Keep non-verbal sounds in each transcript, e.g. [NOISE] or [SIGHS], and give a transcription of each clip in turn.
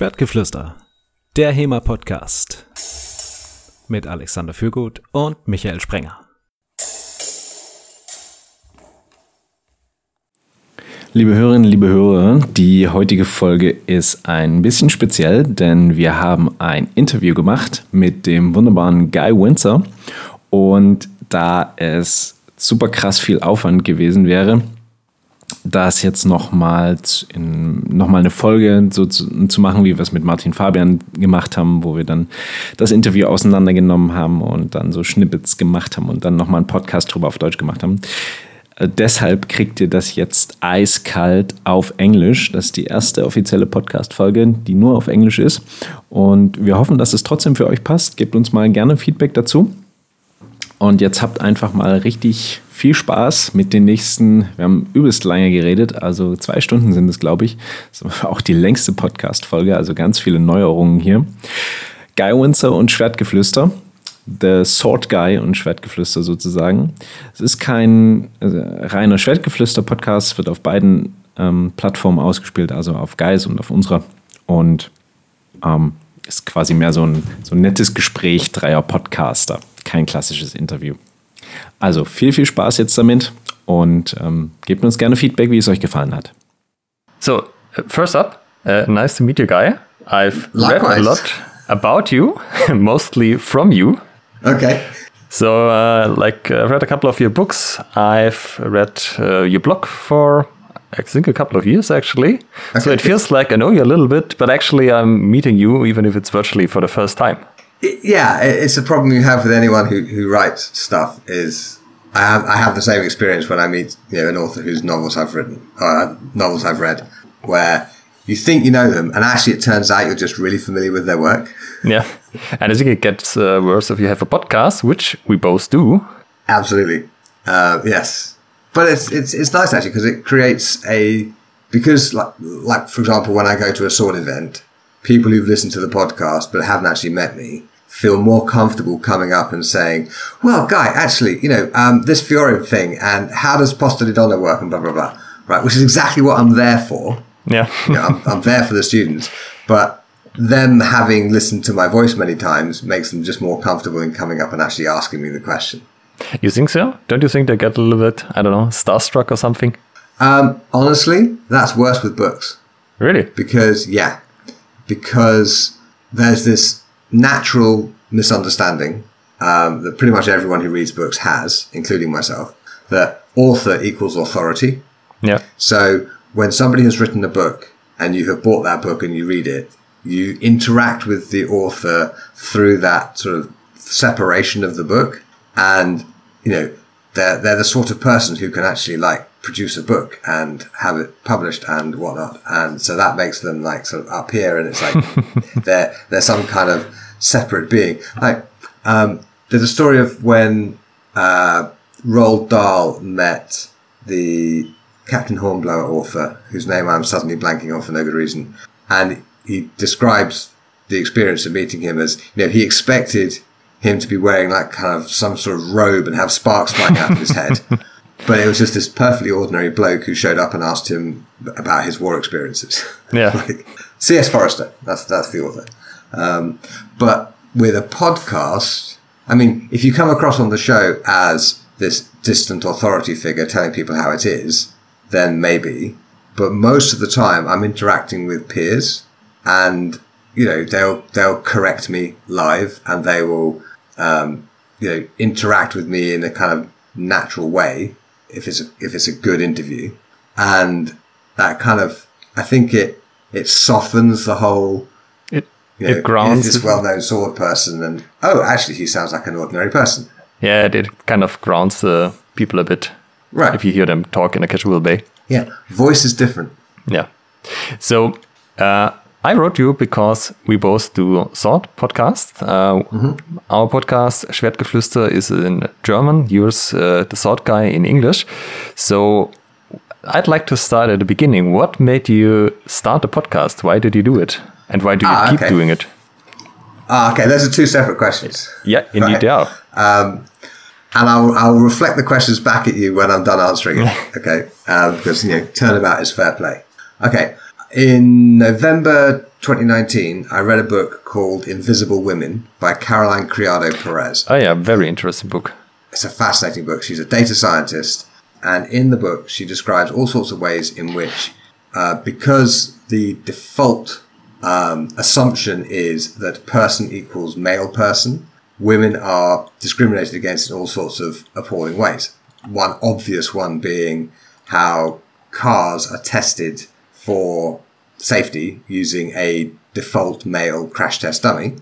Schwertgeflüster, der HEMA-Podcast. Mit Alexander Fürgut und Michael Sprenger. Liebe Hörerinnen, liebe Hörer, die heutige Folge ist ein bisschen speziell, denn wir haben ein Interview gemacht mit dem wunderbaren Guy Windsor. Und da es super krass viel Aufwand gewesen wäre, das jetzt nochmal noch mal eine Folge so zu, zu, machen, wie wir es mit Martin Fabian gemacht haben, wo wir dann das Interview auseinandergenommen haben und dann so Schnippets gemacht haben und dann nochmal einen Podcast drüber auf Deutsch gemacht haben. Äh, deshalb kriegt ihr das jetzt eiskalt auf Englisch. Das ist die erste offizielle Podcast-Folge, die nur auf Englisch ist. Und wir hoffen, dass es trotzdem für euch passt. Gebt uns mal gerne Feedback dazu. Und jetzt habt einfach mal richtig viel Spaß mit den nächsten. Wir haben übelst lange geredet, also zwei Stunden sind es, glaube ich. Das ist auch die längste Podcast-Folge, also ganz viele Neuerungen hier. Guy Windsor und Schwertgeflüster. The Sword Guy und Schwertgeflüster sozusagen. Es ist kein also reiner Schwertgeflüster-Podcast, wird auf beiden ähm, Plattformen ausgespielt, also auf Guys und auf unserer. Und ähm, ist quasi mehr so ein, so ein nettes Gespräch dreier Podcaster, kein klassisches Interview. Also viel, viel Spaß jetzt damit und ähm, gebt uns gerne Feedback, wie es euch gefallen hat. So, first up, uh, nice to meet you, Guy. I've Likewise. read a lot about you, [LAUGHS] mostly from you. Okay. So, uh, like, I've read a couple of your books. I've read uh, your blog for, I think, a couple of years actually. Okay. So it feels like I know you a little bit, but actually, I'm meeting you, even if it's virtually for the first time yeah, it's a problem you have with anyone who, who writes stuff. Is I have I have the same experience when I meet you know an author whose novels I've written, uh, novels I've read, where you think you know them, and actually it turns out you're just really familiar with their work. Yeah, and I think it gets uh, worse if you have a podcast, which we both do. Absolutely, uh, yes, but it's it's it's nice actually because it creates a because like like for example when I go to a sword event, people who've listened to the podcast but haven't actually met me feel more comfortable coming up and saying, well, Guy, actually, you know, um, this Fiore thing and how does Posta di Donna work and blah, blah, blah. Right. Which is exactly what I'm there for. Yeah. [LAUGHS] you know, I'm, I'm there for the students, but them having listened to my voice many times makes them just more comfortable in coming up and actually asking me the question. You think so? Don't you think they get a little bit, I don't know, starstruck or something? Um, honestly, that's worse with books. Really? Because, yeah, because there's this natural misunderstanding um, that pretty much everyone who reads books has, including myself, that author equals authority. Yeah. So when somebody has written a book and you have bought that book and you read it, you interact with the author through that sort of separation of the book. And, you know, they're, they're the sort of person who can actually like produce a book and have it published and whatnot. And so that makes them like sort of up here and it's like [LAUGHS] they're, they're some kind of separate being. Like, um, there's a story of when, uh, Roald Dahl met the Captain Hornblower author, whose name I'm suddenly blanking on for no good reason. And he describes the experience of meeting him as, you know, he expected him to be wearing like kind of some sort of robe and have sparks flying out of his head. [LAUGHS] But it was just this perfectly ordinary bloke who showed up and asked him about his war experiences. [LAUGHS] Yeah. like, C.S. Forester, that's, that's the author. Um, but with a podcast, I mean, if you come across on the show as this distant authority figure telling people how it is, then maybe. But most of the time, I'm interacting with peers, and you know they'll they'll correct me live, and they will um, you know interact with me in a kind of natural way if it's a, if it's a good interview, and that kind of I think it it softens the whole. It you know, it grounds this well-known sword person, and oh, actually, he sounds like an ordinary person. Yeah, it, it kind of grounds the people a bit. Right. If you hear them talk in a casual way. Yeah, voice is different. Yeah. So uh, I wrote you because we both do Sword podcast. Uh, mm-hmm. Our podcast Schwertgeflüster is in German. Yours, uh, the Sword guy, in English. So I'd like to start at the beginning. What made you start the podcast? Why did you do it? And why do you ah, keep okay. doing it? Ah, okay. Those are two separate questions. Yeah, [LAUGHS] indeed right. they are. Um, and I'll, I'll reflect the questions back at you when I'm done answering it. [LAUGHS] okay, um, because you know turnabout is fair play. Okay, in November 2019, I read a book called Invisible Women by Caroline Criado Perez. Oh yeah, very interesting book. It's a fascinating book. She's a data scientist, and in the book, she describes all sorts of ways in which, uh, because the default um, assumption is that person equals male person, women are discriminated against in all sorts of appalling ways. One obvious one being how cars are tested for safety using a default male crash test dummy.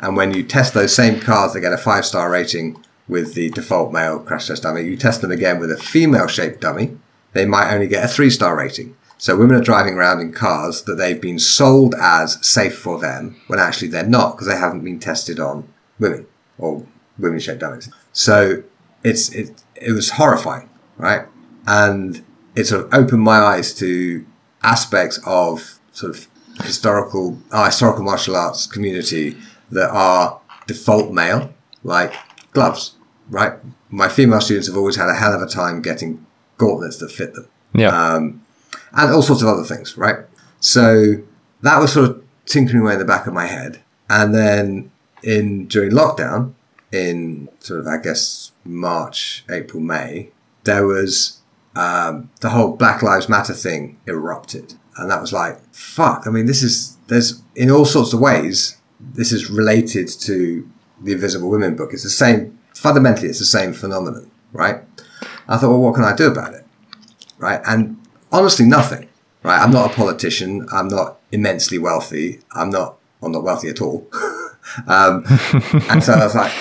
And when you test those same cars they get a five star rating with the default male crash test dummy, you test them again with a female shaped dummy, they might only get a three star rating. So women are driving around in cars that they've been sold as safe for them when actually they're not because they haven't been tested on women or women shaped dummies. So it's it it was horrifying, right? And it sort of opened my eyes to aspects of sort of historical uh, historical martial arts community that are default male, like gloves, right? My female students have always had a hell of a time getting gauntlets that fit them. Yeah. Um, and all sorts of other things, right? So that was sort of tinkering away in the back of my head. And then in during lockdown, in sort of I guess March, April, May, there was um, the whole Black Lives Matter thing erupted, and that was like fuck. I mean, this is there's in all sorts of ways. This is related to the Invisible Women book. It's the same fundamentally. It's the same phenomenon, right? I thought, well, what can I do about it, right? And honestly, nothing, right? I'm not a politician. I'm not immensely wealthy. I'm not. I'm not wealthy at all. [LAUGHS] um, [LAUGHS] and so I was like,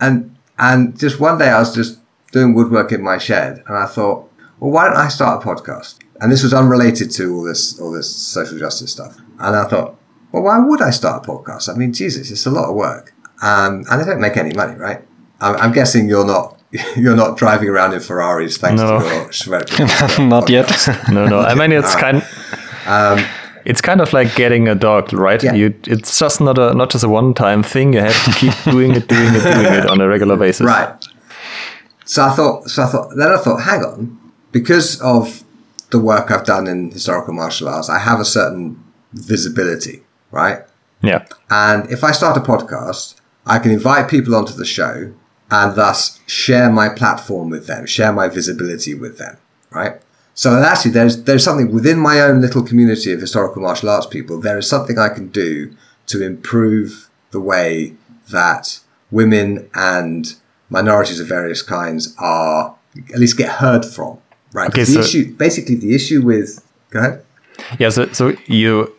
and and just one day I was just doing woodwork in my shed, and I thought, well, why don't I start a podcast? And this was unrelated to all this all this social justice stuff. And I thought, well, why would I start a podcast? I mean, Jesus, it's a lot of work, um, and I don't make any money, right? I'm, I'm guessing you're not. [LAUGHS] You're not driving around in Ferraris thanks No. to your [LAUGHS] Not yet. [LAUGHS] No, no. I mean, it's kind. it's kind of like getting a dog, right? Yeah. You, it's just not a not just a one-time thing. You have to keep doing it, doing it, doing it on a regular basis. Right. So I thought, so I thought, then I thought, hang on, because of the work I've done in historical martial arts, I have a certain visibility, right? Yeah. And if I start a podcast, I can invite people onto the show and thus share my platform with them, share my visibility with them, right? So actually, there's there's something within my own little community of historical martial arts people. There is something I can do to improve the way that women and minorities of various kinds are at least get heard from, right? Okay, the so- issue, basically, the issue with go ahead. Yeah. So, so you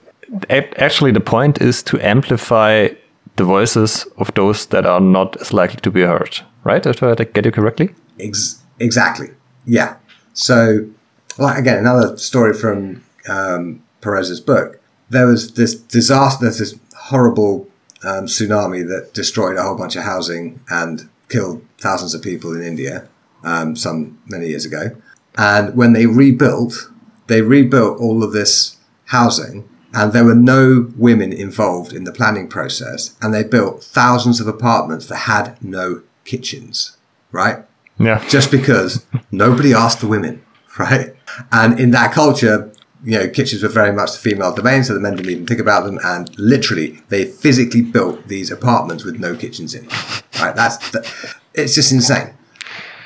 actually the point is to amplify the voices of those that are not as likely to be heard, right? If I get you correctly. Ex- exactly. Yeah. So, like again, another story from um, Perez's book. There was this disaster. There's this horrible um, tsunami that destroyed a whole bunch of housing and killed thousands of people in India um, some many years ago. And when they rebuilt, they rebuilt all of this housing, and there were no women involved in the planning process. And they built thousands of apartments that had no kitchens. Right Yeah. just because nobody asked the women, [LAUGHS] right? And in that culture, you know, kitchens were very much the female domain, so the men didn't even think about them. And literally, they physically built these apartments with no kitchens in, right? That's the, it's just insane.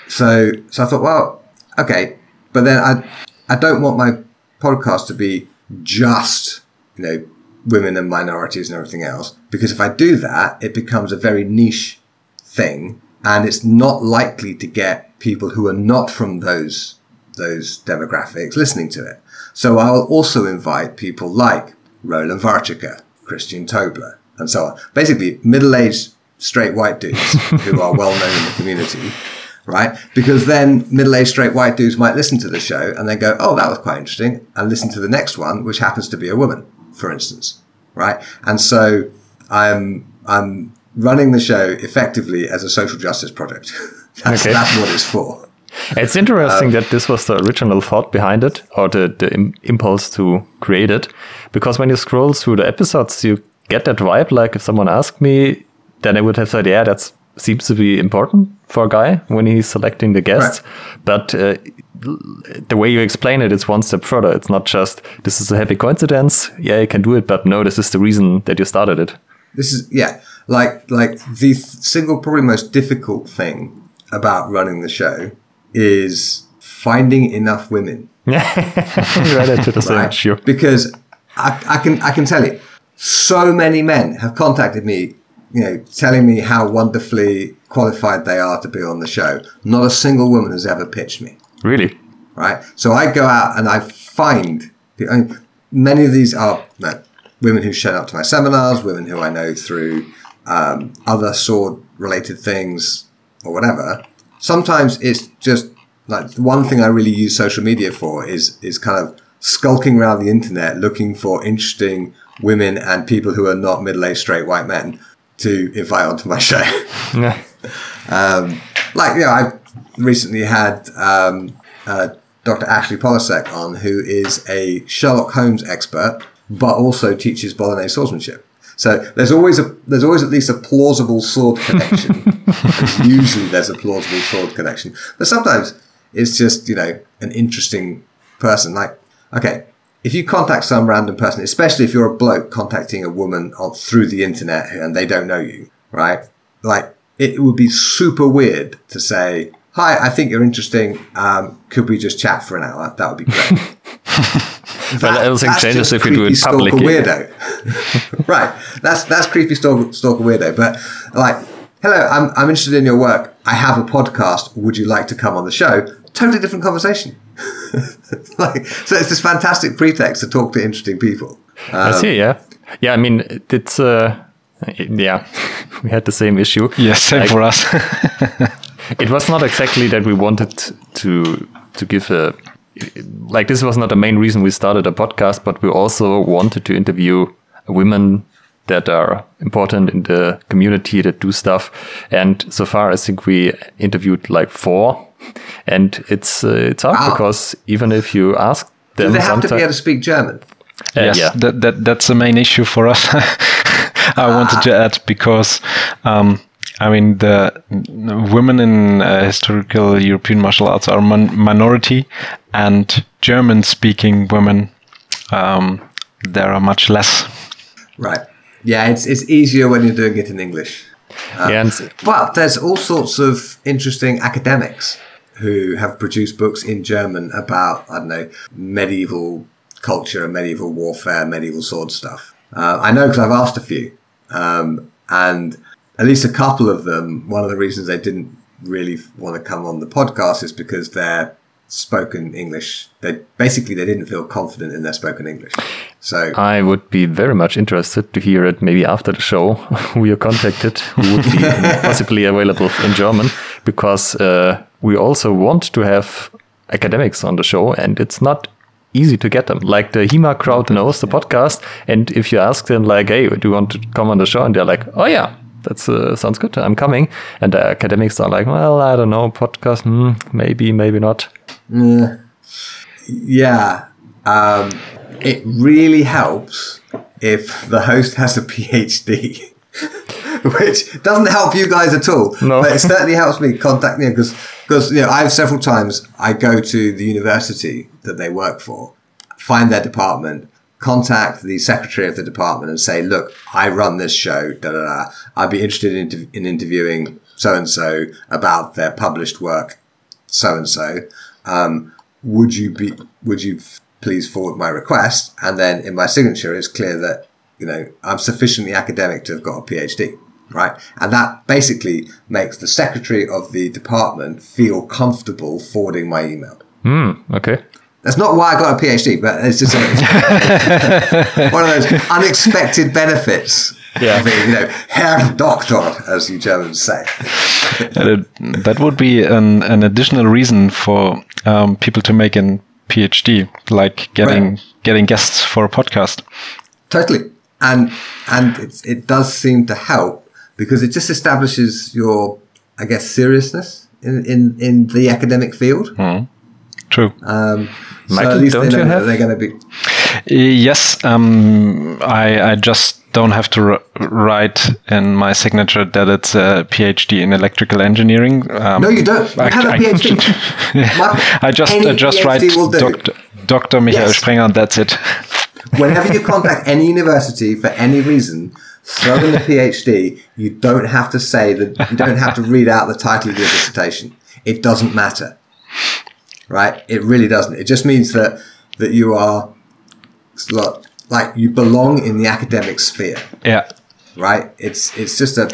So, so I thought, well, okay, but then I, I don't want my podcast to be just, you know, women and minorities and everything else, because if I do that, it becomes a very niche thing and it's not likely to get people who are not from those those demographics listening to it. So I'll also invite people like Roland Warzecha, Christian Tobler, and so on. Basically, middle-aged straight white dudes [LAUGHS] who are well known in the community, right? Because then middle-aged straight white dudes might listen to the show and then go, "Oh, that was quite interesting," and listen to the next one, which happens to be a woman, for instance, right? And so I'm I'm running the show effectively as a social justice project. [LAUGHS] that's, Okay. that's what it's for. It's interesting um, that this was the original thought behind it, or the, the Im- impulse to create it. Because when you scroll through the episodes, you get that vibe. Like if someone asked me, then I would have said, "Yeah, that's seems to be important for a guy when he's selecting the guests. Right. But uh, the way you explain it, it's one step further. It's not just this is a happy coincidence. Yeah, you can do it, but no, this is the reason that you started it. This is yeah, like like the th- single probably most difficult thing about running the show is finding enough women. [LAUGHS] right to the same right? issue. Because I, I can I can tell you, so many men have contacted me, you know, telling me how wonderfully qualified they are to be on the show. Not a single woman has ever pitched me. Really? Right. So I go out and I find I mean, many of these are no, women who've shown up to my seminars, women who I know through um, other sword related things or whatever. Sometimes it's just like one thing I really use social media for is is kind of skulking around the internet looking for interesting women and people who are not middle aged straight white men to invite onto my show. [LAUGHS] Yeah. Um, like, you know, I recently had um, uh, Dr. Ashley Polasek on, who is a Sherlock Holmes expert, but also teaches Bolognese swordsmanship. So there's always a there's always at least a plausible sword connection. [LAUGHS] Usually there's a plausible sword connection, but sometimes it's just you know an interesting person. Like, okay, if you contact some random person, especially if you're a bloke contacting a woman on, through the internet and they don't know you, right? Like, it would be super weird to say, "Hi, I think you're interesting. Um, could we just chat for an hour?" That would be great. [LAUGHS] Well, everything changes if you do it creepy stalker publicly. Weirdo, [LAUGHS] right? That's that's creepy stalker, stalker weirdo. But like, hello, I'm I'm interested in your work. I have a podcast. Would you like to come on the show? Totally different conversation. [LAUGHS] like, so it's this fantastic pretext to talk to interesting people. I see. Yeah. Yeah. I mean, it's uh, yeah, [LAUGHS] we had the same issue. Yes, same Like, for us. [LAUGHS] it was not exactly that we wanted to to give a like this was not the main reason we started a podcast but we also wanted to interview women that are important in the community that do stuff and so far i think we interviewed like four and it's uh, it's hard Wow. because even if you ask Do them they have to be able to speak German? Uh, yes, yeah that, that that's the main issue for us. [LAUGHS] I wanted to add because, um, I mean, the women in uh, historical European martial arts are mon- minority, and German-speaking women um, there are much less. Right. Yeah, it's it's easier when you're doing it in English. yeah, and But there's all sorts of interesting academics who have produced books in German about, I don't know, medieval culture, and medieval warfare, medieval sword stuff. Uh, I know because I've asked a few. Um, and at least a couple of them, one of the reasons they didn't really want to come on the podcast is because their spoken English, they basically they didn't feel confident in their spoken English. So I would be very much interested to hear it maybe after the show. [LAUGHS] who you contacted, who would be [LAUGHS] possibly available in German, because uh, we also want to have academics on the show, and it's not easy to get them. Like the HEMA crowd knows the podcast, and if you ask them, like, "Hey, do you want to come on the show?" and they're like, "Oh yeah." That uh, sounds good. I'm coming, and the academics are like, "Well, I don't know, podcast, hmm, maybe, maybe not." Yeah. Um, it really helps if the host has a PhD, [LAUGHS] [LAUGHS] which doesn't help you guys at all. No. But it [LAUGHS] certainly helps me contact me because because you know I have several times I go to the university that they work for, find their department, contact the secretary of the department and say, look, I run this show. Da da da. I'd be interested in, in interviewing so and so about their published work. So and so would you be would you please forward my request and then in my signature it's clear that you know i'm sufficiently academic to have got a phd right and that basically makes the secretary of the department feel comfortable forwarding my email Hmm. Okay. that's not why i got a phd but it's just a, [LAUGHS] [LAUGHS] one of those unexpected benefits Yeah. of being, you know herr doctor as you germans say Uh, that would be an, an additional reason for um, people to make a PhD, like getting Right. getting guests for a podcast. Totally. And and it's, it does seem to help because it just establishes your, I guess, seriousness in, in, in the academic field. True. Um, so Michael, at least don't they know you have- they're going to be. Yes, um, I, I just don't have to r- write in my signature that it's a PhD in electrical engineering. Um, no, you don't. You I, have a PhD. I, [LAUGHS] I just I just PhD write Dr. Dr. Michael yes. Sprenger, and that's it. Whenever you contact any university for any reason, throw in the PhD. You don't have to say that. You don't have to read out the title of your dissertation. It doesn't matter, right? It really doesn't. It just means that that you are like you belong in the academic sphere. Yeah. Right. It's it's just a.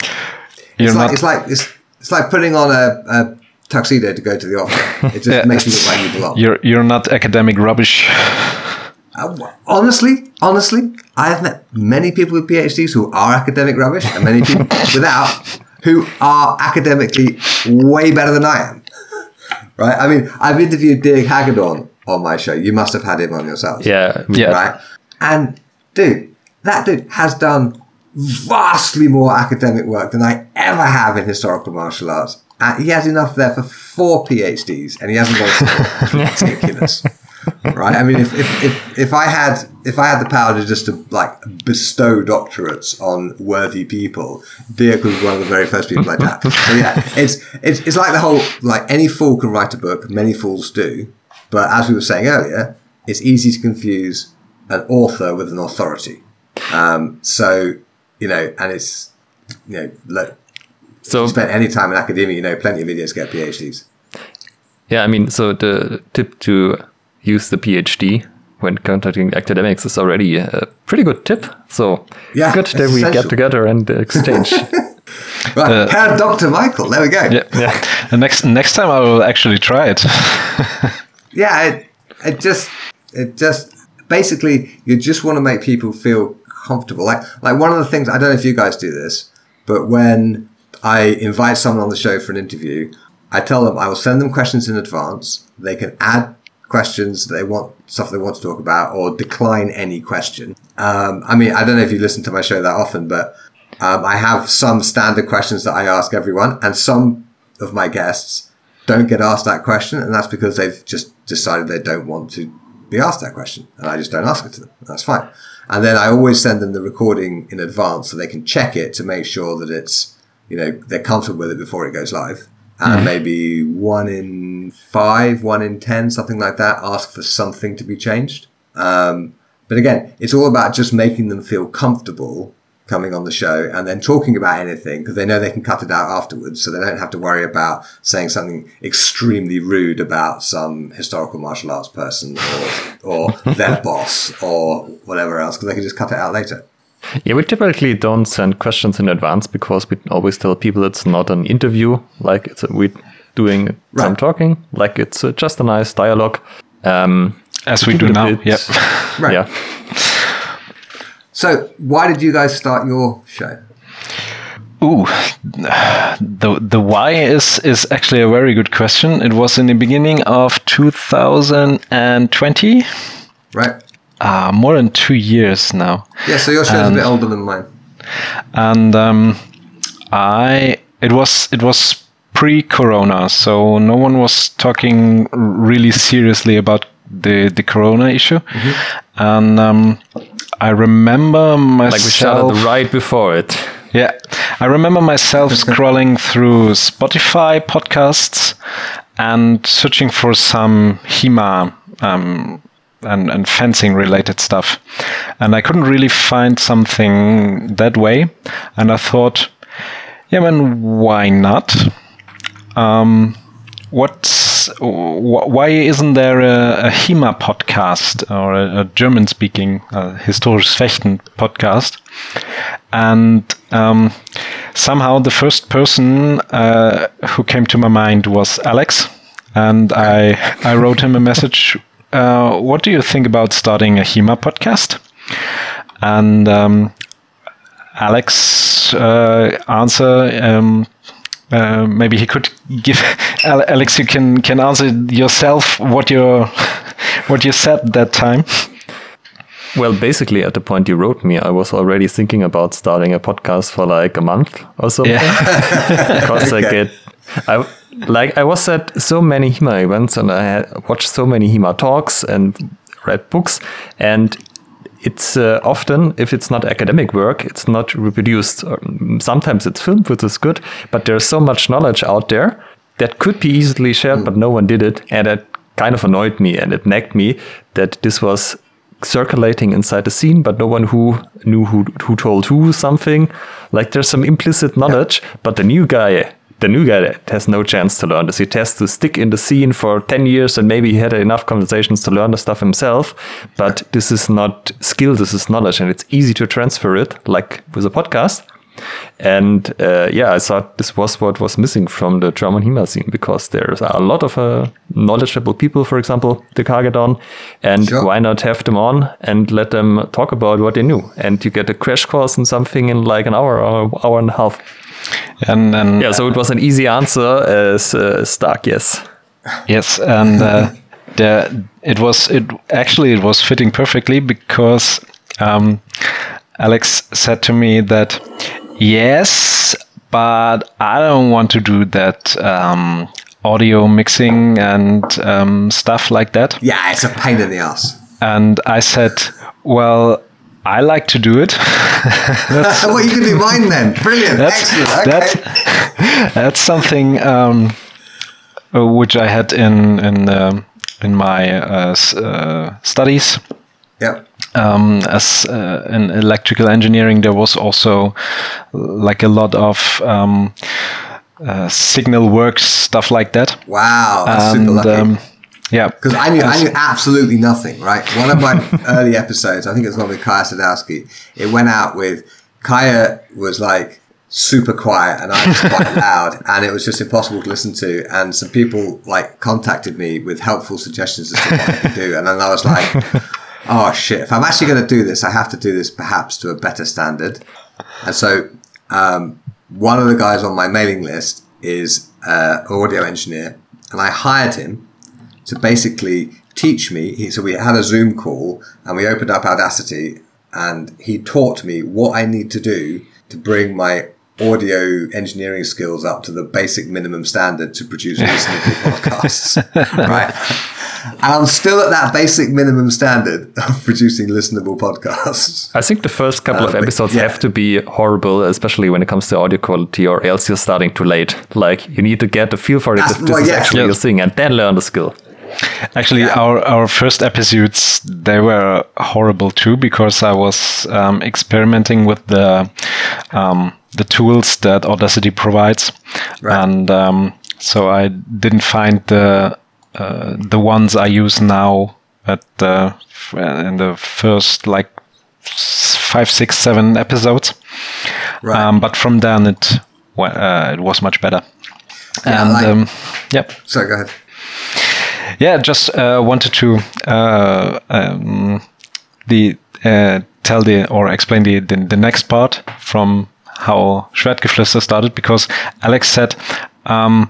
It's like, it's like it's it's like putting on a, a tuxedo to go to the office. It just [LAUGHS] yeah, makes you look like you belong. You're you're not academic rubbish. [LAUGHS] Uh, honestly, honestly, I have met many people with PhDs who are academic rubbish, and many people [LAUGHS] without who are academically way better than I am. Right? I mean, I've interviewed Dirk Hagedorn on my show. You must have had him on yourself. Yeah, yeah. Right? And dude, that dude has done vastly more academic work than I ever have in historical martial arts. And he has enough there for four PhDs, and he hasn't got [LAUGHS] ridiculous. Right? I mean, if, if, if, if I had if I had the power to just to like bestow doctorates on worthy people, Dirk was one of the very first people like that. So yeah, [LAUGHS] it's it's it's like the whole like any fool can write a book, many fools do, but as we were saying earlier, it's easy to confuse an author with an authority. Um, so, you know, and it's, you know, look, so, if you spend any time in academia, you know, plenty of idiots get PhDs. Yeah, I mean, so the tip to use the PhD when contacting academics is already a pretty good tip. So yeah, good that we get together and exchange. [LAUGHS] right, uh, Herr Dr. Michael, there we go. Yeah, yeah. the next next time I will actually try it. [LAUGHS] yeah, it, it just it just basically you just want to make people feel comfortable. Like like one of the things I don't know if you guys do this, but when I invite someone on the show for an interview, I tell them I will send them questions in advance. They can add questions they want stuff they want to talk about or decline any question. Um, I mean, I don't know if you listen to my show that often, but um, I have some standard questions that I ask everyone, and some of my guests don't get asked that question, and that's because they've just decided they don't want to be asked that question, and I just don't ask it to them. That's fine. And then I always send them the recording in advance so they can check it to make sure that it's, you know, they're comfortable with it before it goes live. And mm. maybe one in five, one in 10, something like that, ask for something to be changed. Um, but again, it's all about just making them feel comfortable coming on the show and then talking about anything because they know they can cut it out afterwards. So they don't have to worry about saying something extremely rude about some historical martial arts person or, or [LAUGHS] their boss or whatever else because they can just cut it out later. Yeah, we typically don't send questions in advance because we always tell people it's not an interview. Like it's a, we're doing right. some talking. Like it's a, just a nice dialogue. Um, As we do now. Bit, yep. [LAUGHS] right. Yeah. So, why did you guys start your show? Ooh, [SIGHS] the the why is is actually a very good question. It was in the beginning of 2020. Right. Uh, more than two years now. Yeah, so your show is a bit older than mine. And um, I it was it was pre-corona, so no one was talking really seriously about the the corona issue, mm-hmm. and um, I remember myself. Like we started right before it. Yeah. I remember myself [LAUGHS] scrolling through Spotify podcasts and searching for some HEMA um, and, and fencing related stuff. And I couldn't really find something that way. And I thought, yeah, man, why not? Um, what's why isn't there a, a HEMA podcast or a, a German speaking uh, historisches Fechten podcast? And um, somehow the first person uh, who came to my mind was Alex, and I I wrote him a message. Uh, what do you think about starting a HEMA podcast? And um, Alex uh, answer. Um, uh, maybe he could give [LAUGHS] Alex. You can can answer yourself what you [LAUGHS] what you said that time. Well, basically, at the point you wrote me, I was already thinking about starting a podcast for like a month or something. Yeah. [LAUGHS] because okay. I get, I like I was at so many HEMA events and I had watched so many HEMA talks and read books, and it's uh, often if it's not academic work it's not reproduced. Sometimes it's filmed which is good but there's so much knowledge out there that could be easily shared but no one did it. And it kind of annoyed me and it nagged me that this was circulating inside the scene but no one who knew who, who told who something. Like there's some implicit knowledge yeah. but the new guy the new guy has no chance to learn this. He has to stick in the scene for 10 years and maybe he had enough conversations to learn the stuff himself. But this is not skill, this is knowledge, and it's easy to transfer it, like with a podcast. And uh, yeah, I thought this was what was missing from the German HEMA scene because there's a lot of uh, knowledgeable people, for example, the Cargadon, and sure. why not have them on and let them talk about what they knew? And you get a crash course in something in like an hour or hour and a half. And, and yeah, so it was an easy answer as uh, Stark, yes. Yes, and uh, the, it was it actually it was fitting perfectly because um, Alex said to me that yes, but I don't want to do that um, audio mixing and um, stuff like that. Yeah, it's a pain in the ass. And I said, well, I like to do it. [LAUGHS] well, you can do mine then. Brilliant. That's, Excellent. Okay. That's, that's something um, uh, which I had in in uh, in my uh, uh, studies. Yeah. Um, as uh, in electrical engineering, there was also like a lot of um, uh, signal works stuff like that. Wow, and, um, yeah, because I knew I knew absolutely nothing. Right, one of my [LAUGHS] early episodes, I think it was one with Kaja Sadowski. It went out with Kaja was like super quiet and I was quite [LAUGHS] loud, and it was just impossible to listen to. And some people like contacted me with helpful suggestions as to what I could do, and then I was like, [LAUGHS] "Oh shit! If I'm actually going to do this, I have to do this perhaps to a better standard." And so, um, one of the guys on my mailing list is uh, an audio engineer, and I hired him to basically teach me. so we had a Zoom call and we opened up Audacity and he taught me what I need to do to bring my audio engineering skills up to the basic minimum standard to produce [LAUGHS] listenable podcasts. right. And I'm still at that basic minimum standard of [LAUGHS] producing listenable podcasts. I think the first couple of uh, episodes yeah. have to be horrible, especially when it comes to audio quality, or else you're starting too late. Like you need to get a feel for it. That's, this well, is yeah. actually yeah. your thing, and then learn the skill. Actually, yeah. our, our first episodes they were horrible too because I was um, experimenting with the um, the tools that Audacity provides, right. and um, so I didn't find the uh, the ones I use now at the in the first like five, six, seven episodes. Right. Um, but from then it uh, it was much better. Yeah, and like, um, yep. Sorry, go ahead. Yeah, just uh, wanted to uh, um, the uh, tell the or explain the, the, the next part from how Schwertgeflüster started because Alex said. Um,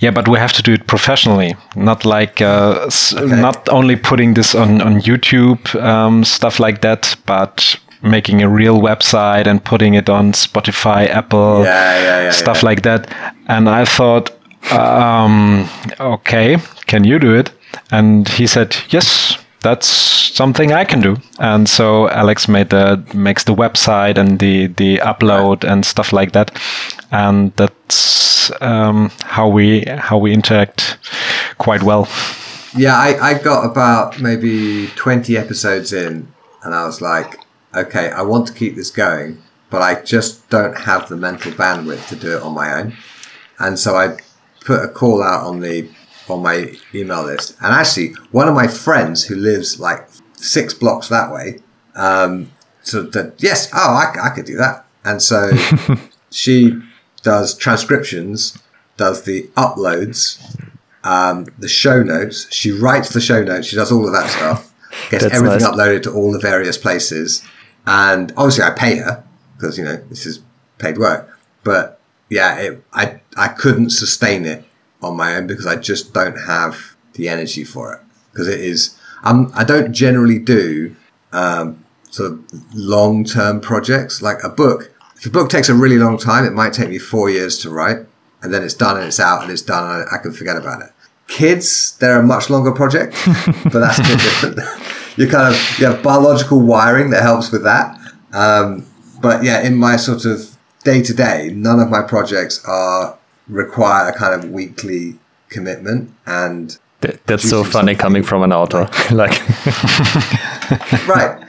yeah, but we have to do it professionally, not like uh, okay. not only putting this on on YouTube um, stuff like that, but making a real website and putting it on Spotify, Apple, yeah, yeah, yeah, stuff like that. And I thought, um, okay, can you do it? And he said, yes, that's something I can do. And so Alex made the makes the website and the the upload and stuff like that. And that's um, how we how we interact quite well. Yeah, I, I got about maybe twenty episodes in, and I was like, okay, I want to keep this going, but I just don't have the mental bandwidth to do it on my own. And so I put a call out on the on my email list. And actually, one of my friends who lives like six blocks that way, um, so that yes, oh, I, I could do that. And so [LAUGHS] she does transcriptions, does the uploads, um, the show notes. She writes the show notes. She does all of that stuff. Gets That's everything nice. uploaded to all the various places. And obviously, I pay her because you know this is paid work. But yeah, it, I I couldn't sustain it on my own because I just don't have the energy for it. Because it is, I'm, I don't generally do um, sort of long term projects like a book. If a book takes a really long time, it might take me four years to write, and then it's done and it's out and it's done and I, I can forget about it. Kids, they're a much longer project, [LAUGHS] but that's a bit different. you kind of you have biological wiring that helps with that. Um, but yeah, in my sort of day to day, none of my projects are require a kind of weekly commitment and Th- that's so funny coming from an author [LAUGHS] like [LAUGHS] right.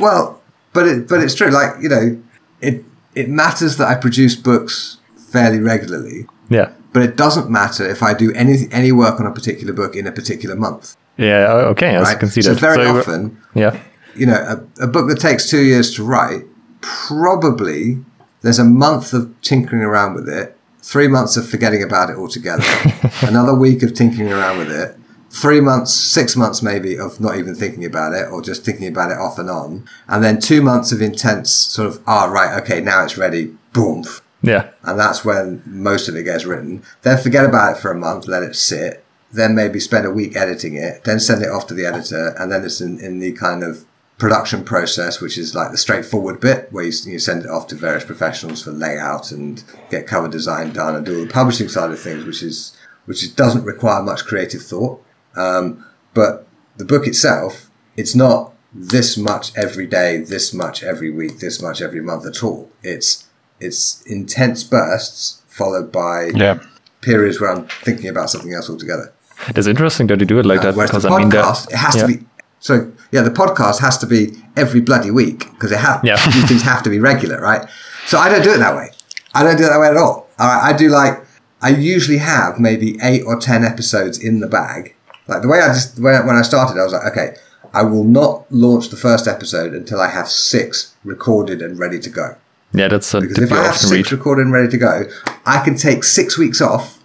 Well but it but it's true like you know it it matters that i produce books fairly regularly yeah. but it doesn't matter if i do any any work on a particular book in a particular month. Yeah okay right? i can see so that very so often yeah. you know a, a book that takes two years to write probably there's a month of tinkering around with it three months of forgetting about it altogether, [LAUGHS] another week of tinkering around with it, three months, six months maybe of not even thinking about it or just thinking about it off and on, and then two months of intense sort of, ah, oh, right, okay, now it's ready, boom. Yeah. And that's when most of it gets written. Then forget about it for a month, let it sit, then maybe spend a week editing it, then send it off to the editor, and then it's in, in the kind of production process, which is like the straightforward bit where you, you, send it off to various professionals for layout and get cover design done and do all the publishing side of things, which is which is, doesn't require much creative thought. Um, but the book itself, it's not this much every day, this much every week, this much every month at all. It's it's intense bursts followed by yeah. periods where I'm thinking about something else altogether. It's interesting that you do it like uh, that because podcast, I mean that it has yeah. to be so yeah, the podcast has to be every bloody week because it ha- yeah. these things have to be regular, right? So I don't do it that way. I don't do it that way at all. All right, I do like I usually have maybe eight or ten episodes in the bag. Like the way I just when I, when I started, I was like, okay, I will not launch the first episode until I have six recorded and ready to go. Yeah, that's a because if I have six read. recorded and ready to go, I can take six weeks off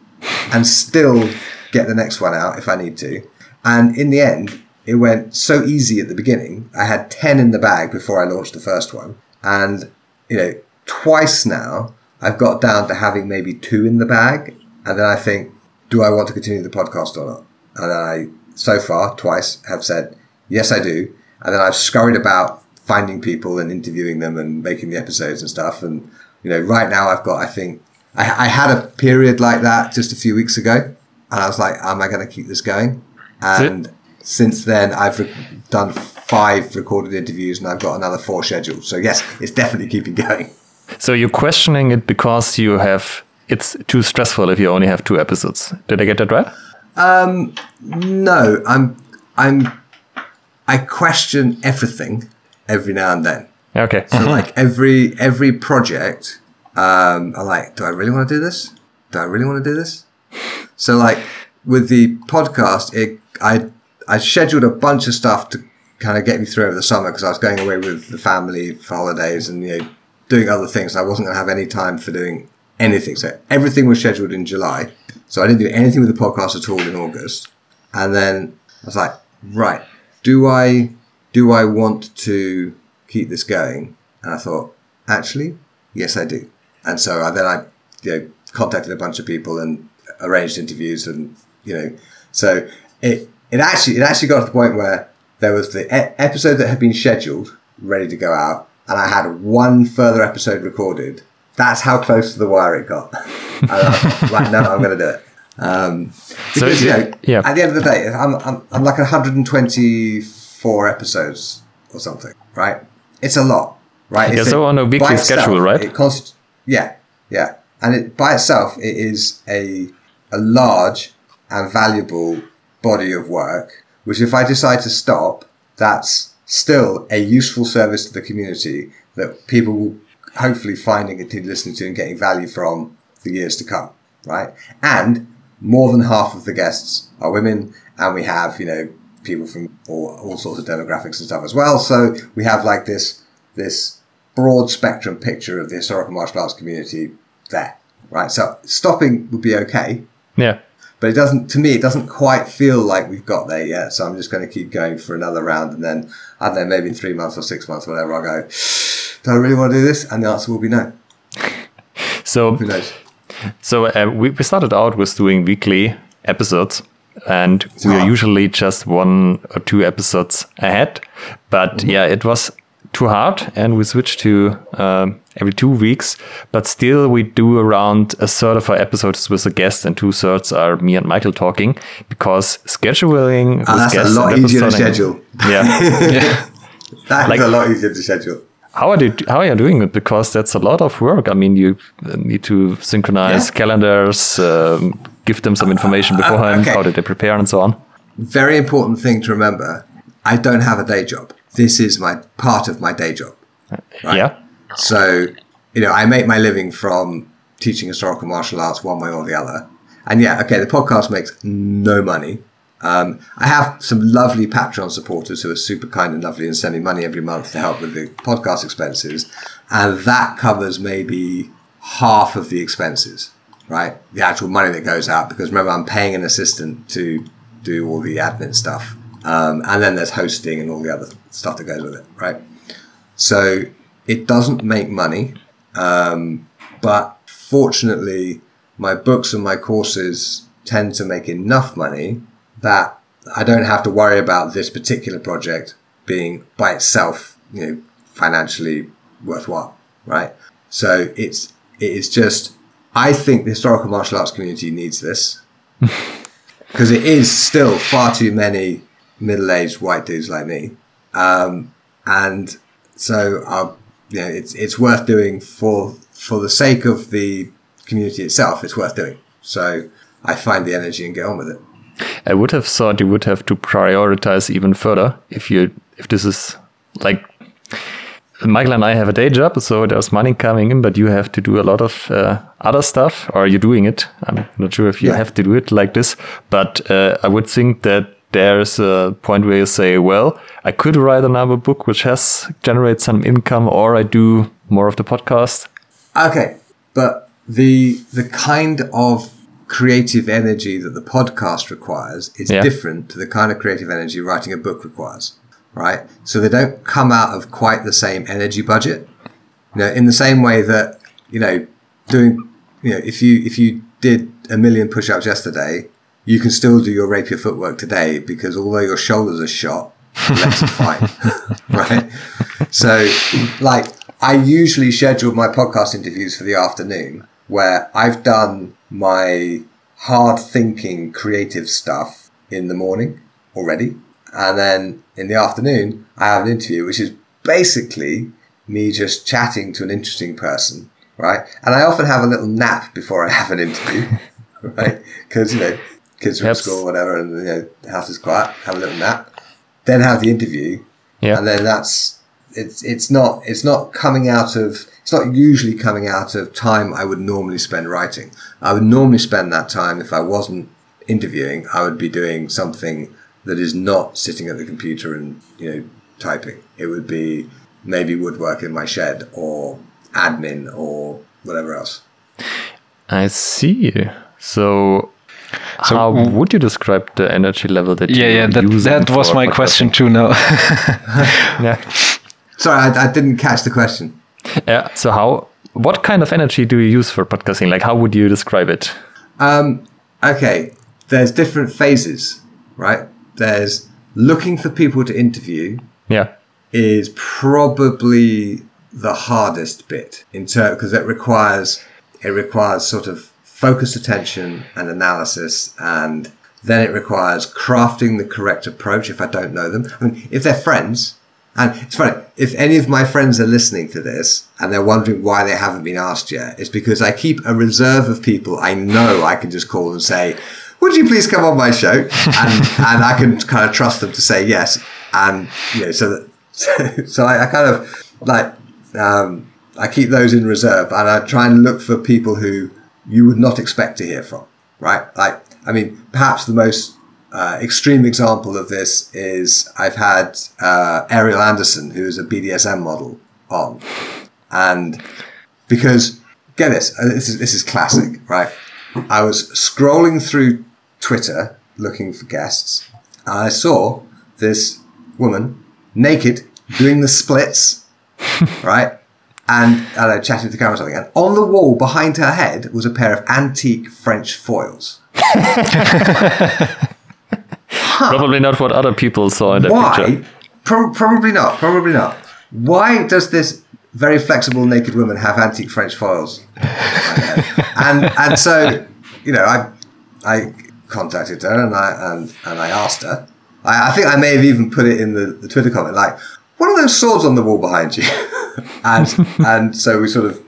and still get the next one out if I need to. And in the end, it went so easy at the beginning. I had 10 in the bag before I launched the first one. And, you know, twice now, I've got down to having maybe two in the bag. And then I think, do I want to continue the podcast or not? And I, so far, twice have said, yes, I do. And then I've scurried about finding people and interviewing them and making the episodes and stuff. And, you know, right now I've got, I think, I, I had a period like that just a few weeks ago. And I was like, am I going to keep this going? And since then, I've re- done five recorded interviews and I've got another four scheduled. So yes, it's definitely keeping going. So you're questioning it because you have it's too stressful if you only have two episodes. Did I get that right? Um, no, I'm I'm I question everything every now and then. Okay. So like every every project, um, I'm like, do I really want to do this? Do I really want to do this? So like with the podcast, it I I scheduled a bunch of stuff to kind of get me through over the summer because I was going away with the family for holidays and you know doing other things. I wasn't going to have any time for doing anything. So everything was scheduled in July. So I didn't do anything with the podcast at all in August. And then I was like, right, do I do I want to keep this going? And I thought, actually, yes, I do. And so I, then I you know contacted a bunch of people and arranged interviews and you know so it it actually it actually got to the point where there was the e- episode that had been scheduled, ready to go out, and I had one further episode recorded. That's how close to the wire it got. [LAUGHS] thought, right now, I'm going to do it. Um, because, so you know, yeah. at the end of the day, I'm, I'm, I'm like 124 episodes or something, right? It's a lot, right? Yeah, so on a weekly itself, schedule, right? It const- yeah, yeah. And it, by itself, it is a, a large and valuable body of work, which if I decide to stop, that's still a useful service to the community that people will hopefully find and continue listening to and getting value from for years to come, right? And more than half of the guests are women, and we have, you know, people from all, all sorts of demographics and stuff as well. So we have like this, this broad spectrum picture of the historical martial arts community there, right? So stopping would be okay. Yeah but it doesn't to me it doesn't quite feel like we've got there yet. So i'm just going to keep going for another round and then i don't know maybe in three months or six months whatever i'll go do i really want to do this? And the answer will be no. [LAUGHS] So who knows? so uh, we, we started out with doing weekly episodes and we are usually just one or two episodes ahead. But mm-hmm. yeah it was too hard, and we switch to um, every two weeks. But still, we do around a third of our episodes with a guest, and two thirds are me and Michael talking because scheduling. Oh, with that's a lot easier to schedule. Yeah. [LAUGHS] That's Like- a lot easier to schedule. How are you how are you doing it? Because that's a lot of work. I mean, you uh, need to synchronize Yeah. calendars, um, give them some information beforehand. okay. How did they prepare and so on? Very important thing to remember. I don't have a day job. This is my part of my day job. Yeah. So, you know, I make my living from teaching historical martial arts one way or the other. And yeah, okay, the podcast makes no money. Um, I have some lovely Patreon supporters who are super kind and lovely and send me money every month to help with the podcast expenses. And that covers maybe half of the expenses, right? The actual money that goes out. Because remember, I'm paying an assistant to do all the admin stuff. Um, and then there's hosting and all the other stuff that goes with it, right? So it doesn't make money, um, but fortunately, my books and my courses tend to make enough money that I don't have to worry about this particular project being by itself, you know, financially worthwhile, right? So it's it is just I think the historical martial arts community needs this [LAUGHS] because it is still far too many middle-aged white dudes like me, um, and so uh, you know, it's it's worth doing for for the sake of the community itself. It's worth doing. So I find the energy and get on with it. I would have thought you would have to prioritize even further if you if this is like Michael and I have a day job, so there's money coming in, but you have to do a lot of uh, other stuff, or you're doing it. I'm not sure if you Yeah. have to do it like this, but uh, I would think that there's a point where you say, well, I could write another book which has generate some income, or I do more of the podcast. Okay, but the the kind of creative energy that the podcast requires is Yeah. different to the kind of creative energy writing a book requires, right? So they don't come out of quite the same energy budget. You know, in the same way that you know, doing you know, if you if you did a million push-ups yesterday, you can still do your rapier footwork today because although your shoulders are shot, are fine, [LAUGHS] right? So, like, I usually schedule my podcast interviews for the afternoon where I've done my hard thinking creative stuff in the morning already. And then in the afternoon, I have an interview, which is basically me just chatting to an interesting person, right? And I often have a little nap before I have an interview, [LAUGHS] right? Because, you know, kids from Yes. school, whatever, and, you know, the house is quiet, have a little nap, then have the interview, Yeah. and then that's it's it's not it's not coming out of it's not usually coming out of time I would normally spend writing. I would normally spend that time if I wasn't interviewing. I would be doing something that is not sitting at the computer and you know typing. It would be maybe woodwork in my shed or admin or whatever else. I see. So, how would you describe the energy level that Yeah, you yeah, that, use that was my podcasting? question too now. [LAUGHS] Yeah. Sorry, I, I didn't catch the question. Yeah. So how? What kind of energy do you use for podcasting? Like, how would you describe it? Um, okay, there's different phases, right? There's looking for people to interview Yeah. is probably the hardest bit in turn because it requires it requires sort of focused attention and analysis and then it requires crafting the correct approach if I don't know them. I mean, if they're friends, and it's funny, if any of my friends are listening to this and they're wondering why they haven't been asked yet, it's because I keep a reserve of people I know I can just call and say, would you please come on my show? [LAUGHS] And, and I can kind of trust them to say yes. And, you know, so that, so, [LAUGHS] so I, I kind of like, um, I keep those in reserve and I try and look for people who you would not expect to hear from, right? Like, I mean, perhaps the most uh, extreme example of this is I've had uh, Ariel Anderson, who is a BDSM model, on, and because get this, uh, this is this is classic, right? I was scrolling through Twitter looking for guests, and I saw this woman naked doing the splits, [LAUGHS] right? And I chatted to the camera or something, and on the wall behind her head was a pair of antique French foils. [LAUGHS] Probably not what other people saw in that picture. Why? Pro- probably not. Probably not. why does this very flexible naked woman have antique French foils? [LAUGHS] and and so you know, I I contacted her and I and and I asked her. I, I think I may have even put it in the, the Twitter comment like, "What of those swords on the wall behind you?" [LAUGHS] and [LAUGHS] and so we sort of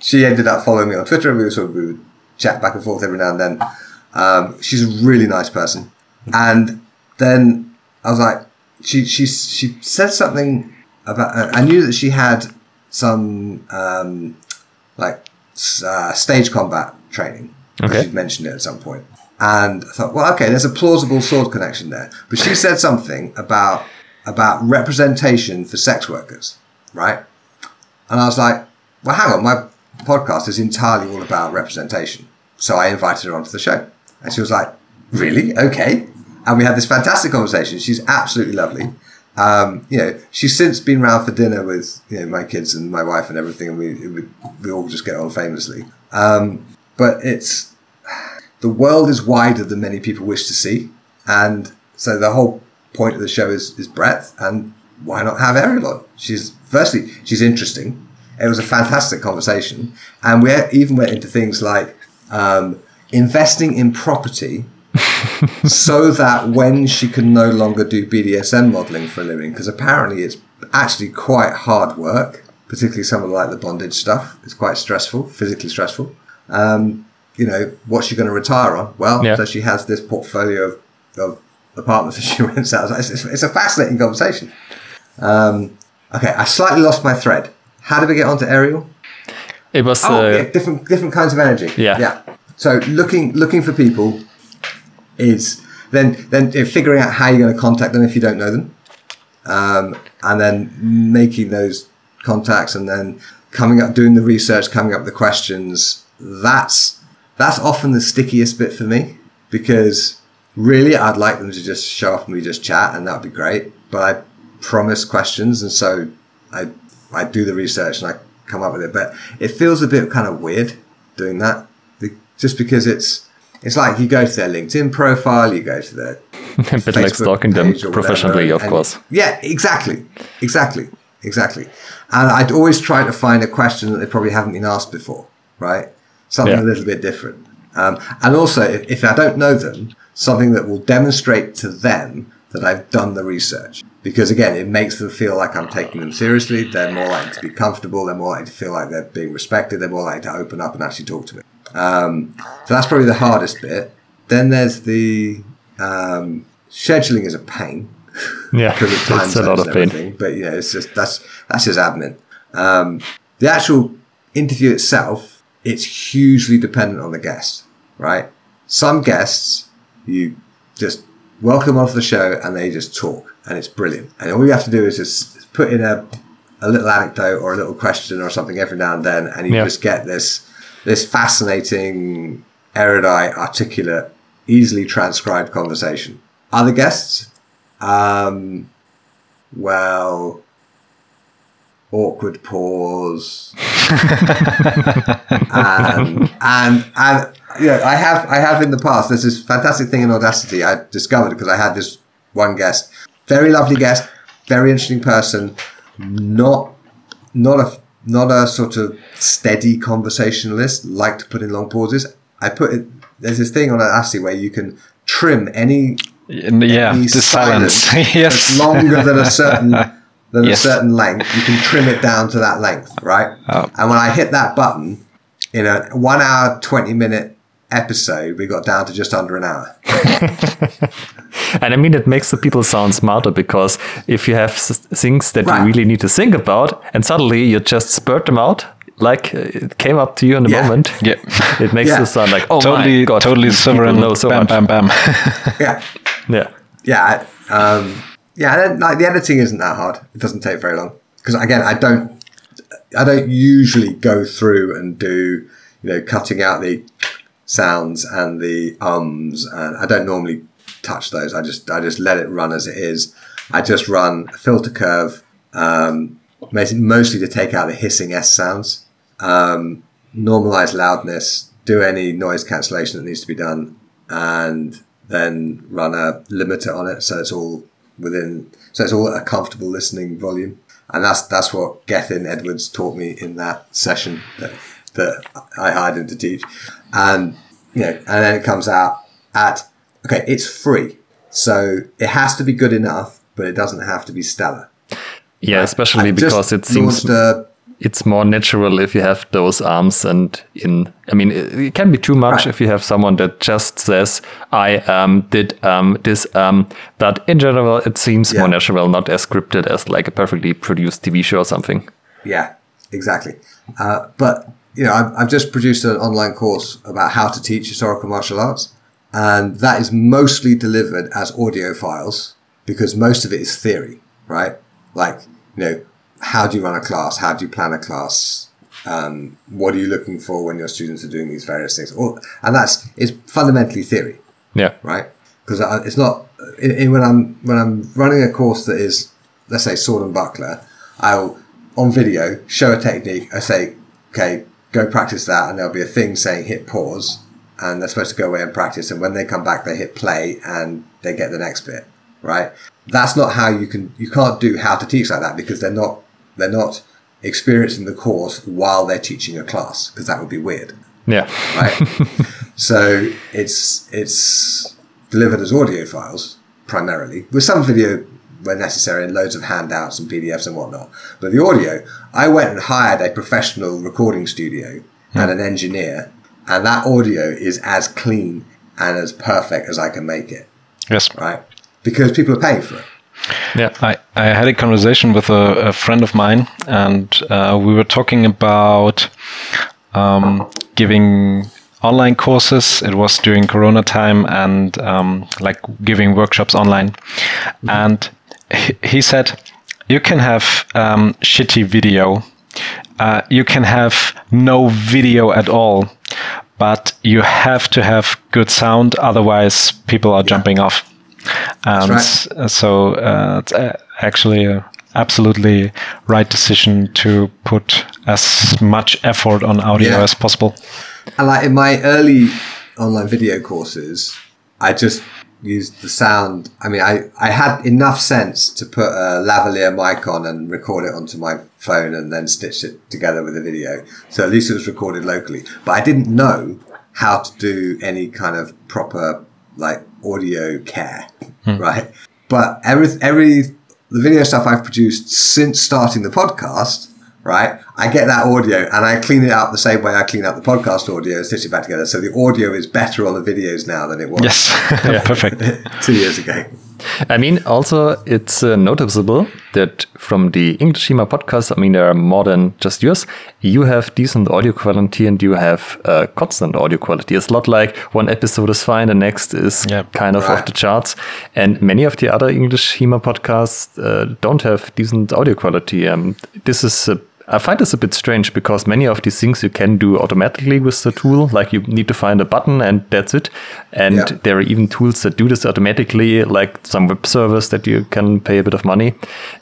she ended up following me on Twitter and we were sort of we would chat back and forth every now and then. Um, she's a really nice person, and then I was like, she she she said something about. Uh, I knew that she had some um, like uh, stage combat training. Okay. She'd mentioned it at some point. And I thought, well, okay, there's a plausible sword connection there. But she said something about about representation for sex workers, right? And I was like, well, hang on, my podcast is entirely all about representation. So I invited her onto the show. And she was like, really? Okay. And we had this fantastic conversation. She's absolutely lovely. Um, you know, she's since been round for dinner with you know my kids and my wife and everything, and we we, we all just get on famously. Um, but it's the world is wider than many people wish to see, and so the whole point of the show is is breadth, and why not have on? She's firstly she's interesting. It was a fantastic conversation, and we even went into things like um, investing in property [LAUGHS] so that when she can no longer do BDSM modeling for a living, because apparently it's actually quite hard work, particularly some of like the bondage stuff. It's quite stressful, physically stressful. Um, you know, what's she going to retire on? Well, Yeah. so she has this portfolio of, of apartments that [LAUGHS] she rents out. It's, it's, it's a fascinating conversation. Um, okay, I slightly lost my thread. How did we get onto Ariel? It was Oh, uh, yeah, different different kinds of energy. Yeah. yeah. So looking looking for people is then then figuring out how you're going to contact them if you don't know them, um, and then making those contacts and then coming up doing the research, coming up with the questions. That's that's often the stickiest bit for me because really I'd like them to just show up and we just chat and that'd be great. But I promise questions and so I I do the research and I come up with it. But it feels a bit kind of weird doing that, just because it's it's like you go to their LinkedIn profile, you go to their [LAUGHS] a bit like stalking them professionally, whatever, of and- course. Yeah, exactly, exactly, exactly. And I'd always try to find a question that they probably haven't been asked before, right? Something Yeah. a little bit different. Um, and also, if, if I don't know them, something that will demonstrate to them that I've done the research. Because again, it makes them feel like I'm taking them seriously. They're more likely to be comfortable. They're more likely to feel like they're being respected. They're more likely to open up and actually talk to me. Um, so that's probably the hardest bit. Then there's the um, scheduling is a pain Yeah, [LAUGHS] because time it's a lot of pain. But yeah, it's just that's that's just admin. Um, the actual interview itself, it's hugely dependent on the guest, right? Some guests you just welcome onto the show and they just talk and it's brilliant. And all you have to do is just put in a a little anecdote or a little question or something every now and then, and you Yeah. just get this this fascinating, erudite, articulate, easily transcribed conversation. Other guests, um, well, awkward pause, [LAUGHS] and and and yeah, I have I have in the past. There's this fantastic thing in Audacity I discovered because I had this one guest, very lovely guest, very interesting person, not not a not a sort of steady conversationalist. Like to put in long pauses. I put it. There's this thing on Audacity where you can trim any yeah, any the silence. that's [LAUGHS] yes. longer than a certain than Yes. a certain length, you can trim it down to that length, right? Oh. And when I hit that button, in a one hour twenty minute episode, we got down to just under an hour. [LAUGHS] And I mean, it makes the people sound smarter because if you have things that Right. you really need to think about, and suddenly you just spurt them out, like uh, it came up to you in a Yeah. moment, Yeah. [LAUGHS] it makes Yeah. you sound like, oh totally, my god, totally these people sovereign. [LAUGHS] know so bam, much. bam, bam. Yeah, Yeah, yeah, um, yeah. and then, Like the editing isn't that hard. It doesn't take very long because again, I don't, I don't usually go through and do, you know, cutting out the sounds and the ums, and I don't normally touch those. I just, I just let it run as it is. I just run a filter curve, um, mostly to take out the hissing S sounds, um, normalize loudness, do any noise cancellation that needs to be done, and then run a limiter on it so it's all within so it's all a comfortable listening volume and that's that's what Gethin Edwards taught me in that session that, that I hired him to teach, and you know, and then it comes out at okay, it's free, so it has to be good enough, but it doesn't have to be stellar. Yeah, especially because it seems a, it's more natural if you have those arms and in i mean it, it can be too much right. if you have someone that just says i um, did um, this um, but in general it seems yeah. more natural not as scripted as like a perfectly produced tv show or something yeah exactly uh, but you know I've, I've just produced an online course about how to teach historical martial arts and that is mostly delivered as audio files because most of it is theory right like you know how do you run a class? How do you plan a class? Um, what are you looking for when your students are doing these various things? Or, and that's it's fundamentally theory. Yeah. Right. Because it's not in, in, when I'm when I'm running a course that is let's say sword and buckler, I'll on video show a technique. I say, okay, go practice that, and there'll be a thing saying hit pause, and they're supposed to go away and practice. And when they come back, they hit play and they get the next bit. Right. That's not how you can you can't do how to teach like that because they're not they're not experiencing the course while they're teaching a class because that would be weird. Yeah. Right. [LAUGHS] so it's it's delivered as audio files primarily with some video where necessary and loads of handouts and PDFs and whatnot. But the audio, I went and hired a professional recording studio hmm. and an engineer, and that audio is as clean and as perfect as I can make it. Yes. Right. Because people are paying for it. Yeah, I, I had a conversation with a, a friend of mine, and uh, we were talking about um, giving online courses. It was during Corona time, and um, like giving workshops online. Mm-hmm. And he, said, "You can have um, shitty video. Uh, you can have no video at all." But you have to have good sound, otherwise people are yeah. jumping off and right. so uh, it's uh, actually absolutely right decision to put as much effort on audio yeah. as possible. And like in my early online video courses, I just used the sound. I mean, I, I had enough sense to put a lavalier mic on and record it onto my phone and then stitch it together with a video. So at least it was recorded locally. But I didn't know how to do any kind of proper like audio care, hmm. right? But every every the video stuff I've produced since starting the podcast, right? I get that audio and I clean it up the same way I clean up the podcast audio and stitch it back together. So the audio is better on the videos now than it was. Yes, [LAUGHS] yeah, perfect. [LAUGHS] two years ago. I mean, also, it's uh, noticeable that from the English HEMA podcast, I mean, there are more than just yours. You have decent audio quality and you have uh, constant audio quality. It's not like one episode is fine, the next is yeah, kind of right. off the charts. And many of the other English HEMA podcasts uh, don't have decent audio quality. Um, this is a I find this a bit strange because many of these things you can do automatically with the tool. Like you need to find a button and that's it. And yeah. there are even tools that do this automatically, like some web servers that you can pay a bit of money.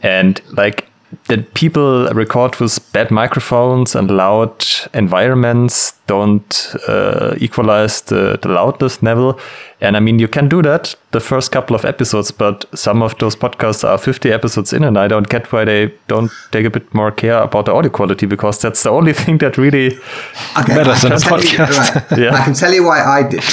And like that people record with bad microphones and loud environments don't uh, equalize the, the loudness level. And I mean, you can do that the first couple of episodes, but some of those podcasts are 50 episodes in, and I don't get why they don't take a bit more care about the audio quality because that's the only [LAUGHS] thing that really okay, matters in a podcast. You, right, [LAUGHS] yeah. I can tell you why I did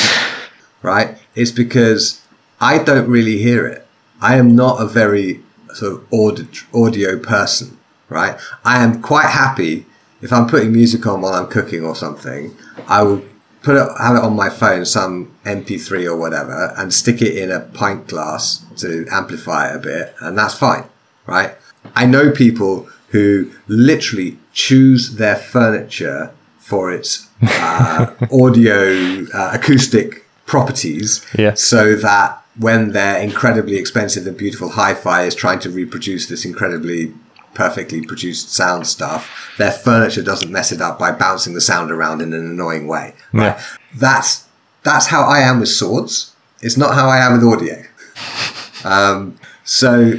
right? It's because I don't really hear it. I am not a very sort of audio person, right? I am quite happy if I'm putting music on while I'm cooking or something. I will put it, have it on my phone, some MP3 or whatever, and stick it in a pint glass to amplify it a bit, and that's fine, right? I know people who literally choose their furniture for its uh, [LAUGHS] audio uh, acoustic properties, yeah. so that when their incredibly expensive and beautiful hi-fi is trying to reproduce this incredibly perfectly produced sound stuff, their furniture doesn't mess it up by bouncing the sound around in an annoying way. Right? Yeah. That's that's how I am with swords. It's not how I am with audio. [LAUGHS] Um, so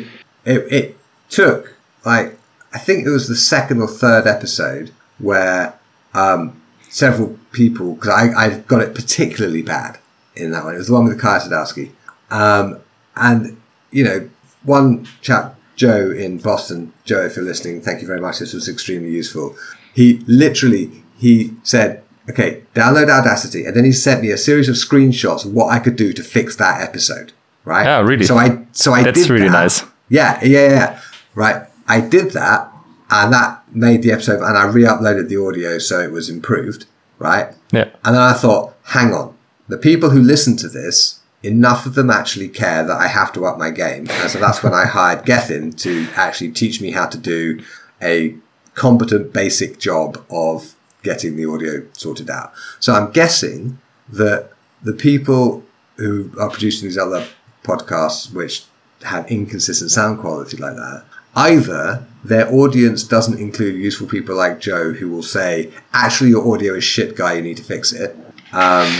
it, it took like I think it was the second or third episode where um, several people because I, I got it particularly bad in that one. It was the one with Kaja Sadowski um, and, you know, one chap Joe in Boston. Joe, if you're listening, thank you very much. This was extremely useful. He literally he said, "Okay, download Audacity," and then he sent me a series of screenshots of what I could do to fix that episode. Right? Yeah, really. So I so I did. That's did really that. nice. Yeah, yeah, yeah. Right. I did that, and that made the episode, and I re-uploaded the audio so it was improved. Right. Yeah. And then I thought, hang on, the people who listen to this, enough of them actually care that I have to up my game. And so that's when I hired Gethin to actually teach me how to do a competent basic job of getting the audio sorted out. So I'm guessing that the people who are producing these other podcasts, which have inconsistent sound quality like that, either their audience doesn't include useful people like Joe who will say, actually, your audio is shit, guy, you need to fix it. Um,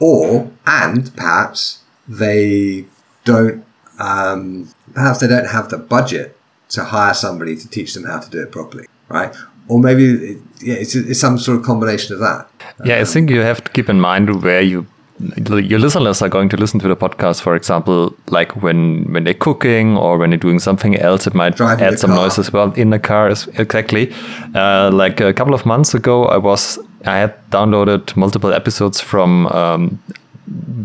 or, and perhaps they don't, um, perhaps they don't have the budget to hire somebody to teach them how to do it properly, right? Or maybe it, yeah, it's, it's some sort of combination of that. Yeah, I think you have to keep in mind where you your listeners are going to listen to the podcast. For example, like when when they're cooking or when they're doing something else, it might add some car. noise as well in the car. Exactly. Uh, like a couple of months ago, I was I had downloaded multiple episodes from. Um,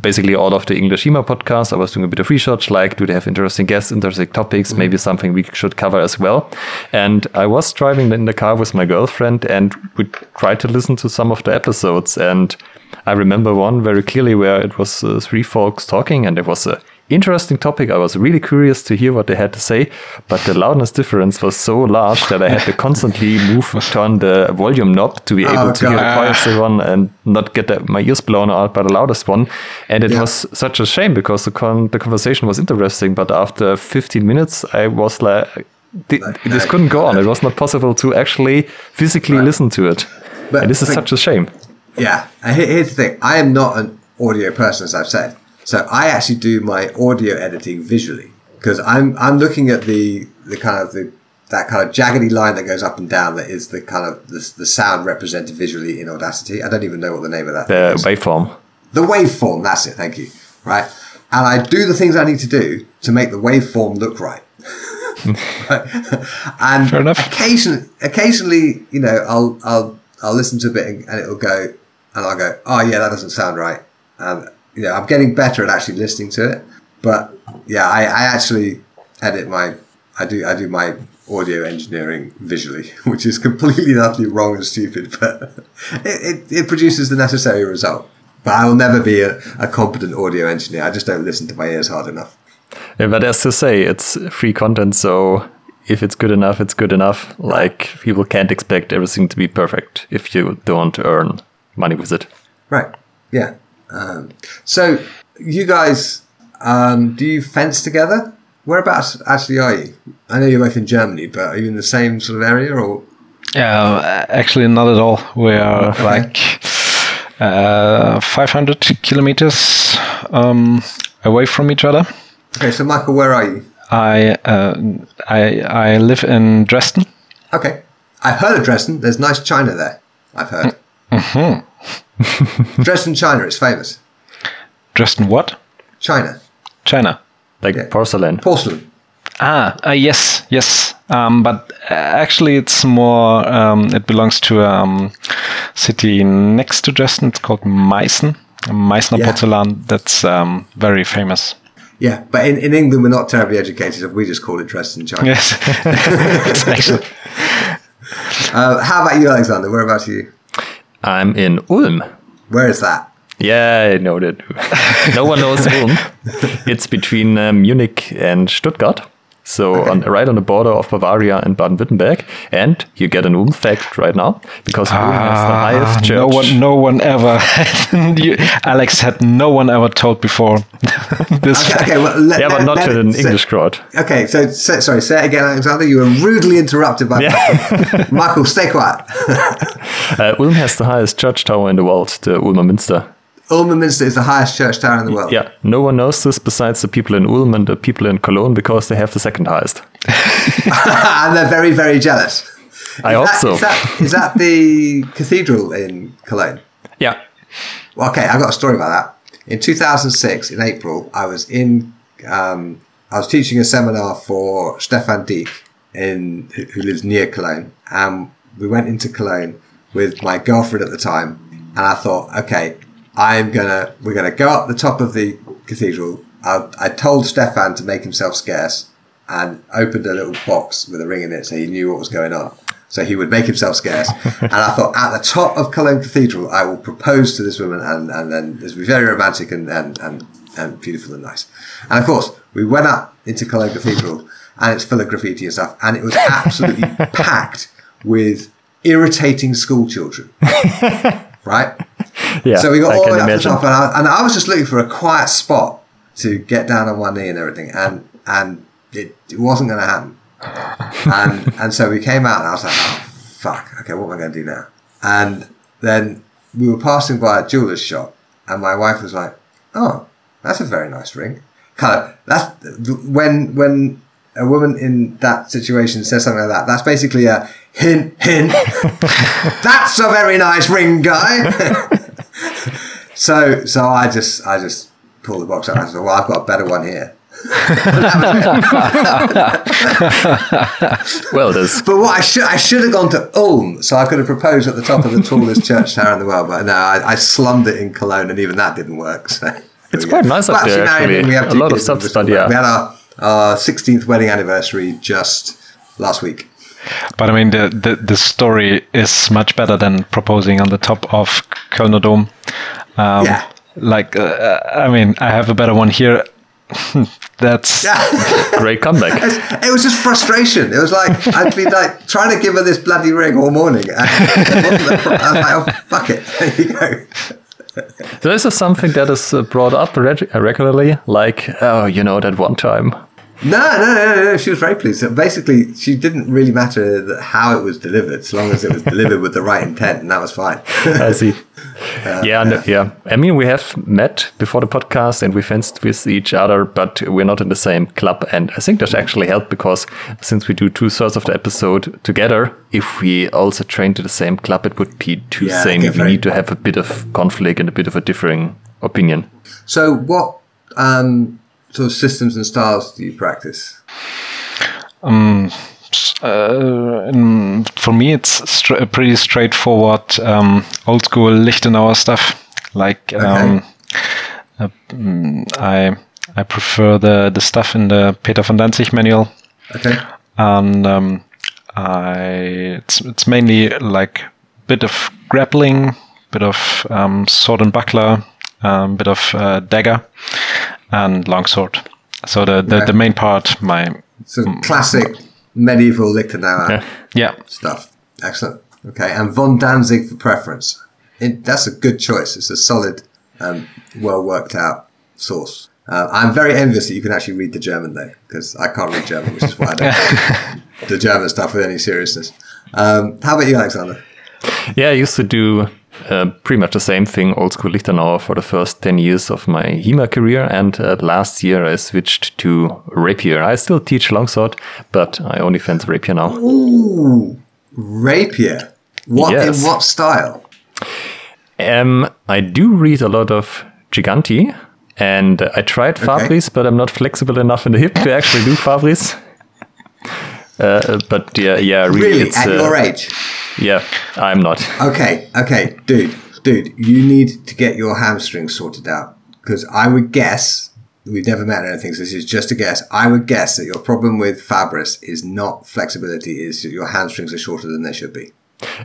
basically all of the English HEMA podcasts. I was doing a bit of research, like do they have interesting guests, interesting topics, maybe something we should cover as well. And I was driving in the car with my girlfriend, and we tried to listen to some of the episodes. And I remember one very clearly where it was uh, three folks talking, and it was a interesting topic. I was really curious to hear what they had to say, but the loudness difference was so large that I had to constantly [LAUGHS] move, turn the volume knob to be oh, able Oh, to hear the God. quietest one and not get the, my ears blown out by the loudest one. And it Yeah. was such a shame because the con- the conversation was interesting, but after 15 minutes, I was like, th- this no, couldn't go on. It was not possible to actually physically listen to it. But and this is such a shame. Yeah, here's the thing: I am not an audio person, as I've said. So I actually do my audio editing visually because I'm I'm looking at the the kind of the that kind of jaggedy line that goes up and down that is the kind of the, the sound represented visually in Audacity. I don't even know what the name of that The waveform. The waveform, that's it, thank you. Right. And I do the things I need to do to make the waveform look right. [LAUGHS] Right? and Fair enough. occasionally occasionally, you know, I'll I'll I'll listen to a bit and, and it'll go and I'll go, Oh yeah, that doesn't sound right. And know, I'm getting better at actually listening to it. But yeah, I, I actually edit my I do I do my audio engineering visually, [LAUGHS] which is completely [LAUGHS] utterly wrong and stupid, but [LAUGHS] it, it, it produces the necessary result. But I will never be a, a competent audio engineer. I just don't listen to my ears hard enough. Yeah, but as to say, it's free content, so if it's good enough, it's good enough. Like people can't expect everything to be perfect if you don't earn money with it. Right. Yeah. Um, so you guys, um, do you fence together? Whereabouts actually are you? I know you're both in Germany, but are you in the same sort of area or? Yeah, actually not at all. We are Okay. like uh, 500 kilometers um, away from each other. Okay, so Michael, where are you? I uh, I I live in Dresden. Okay, I've heard of Dresden. There's nice china there. I've heard. [LAUGHS] Dresden china, it's famous. Dresden what? China, China. Like Yeah. porcelain. porcelain. Ah, uh, yes, yes. Um, but uh, actually, it's more. Um, it belongs to a um, city next to Dresden. It's called Meissen. Meißner Yeah. porcelain. That's um, very famous. Yeah, but in, in England we're not terribly educated. We just call it Dresden china. Yes. [LAUGHS] [LAUGHS] Uh, how about you, Alexander? Whereabouts are you? I'm in Ulm. Where is that? Yeah, I know that. [LAUGHS] no one knows Ulm. It's between uh, Munich and Stuttgart. So on, right on the border of Bavaria and Baden-Württemberg. And you get an Ulm fact right now because Ulm has the highest Ah, church. no one, no one ever. [LAUGHS] you, Alex had no one ever told before. [LAUGHS] this Okay, okay well, let, yeah, but not let- to an so- English crowd. Okay, so, so sorry, say it again, Alexander. You were rudely interrupted by Yeah. Michael. Stay quiet. [LAUGHS] Uh, Ulm has the highest church tower in the world, the Ulmer Minster. Ulmer Minster is the highest church tower in the world. Yeah, no one knows this besides the people in Ulm and the people in Cologne because they have the second highest. [LAUGHS] and they're very, very jealous. I Is hope that- so. Is that, is that the [LAUGHS] cathedral in Cologne? Yeah. Well, okay, I've got a story about that. In 2006, in April, I was in um, I was teaching a seminar for Stefan Dieck in who who lives near Cologne, and we went into Cologne with my girlfriend at the time, and I thought, okay, I'm gonna we're gonna go up the top of the cathedral. I, I told Stefan to make himself scarce and opened a little box with a ring in it so he knew what was going on. So he would make himself scarce. [LAUGHS] and I thought, at the top of Cologne Cathedral, I will propose to this woman and, and then this will be very romantic and, and, and, and beautiful and nice. And of course, we went up into Cologne Cathedral and it's full of graffiti and stuff. And it was absolutely [LAUGHS] packed with irritating school children. [LAUGHS] right? [LAUGHS] Yeah, So we got I all the way up to the top, and I, and I was just looking for a quiet spot to get down on one knee and everything, and and it, it wasn't going to happen. And [LAUGHS] and so we came out, and I was like, oh fuck, okay, what am I going to do now? And then we were passing by a jeweler's shop, and my wife was like, oh, that's a very nice ring. Kind of that's when when a woman in that situation says something like that. That's basically a hint, hint. [LAUGHS] that's a very nice ring, guy. So so I just I just pulled the box out. and I said, well, I've got a better one here. [LAUGHS] Well, there's But what I should I should have gone to Ulm, so I could have proposed at the top of the tallest church tower in the world. But no, I, I slummed it in Cologne, and even that didn't work. So It's quite nice up But there, actually. we have A lot of kids stuff, in Bristol. but yeah. we had our, our 16th wedding anniversary just last week. But I mean, the, the, the story is much better than proposing on the top of Kölner Dom. Um, Yeah. Like, uh, I mean, I have a better one here. [LAUGHS] That's [LAUGHS] great comeback. It was just frustration. It was like I'd been like trying to give her this bloody ring all morning, and it wasn't the pro- I was like, oh fuck it, [LAUGHS] there you go. So this is something that is uh, brought up reg- regularly, like, oh, you know, that one time. No, no, no, no. She was very pleased. So basically, she didn't really matter that how it was delivered, so long as it was delivered with the right intent, and that was fine. I see. [LAUGHS] yeah, no, yeah. I mean, we have met before the podcast and we fenced with each other, but we're not in the same club. And I think that actually helped because since we do two thirds of the episode together, if we also train to the same club, it would be too Yeah, samey. We need to have a bit of conflict and a bit of a differing opinion. so, what um, sort of systems and styles do you practice? uh, in, for me, it's stra- pretty straightforward, um, old school Lichtenauer stuff. Like, um, uh, mm, I I prefer the the stuff in the Peter von Danzig manual. Okay. and um, I it's it's mainly like bit of grappling, bit of um, sword and buckler, um, bit of uh, dagger, and longsword. So the the, Right. the main part, my So, classic medieval Lichtenauer Yeah. yeah, stuff. Excellent. Okay, and von Danzig for preference. It, that's a good choice. It's a solid, um, well worked out source. Uh, I'm very envious that you can actually read the German though, because I can't read German, which is why I don't [LAUGHS] take the German stuff with any seriousness. Um, how about you, Alexander? Yeah, I used to do uh, pretty much the same thing, old school Lichtenauer, for the first 10 years of my HEMA career. And uh, last year I switched to Rapier. I still teach longsword, but I only fence Rapier now. Ooh, rapier. What Yes. in what style? Um, I do read a lot of Giganti, and I tried Fabris, but I'm not flexible enough in the hip to actually do Fabris. [LAUGHS] Uh, but yeah, yeah, really, Really, it's, at uh, your age? Yeah, I'm not. Okay, okay, dude, dude, you need to get your hamstrings sorted out because I would guess we've never met or anything, so this is just a guess. I would guess that your problem with Fabris is not flexibility; is that your hamstrings are shorter than they should be,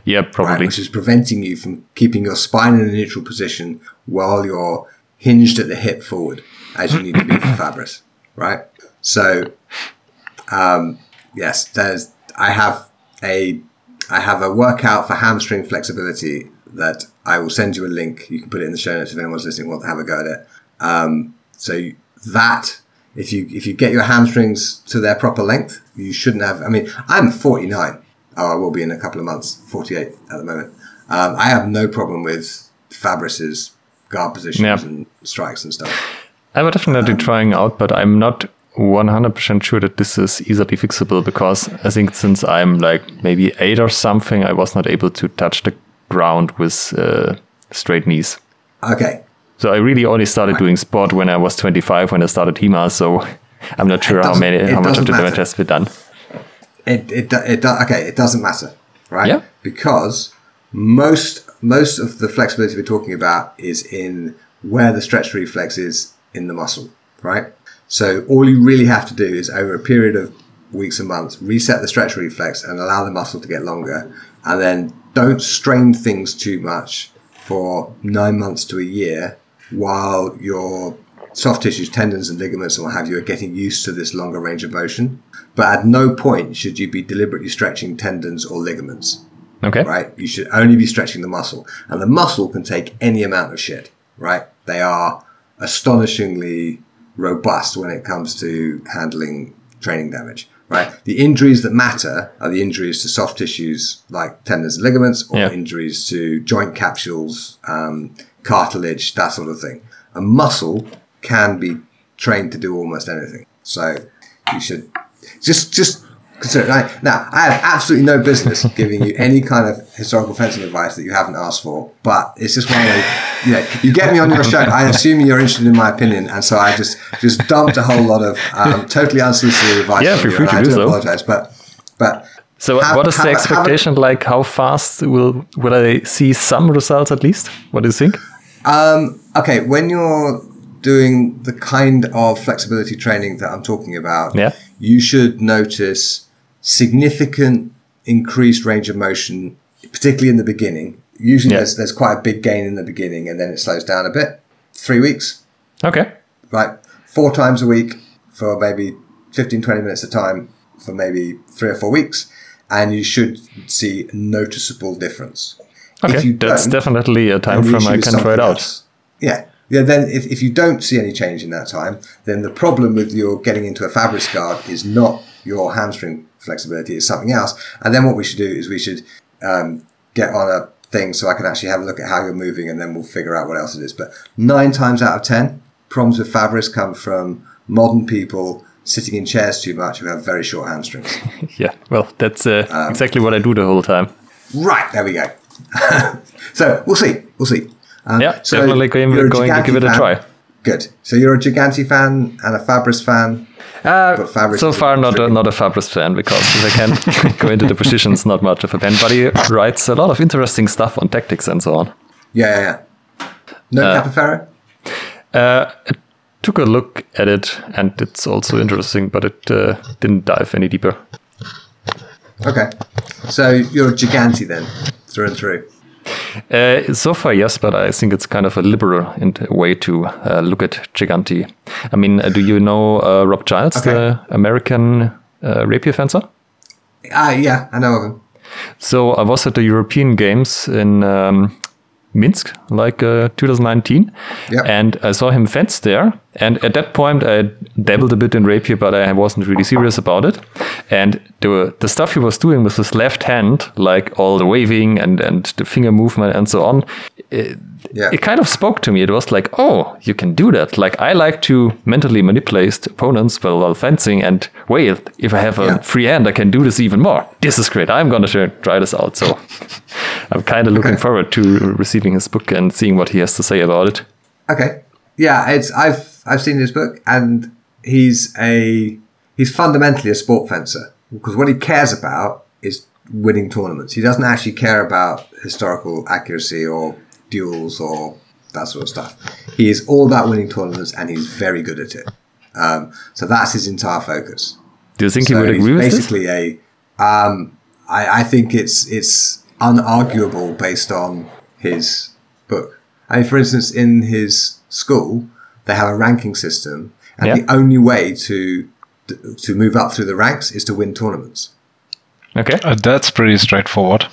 Yeah, right? probably. Which is preventing you from keeping your spine in a neutral position while you're hinged at the hip forward, as you need to be for [COUGHS] Fabris, right? So, um, yes, there's. I have a I have a workout for hamstring flexibility that I will send you a link. You can put it in the show notes if anyone's listening wants to have a go at it. Um, so that if you if you get your hamstrings to their proper length, you shouldn't have. I mean, I'm 49. Oh, I will be in a couple of months. 48 at the moment. Um, I have no problem with Fabris's guard positions Yeah. and strikes and stuff. I would definitely trying out, but I'm not 100% sure that this is easily fixable because I think since I'm like maybe eight or something, I was not able to touch the ground with uh, straight knees. Okay, So I really only started doing sport when I was 25 when I started HEMA. So [LAUGHS] I'm not sure how many, how much of the damage has been done. It it it okay. It doesn't matter, right? Yeah. Because most most of the flexibility we're talking about is in where the stretch reflex is in the muscle, right? So all you really have to do is over a period of weeks and months reset the stretch reflex and allow the muscle to get longer, and then don't strain things too much for nine months to a year while your soft tissues, tendons, and ligaments and what have you are getting used to this longer range of motion. But at no point should you be deliberately stretching tendons or ligaments, Okay. right? You should only be stretching the muscle. And the muscle can take any amount of shit, right? They are astonishingly robust when it comes to handling training damage, right? The injuries that matter are the injuries to soft tissues like tendons and ligaments or Yeah. injuries to joint capsules, um, cartilage, that sort of thing. A muscle can be trained to do almost anything. So you should just just consider it. Right? Now, I have absolutely no business [LAUGHS] giving you any kind of historical fencing advice that you haven't asked for, but it's just one of those, you know, you get me on your show, I assume you're interested in my opinion, and so I just just dumped a whole lot of um, totally unsolicited advice. Yeah, feel you, free to I do so. apologize, but but So have- what is the have- have expectation? like how fast will will I see some results at least? What do you think? okay, when you're doing the kind of flexibility training that I'm talking about, Yeah. you should notice significant increased range of motion, particularly in the beginning. Usually Yeah. there's, there's quite a big gain in the beginning and then it slows down a bit. Three weeks, Okay. right? Four times a week for maybe 15, 20 minutes a time for maybe three or four weeks. And you should see noticeable difference. Okay. you That's definitely a time frame I can try it out. else. Yeah. Yeah, then if, if you don't see any change in that time, then the problem with your getting into a Fabris guard is not your hamstring flexibility, is something else. And then what we should do is we should um, get on a thing so I can actually have a look at how you're moving and then we'll figure out what else it is. But nine times out of ten, problems with Fabris come from modern people sitting in chairs too much who have very short hamstrings. [LAUGHS] Yeah. Well, that's uh, Um, exactly what I do the whole time. Right, there we go. [LAUGHS] so we'll see. We'll see. Um, Yeah, so definitely going, going to give it a fan. try. Good. So you're a Giganti fan and a Fabris fan. Uh, so far, not a, not a Fabris fan because I can't go into the positions, not much of a fan. But he writes a lot of interesting stuff on tactics and so on. Yeah, yeah, yeah. No Capoferro? Uh, I took a look at it, and it's also interesting, but it uh, didn't dive any deeper. Okay. So you're a Giganti then, through and through. Uh, so far, yes, but I think it's kind of a liberal in- way to uh, look at Giganti. I mean, uh, do you know uh, Rob Giles, Okay. the American uh, rapier fencer? Ah, yeah, I know of him. So I was at the European Games in um, Minsk, like uh, 2019, Yep. and I saw him fence there. And at that point, I dabbled a bit in rapier, but I wasn't really serious about it. And the the stuff he was doing with his left hand, like all the waving and and the finger movement and so on, it, Yeah. it kind of spoke to me. It was like, oh, you can do that. Like I like to mentally manipulate opponents while, while fencing, and wait, if I have a Yeah. free hand, I can do this even more. This is great. I'm gonna try, try this out. So [LAUGHS] I'm kind of looking Okay. forward to receiving his book and seeing what he has to say about it. Okay. Yeah, it's I've I've seen his book and he's a he's fundamentally a sport fencer because what he cares about is winning tournaments. He doesn't actually care about historical accuracy or duels or that sort of stuff. He is all about winning tournaments and he's very good at it. Um, so that's his entire focus. Do you think So he would agree with this? basically a. Um, I, I think it's it's unarguable based on his book. I mean, for instance, in his school, they have a ranking system, and Yeah. the only way to to move up through the ranks is to win tournaments. Okay. Uh, that's pretty straightforward.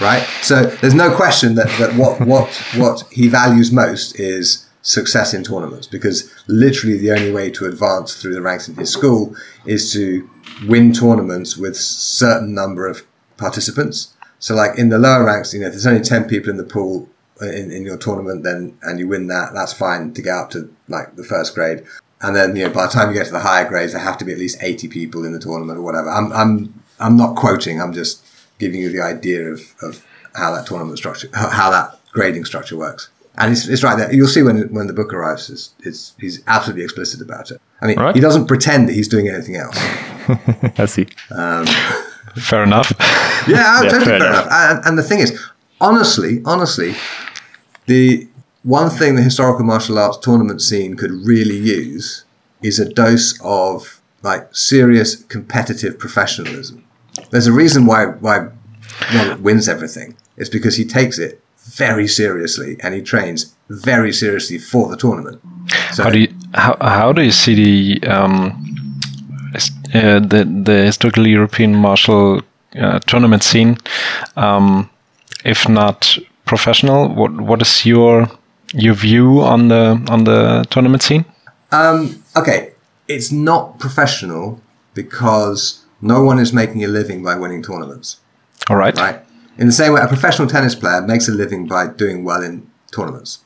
right? So there's no question that, that what what what he values most is success in tournaments because literally the only way to advance through the ranks in his school is to win tournaments with certain number of participants. So like in the lower ranks, you know, if there's only ten people in the pool in, in your tournament, then and you win that, that's fine to get up to like the first grade. And then you know, by the time you get to the higher grades, there have to be at least eighty people in the tournament or whatever. I'm I'm I'm not quoting. I'm just giving you the idea of, of how that tournament structure, how that grading structure works. And it's, it's right there. You'll see when when the book arrives. It's, it's he's absolutely explicit about it. I mean, Right. he doesn't pretend that he's doing anything else. [LAUGHS] I see. Um, fair enough. Yeah, [LAUGHS] totally fair fair enough. enough. And, and the thing is, honestly, honestly, the one thing the historical martial arts tournament scene could really use is a dose of like serious competitive professionalism. There's a reason why why Robert wins everything. It's because he takes it very seriously and he trains very seriously for the tournament. So How do you how, how do you see the um, uh, the the historical European martial uh, tournament scene? Um, if not professional, what what is your your view on the on the tournament scene? Um, okay, it's not professional because no one is making a living by winning tournaments. All right. right? In the same way, a professional tennis player makes a living by doing well in tournaments,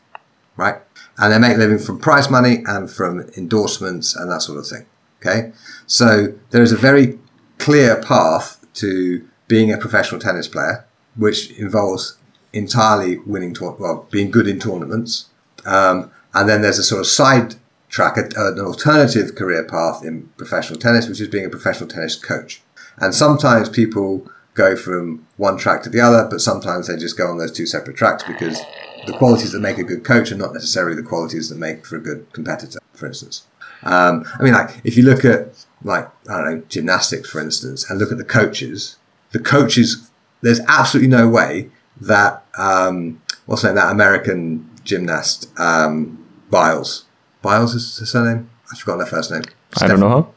right? And they make a living from prize money and from endorsements and that sort of thing. Okay, so there is a very clear path to being a professional tennis player, which involves entirely winning, well, being good in tournaments. Um, and then there's a sort of side track, a- an alternative career path in professional tennis, which is being a professional tennis coach. And sometimes people go from one track to the other, but sometimes they just go on those two separate tracks because the qualities that make a good coach are not necessarily the qualities that make for a good competitor, for instance. Um, I mean, like if you look at like I don't know gymnastics, for instance, and look at the coaches, the coaches, there's absolutely no way that um, what's name, that American gymnast um, Biles, Biles is her surname. I've forgotten her first name. I don't know how.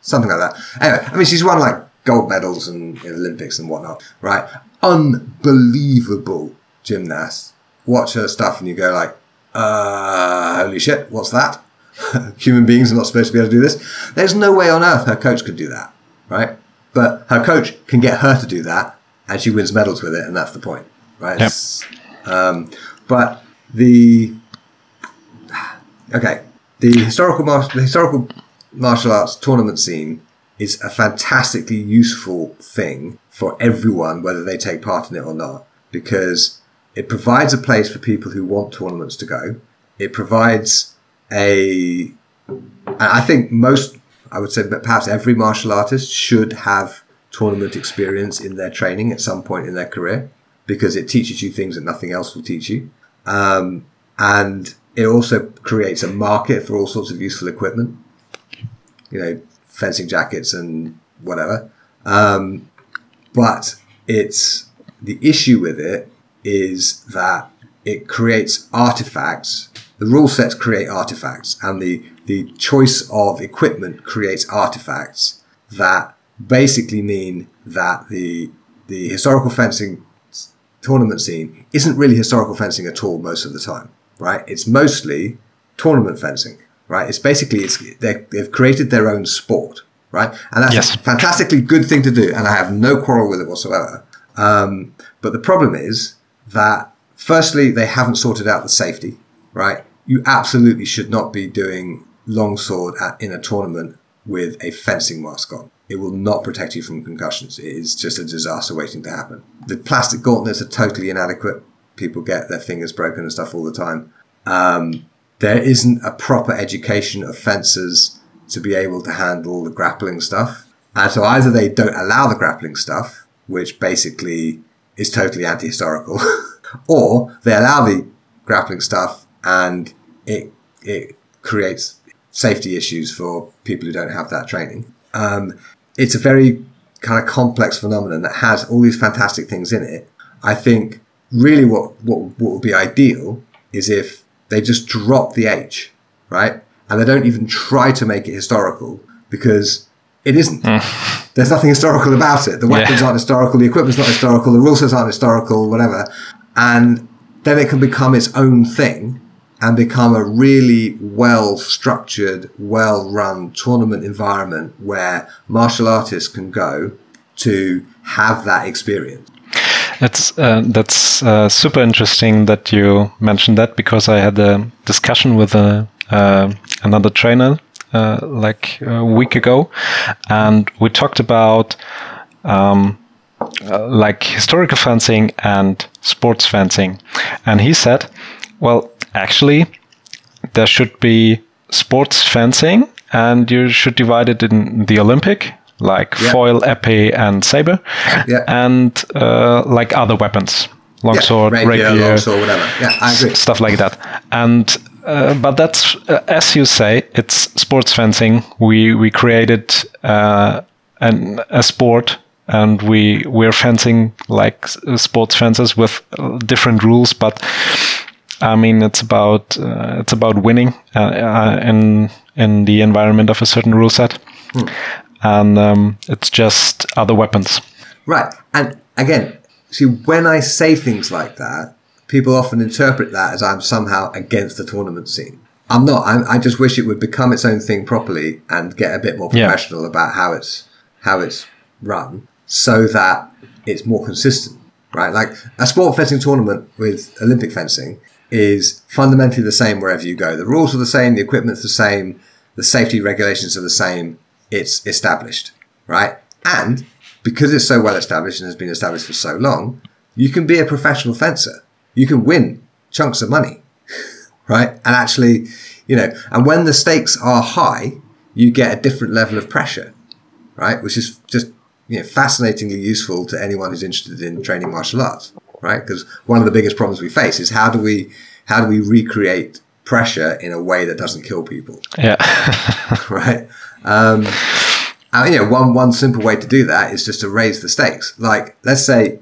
something like that. Anyway, I mean, she's won like gold medals and in Olympics and whatnot, right? Unbelievable gymnast. Watch her stuff and you go like, uh, holy shit, what's that? [LAUGHS] Human beings are not supposed to be able to do this. There's no way on earth her coach could do that, right? But her coach can get her to do that, and she wins medals with it, and that's the point, right? Yep. Um, but the okay, the historical the historical martial arts tournament scene is a fantastically useful thing for everyone, whether they take part in it or not, because it provides a place for people who want tournaments to go. It provides a, I think most, I would say, perhaps every martial artist should have tournament experience in their training at some point in their career, because it teaches you things that nothing else will teach you. Um, and it also creates a market for all sorts of useful equipment you know, fencing jackets and whatever. Um, but it's the issue with it is that it creates artifacts. The rule sets create artifacts, and the the choice of equipment creates artifacts that basically mean that the the historical fencing tournament scene isn't really historical fencing at all most of the time, right? It's mostly tournament fencing, right? It's basically it's they they've created their own sport, right? And that's Yes. a fantastically good thing to do, and I have no quarrel with it whatsoever. Um, but the problem is that firstly they haven't sorted out the safety, right? You absolutely should not be doing longsword at, in a tournament with a fencing mask on. It will not protect you from concussions. It is just a disaster waiting to happen. The plastic gauntlets are totally inadequate. People get their fingers broken and stuff all the time. Um, there isn't a proper education of fencers to be able to handle the grappling stuff. And so either they don't allow the grappling stuff, which basically is totally anti-historical, [LAUGHS] or they allow the grappling stuff and it it creates safety issues for people who don't have that training. Um, it's a very kind of complex phenomenon that has all these fantastic things in it. I think really what, what, what would be ideal is if they just drop the H, right? And they don't even try to make it historical because it isn't. Hmm. [LAUGHS] There's nothing historical about it. The weapons Yeah. aren't historical, the equipment's not historical, the rule sets aren't historical, whatever. And then it can become its own thing and become a really well structured, well run tournament environment where martial artists can go to have that experience. It's uh, that's uh, super interesting that you mentioned that because I had a discussion with a, uh, another trainer uh, like a week ago, and we talked about um, uh, like historical fencing and sports fencing, and he said Well, actually, there should be sports fencing, and you should divide it in the Olympic, like Yeah. foil, epee, and saber, Yeah. and uh, like other weapons, longsword, yeah, rapier, rapier, longsword, whatever. Yeah, I agree. stuff like that. And uh, but that's uh, as you say, it's sports fencing. We we created uh, an a sport, and we we're fencing like sports fences with uh, different rules. But I mean, it's about uh, it's about winning uh, uh, in in the environment of a certain rule set, and um, it's just other weapons. Right. And again, see, when I say things like that, people often interpret that as I'm somehow against the tournament scene. I'm not. I'm, I just wish it would become its own thing properly and get a bit more Yeah. professional about how it's how it's run, so that it's more consistent. Right. Like a sport fencing tournament with Olympic fencing is fundamentally the same wherever you go. The rules are the same. The equipment's the same. The safety regulations are the same. It's established. Right. And because it's so well established and has been established for so long, you can be a professional fencer. You can win chunks of money, [LAUGHS] right? And actually, you know, and when the stakes are high, you get a different level of pressure, right? Which is just, you know, fascinatingly useful to anyone who's interested in training martial arts, right? Because one of the biggest problems we face is how do we, how do we recreate pressure in a way that doesn't kill people? Yeah, [LAUGHS] right? Um, and, you know, one one simple way to do that is just to raise the stakes. Like, let's say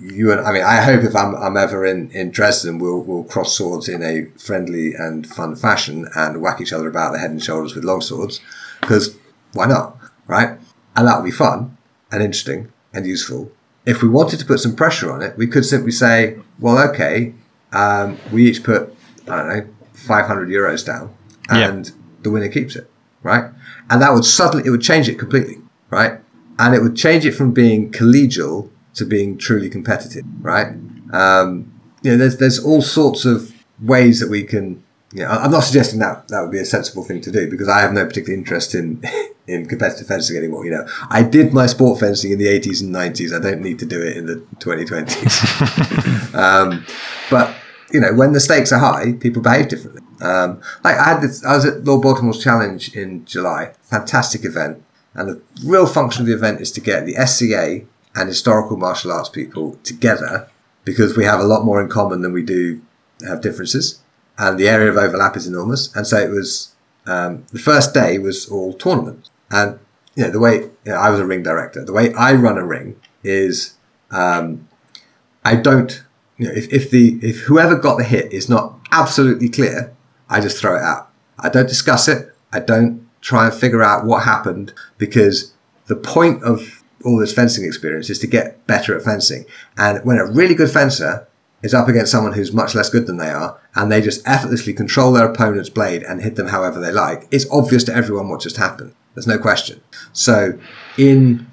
you- and I mean, I hope if I'm, I'm ever in, in Dresden, we'll we'll cross swords in a friendly and fun fashion and whack each other about the head and shoulders with long swords, because why not, right? And that would be fun and interesting and useful. If we wanted to put some pressure on it, we could simply say, well, okay, um, we each put I don't know 500 euros down, Yeah. and the winner keeps it, right? And that would suddenly it would change it completely, right? And it would change it from being collegial to being truly competitive, right? Um, you know, there's there's all sorts of ways that we can. You know, I'm not suggesting that that would be a sensible thing to do because I have no particular interest in [LAUGHS] in competitive fencing anymore. You know, I did my sport fencing in the 80s and 90s. I don't need to do it in the 2020s. [LAUGHS] um, but you know, when the stakes are high, people behave differently. Um, like I had this, I was at Lord Baltimore's Challenge in July, fantastic event, and the real function of the event is to get the SCA and historical martial arts people together because we have a lot more in common than we do have differences, and the area of overlap is enormous. And so it was um, the first day was all tournament, and you know the way you know, I was a ring director. The way I run a ring is um, I don't. You know, if, if the if whoever got the hit is not absolutely clear, I just throw it out. I don't discuss it. I don't try and figure out what happened because the point of all this fencing experience is to get better at fencing. And when a really good fencer is up against someone who's much less good than they are, and they just effortlessly control their opponent's blade and hit them however they like, it's obvious to everyone what just happened. There's no question. So in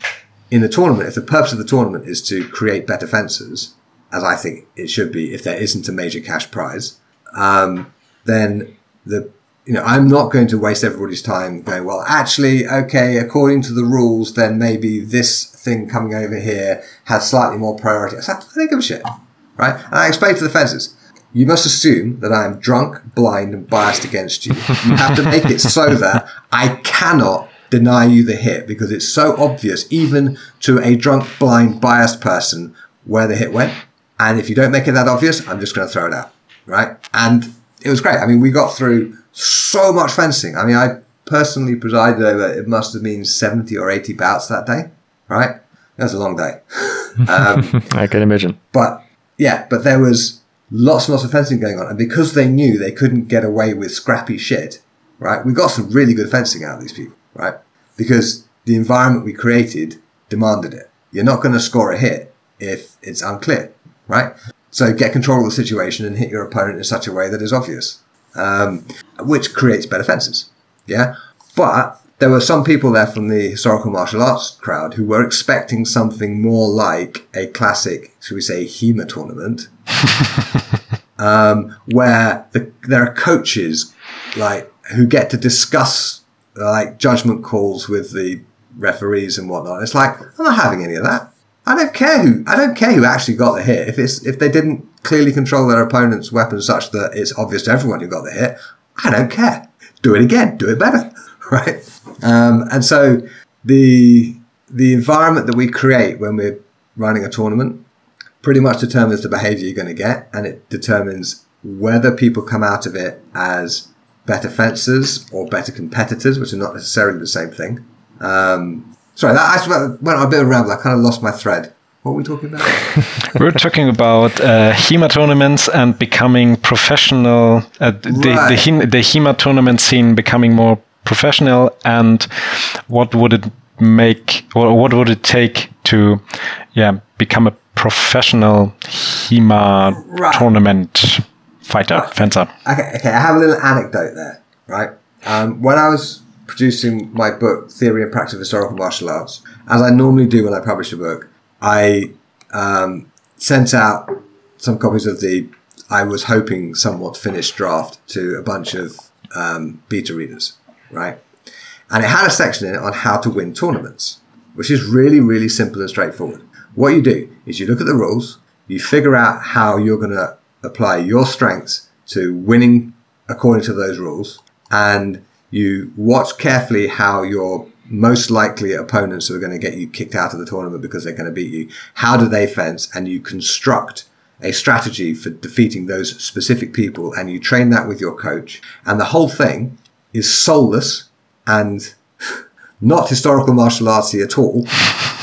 in the tournament, if the purpose of the tournament is to create better fencers, as I think it should be, if there isn't a major cash prize, um, then the you know I'm not going to waste everybody's time going well. Actually, okay, according to the rules, then maybe this thing coming over here has slightly more priority. I don't give a shit, right? And I explain to the fencers. You must assume that I am drunk, blind, and biased against you. You have to make it so that I cannot deny you the hit because it's so obvious, even to a drunk, blind, biased person, where the hit went. And if you don't make it that obvious, I'm just going to throw it out. Right. And it was great. I mean, we got through so much fencing. I mean, I personally presided over, it must have been 70 or 80 bouts that day. Right. That was a long day. [LAUGHS] Um, I can imagine. but yeah, but there was lots and lots of fencing going on. And because they knew they couldn't get away with scrappy shit, right, we got some really good fencing out of these people, right? Because the environment we created demanded it. You're not going to score a hit if it's unclear, right? So get control of the situation and hit your opponent in such a way that is obvious, um, which creates better fences. Yeah. But there were some people there from the historical martial arts crowd who were expecting something more like a classic, should we say, HEMA tournament, [LAUGHS] um, where the, there are coaches like who get to discuss like judgment calls with the referees and whatnot. It's like I'm not having any of that. I don't care who I don't care who actually got the hit. If it's if they didn't clearly control their opponent's weapons such that it's obvious to everyone who got the hit, I don't care. Do it again. Do it better. [LAUGHS] Right. Um, and so the the environment that we create when we're running a tournament pretty much determines the behavior you're going to get, and it determines whether people come out of it as better fencers or better competitors, which are not necessarily the same thing. Um, sorry, that actually went on a bit of a ramble. I kind of lost my thread. What were we talking about? [LAUGHS] We're talking about uh, HEMA tournaments and becoming professional. Uh, the, right. the, the HEMA tournament scene becoming more professional, and what would it make, or what would it take to, yeah, become a professional HEMA right. tournament fighter, right. fencer? Okay, okay, I have a little anecdote there, right? Um, when I was producing my book, Theory and Practice of Historical Martial Arts, as I normally do when I publish a book, I um, sent out some copies of the I was hoping somewhat finished draft to a bunch of um, beta readers, right? And it had a section in it on how to win tournaments, which is really, really simple and straightforward. What you do is you look at the rules, you figure out how you're going to apply your strengths to winning according to those rules, and you watch carefully how your most likely opponents who are going to get you kicked out of the tournament because they're going to beat you. How do they fence? And you construct a strategy for defeating those specific people and you train that with your coach. And the whole thing is soulless and [LAUGHS] not historical martial artsy at all.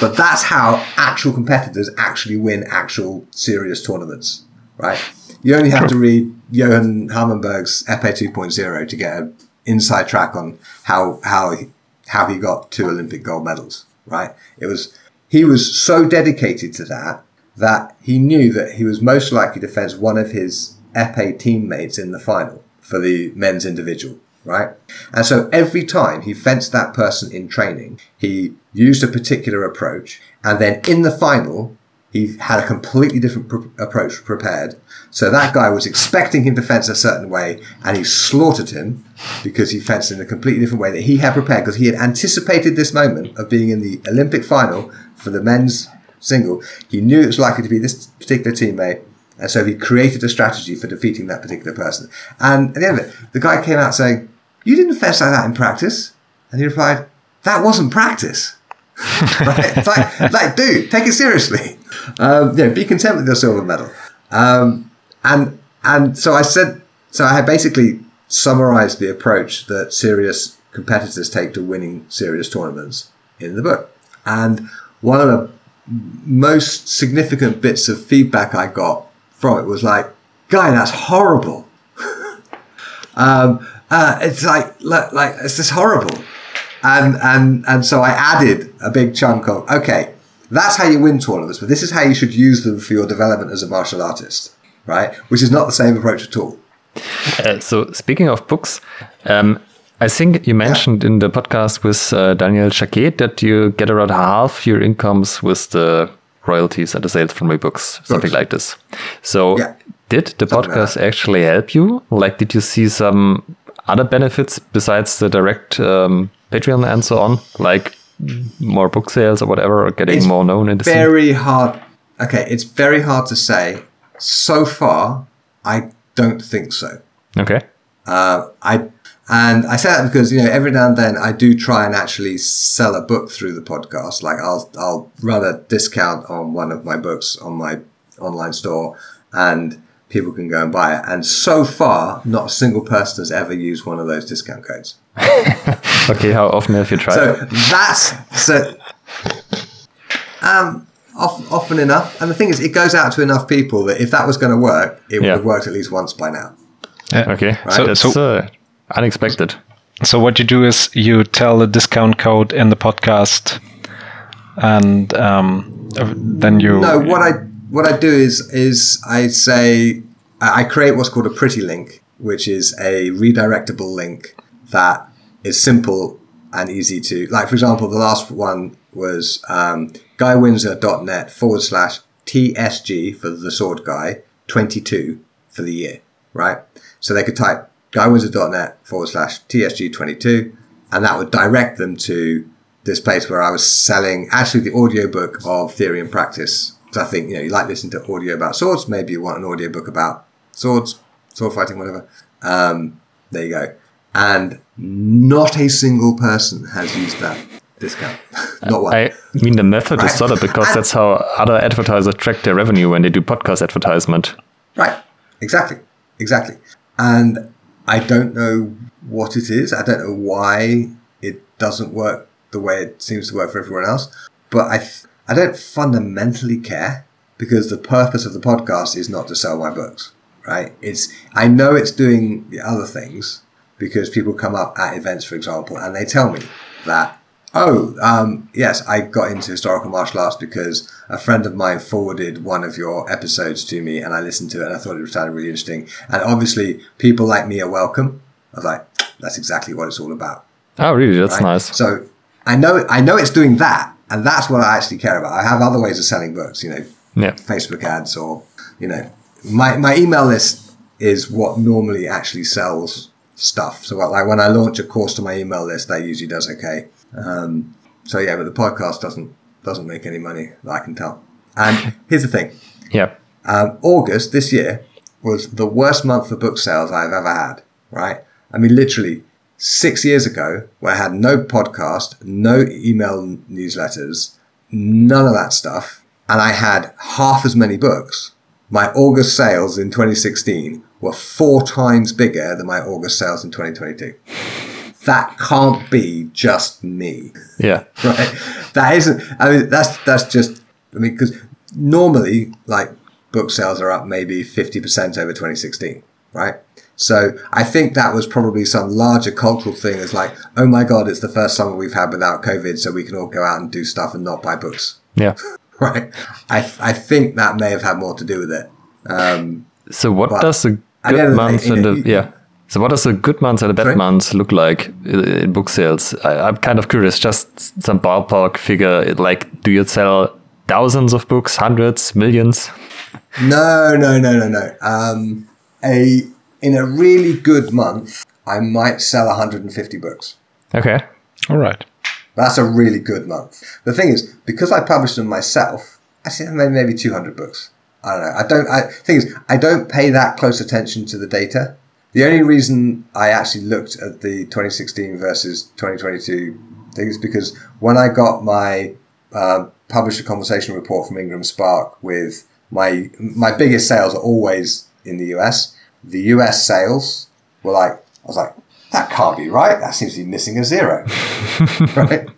But that's how actual competitors actually win actual serious tournaments, right? You only have to read Johan Harmenberg's Epee 2.0 to get an inside track on how, how how he got two Olympic gold medals, right? It was, he was so dedicated to that that he knew that he was most likely to fence one of his epee teammates in the final for the men's individual, right? And so every time he fenced that person in training, he used a particular approach. And then in the final, he had a completely different pr- approach prepared. So that guy was expecting him to fence a certain way, and he slaughtered him because he fenced in a completely different way that he had prepared because he had anticipated this moment of being in the Olympic final for the men's single. He knew it was likely to be this particular teammate, and so he created a strategy for defeating that particular person. And at the end of it, the guy came out saying, "You didn't fence like that in practice," and he replied, "That wasn't practice." [LAUGHS] right? It's like, like, dude, take it seriously. Um, yeah, be content with your silver medal. Um, and and so I said, so I had basically summarized the approach that serious competitors take to winning serious tournaments in the book. And one of the most significant bits of feedback I got from it was like, "Guy, that's horrible." [LAUGHS] um, uh, it's like, like, like it's just horrible and and and so I added a big chunk of okay, that's how you win tournaments, but this is how you should use them for your development as a martial artist, right? Which is not the same approach at all. Uh, so speaking of books, um, I think you mentioned yeah. in the podcast with uh, Daniel Jaquet that you get around half your incomes with the royalties and the sales from my books, something like this. So yeah. did the something podcast like actually help you? Like, did you see some other benefits besides the direct um, Patreon and so on, like more book sales or whatever, or getting it's more known in the very scene? hard. Okay, it's very hard to say. So far, I don't think so. Okay. Uh, I and I say that because you know every now and then I do try and actually sell a book through the podcast. Like I'll I'll run a discount on one of my books on my online store, and people can go and buy it. And so far, not a single person has ever used one of those discount codes. [LAUGHS] okay, how often have you tried? So that's so. Um, often enough, and the thing is, it goes out to enough people that if that was going to work, it would have worked at least once by now. Yeah. Okay, right? so that's so, uh, unexpected. So what you do is you tell the discount code in the podcast, and um, then you. No, what I what I do is is I say I create what's called a pretty link, which is a redirectable link that is simple and easy to like. For example, the last one was um, guywindsor.net forward slash TSG for the sword guy 22 for the year, right? So they could type guywindsor.net forward slash TSG 22 and that would direct them to this place where I was selling actually the audiobook of Theory and Practice So I think, you know, you like listening to audio about swords. Maybe you want an audio book about swords, sword fighting, whatever. Um, there you go. And not a single person has used that discount. [LAUGHS] not one. I mean, the method Right. is solid because And- that's how other advertisers track their revenue when they do podcast advertisement. Right. Exactly. Exactly. And I don't know what it is. I don't know why it doesn't work the way it seems to work for everyone else. But I, th- I don't fundamentally care because the purpose of the podcast is not to sell my books. Right. It's I know it's doing the other things because people come up at events, for example, and they tell me that Oh, um, yes, I got into historical martial arts because a friend of mine forwarded one of your episodes to me and I listened to it and I thought it sounded really interesting. And obviously, people like me are welcome. I was like, that's exactly what it's all about. Oh, really? That's right? nice. So I know, I know it's doing that. And that's what I actually care about. I have other ways of selling books, you know, Yeah. Facebook ads or, you know, my, my email list is what normally actually sells stuff. So like when I launch a course to my email list, that usually does okay. Um, so yeah, but the podcast doesn't, doesn't make any money that I can tell. And [LAUGHS] here's the thing. Yeah. Um, August this year was the worst month for book sales I've ever had, right? I mean, literally six years ago, where I had no podcast, no email newsletters, none of that stuff, and I had half as many books. My August sales in 2016 were four times bigger than my August sales in 2022. That can't be just me Yeah. [LAUGHS] right? That isn't. I mean, that's that's just. I mean, because normally, like book sales are up maybe fifty percent over 2016, right? So I think that was probably some larger cultural thing. As like, oh my god, it's the first summer we've had without COVID, so we can all go out and do stuff and not buy books, Yeah. [LAUGHS] right? I I think that may have had more to do with it. Um, So what does a at the end good month and a, yeah? So what does a good month and a bad Sorry? month look like in book sales? I, I'm kind of curious. Just some ballpark figure. Like, do you sell thousands of books, hundreds, millions? no, no, no, no, no. Um, a in a really good month, I might sell 150 books. Okay. All right. That's a really good month. The thing is, because I publish them myself, I see maybe, maybe 200 books. I don't know. I don't. I thing is, I don't pay that close attention to the data. The only reason I actually looked at the 2016 versus 2022 thing is because when I got my uh, publisher conversation report from Ingram Spark with my my biggest sales are always in the US. The US sales were like I was like that can't be right. That seems to be missing a zero. [LAUGHS] right?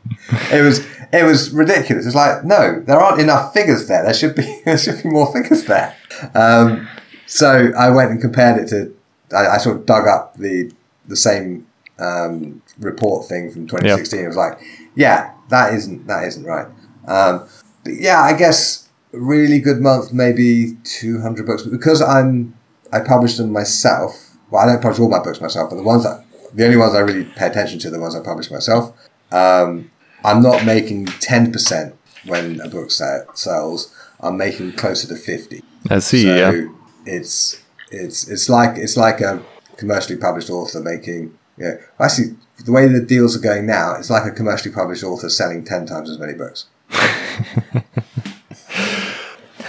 It was it was ridiculous. It's like no, there aren't enough figures there. There should be [LAUGHS] there should be more figures there. Um, so I went and compared it to. I, I sort of dug up the the same um, report thing from 2016. It was like, yeah, that isn't that isn't right. Um, but yeah, I guess really good month, maybe 200 books. But because I'm I publish them myself. Well, I don't publish all my books myself, but the ones that the only ones I really pay attention to are the ones I publish myself. Um, I'm not making 10% when a book sells. I'm making closer to 50. I see. So yeah. it's it's it's like it's like a commercially published author making yeah. Actually, the way the deals are going now, it's like a commercially published author selling ten times as many books. [LAUGHS]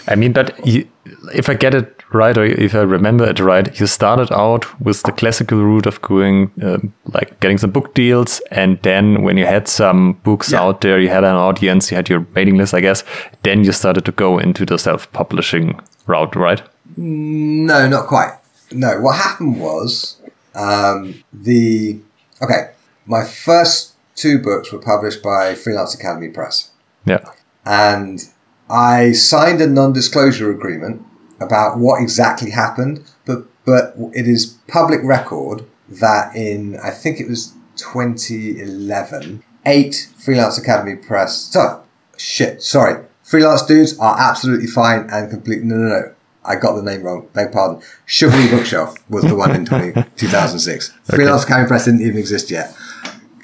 I mean, but you, if I get it right, or if I remember it right, you started out with the classical route of going, um, like getting some book deals, and then when you had some books Yeah. out there, you had an audience, you had your mailing list, I guess. Then you started to go into the self-publishing route, right? No, not quite. No, what happened was um, the okay. My first two books were published by Freelance Academy Press. Yeah. and I signed a non-disclosure agreement about what exactly happened, but but it is public record that in I think it was 2011, eight Freelance Academy Press. So shit, sorry, freelance dudes are absolutely fine and complete. No, no, no. I got the name wrong. Beg pardon. Chivalry [LAUGHS] Bookshelf was the one in 20, [LAUGHS] 2006. Freelance Academy Press didn't even exist yet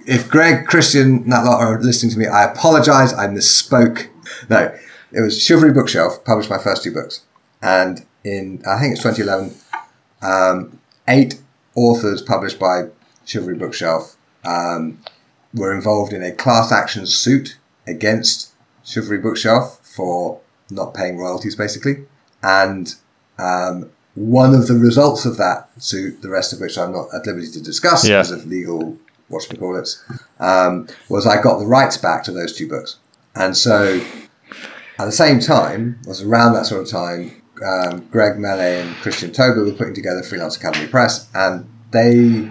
if Greg, Christian, that lot are listening to me, I apologize. I misspoke. No, it was Chivalry Bookshelf published my first two books, and in I think it's 2011, um, eight authors published by Chivalry Bookshelf um, were involved in a class action suit against Chivalry Bookshelf for not paying royalties, basically. And um, one of the results of that suit, the rest of which I'm not at liberty to discuss Yeah. because of legal, what we call it, um, was I got the rights back to those two books. And so at the same time, was around that sort of time, um, Greg Mele and Christian Tobler were putting together Freelance Academy Press, and they,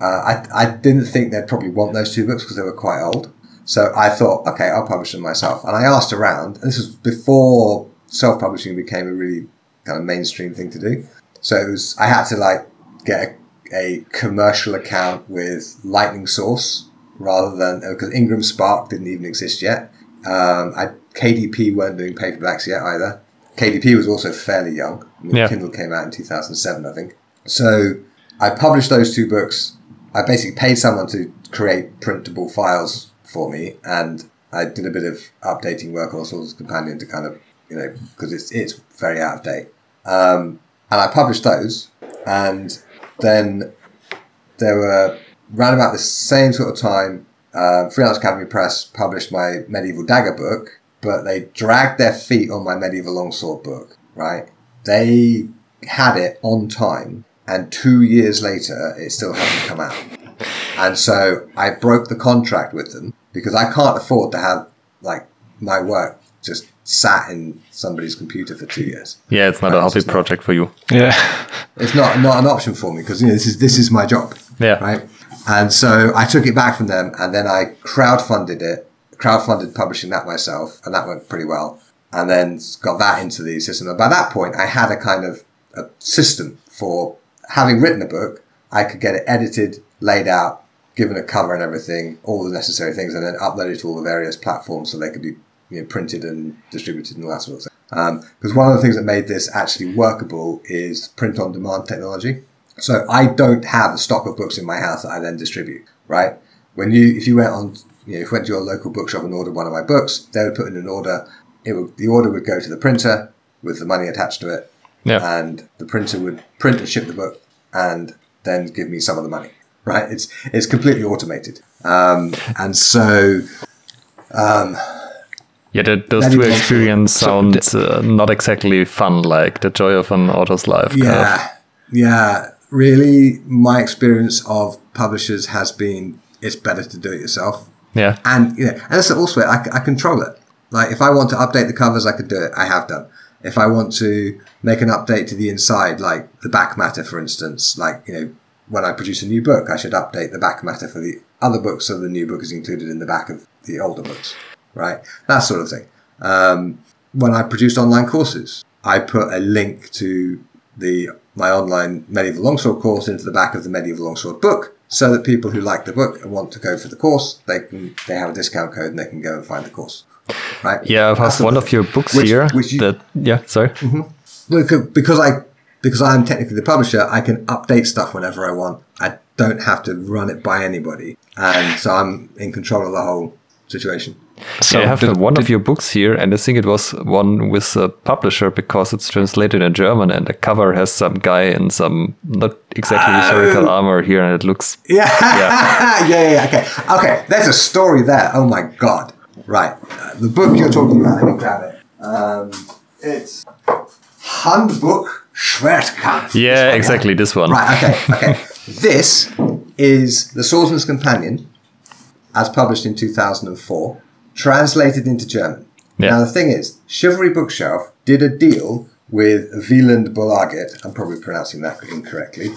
uh, I, I didn't think they'd probably want those two books because they were quite old. So I thought, okay, I'll publish them myself. And I asked around, and this was before self-publishing became a really kind of mainstream thing to do. So it was, I had to like get a, a commercial account with Lightning Source rather than, because Ingram Spark didn't even exist yet. Um, I, KDP weren't doing paperbacks yet either. KDP was also fairly young. I mean, Yeah. Kindle came out in 2007, I think. So I published those two books. I basically paid someone to create printable files for me, and I did a bit of updating work on Swordsman's Companion to kind of, you know, because it's it's very out of date. Um, and I published those, and then there were around about the same sort of time. Uh, Freelance Academy Press published my Medieval Dagger book, but they dragged their feet on my Medieval Longsword book. Right? They had it on time, and two years later, it still hasn't come out. And so I broke the contract with them because I can't afford to have like my work just sat in somebody's computer for two years. Yeah, it's not a Right, hobby it's not. project for you. Yeah. [LAUGHS] It's not not an option for me because you know this is this is my job. Yeah. Right. And so I took it back from them, and then I crowdfunded it, crowdfunded publishing that myself, and that went pretty well. And then got that into the system. And by that point, I had a kind of a system for having written a book. I could get it edited, laid out, given a cover and everything, all the necessary things, and then uploaded to all the various platforms so they could be you know, printed and distributed and all that sort of thing. Um, because one of the things that made this actually workable is print on demand technology. So I don't have a stock of books in my house that I then distribute, right? When you, if you went on, you know, if you went to your local bookshop and ordered one of my books, they would put in an order. It would, the order would go to the printer with the money attached to it, Yeah. and the printer would print and ship the book, and then give me some of the money. Right? It's it's completely automated, um, and so Yeah, that, those two experiences sound uh, not exactly fun, like the joy of an author's life. Yeah, yeah. Really, my experience of publishers has been it's better to do it yourself. Yeah. And you know, and that's also I control it. Like if I want to update the covers, I could do it. I have done. If I want to make an update to the inside, like the back matter, for instance, like you know, when I produce a new book, I should update the back matter for the other books so the new book is included in the back of the older books, right? That sort of thing. Um, when I produced online courses, I put a link to the my online medieval longsword course into the back of the medieval longsword book, so that people who like the book and want to go for the course, they can they have a discount code and they can go and find the course. Right? Yeah, I've That's had one of your books Which- here. which you- that yeah, sorry. Mm-hmm. because because I because I'm technically the publisher, I can update stuff whenever I want. I don't have to run it by anybody, and so I'm in control of the whole situation. So yeah, I have did- one of your books here, and I think it was one with a publisher because it's translated in German, and the cover has some guy in some not exactly historical armor here, and it looks [LAUGHS] Yeah. [LAUGHS] yeah, yeah, yeah. Okay, okay. There's a story there. Oh my god. Right. Uh, the book you're talking about. Let me grab it. Um, it's Handbook Schwertkampf. yeah, exactly this one. Right. Okay. Okay. [LAUGHS] this is the Swordsman's Companion, as published in 2004, translated into German. Yeah. Now the thing is, Chivalry Bookshelf did a deal with Wieland Bolaget. I'm probably pronouncing that incorrectly,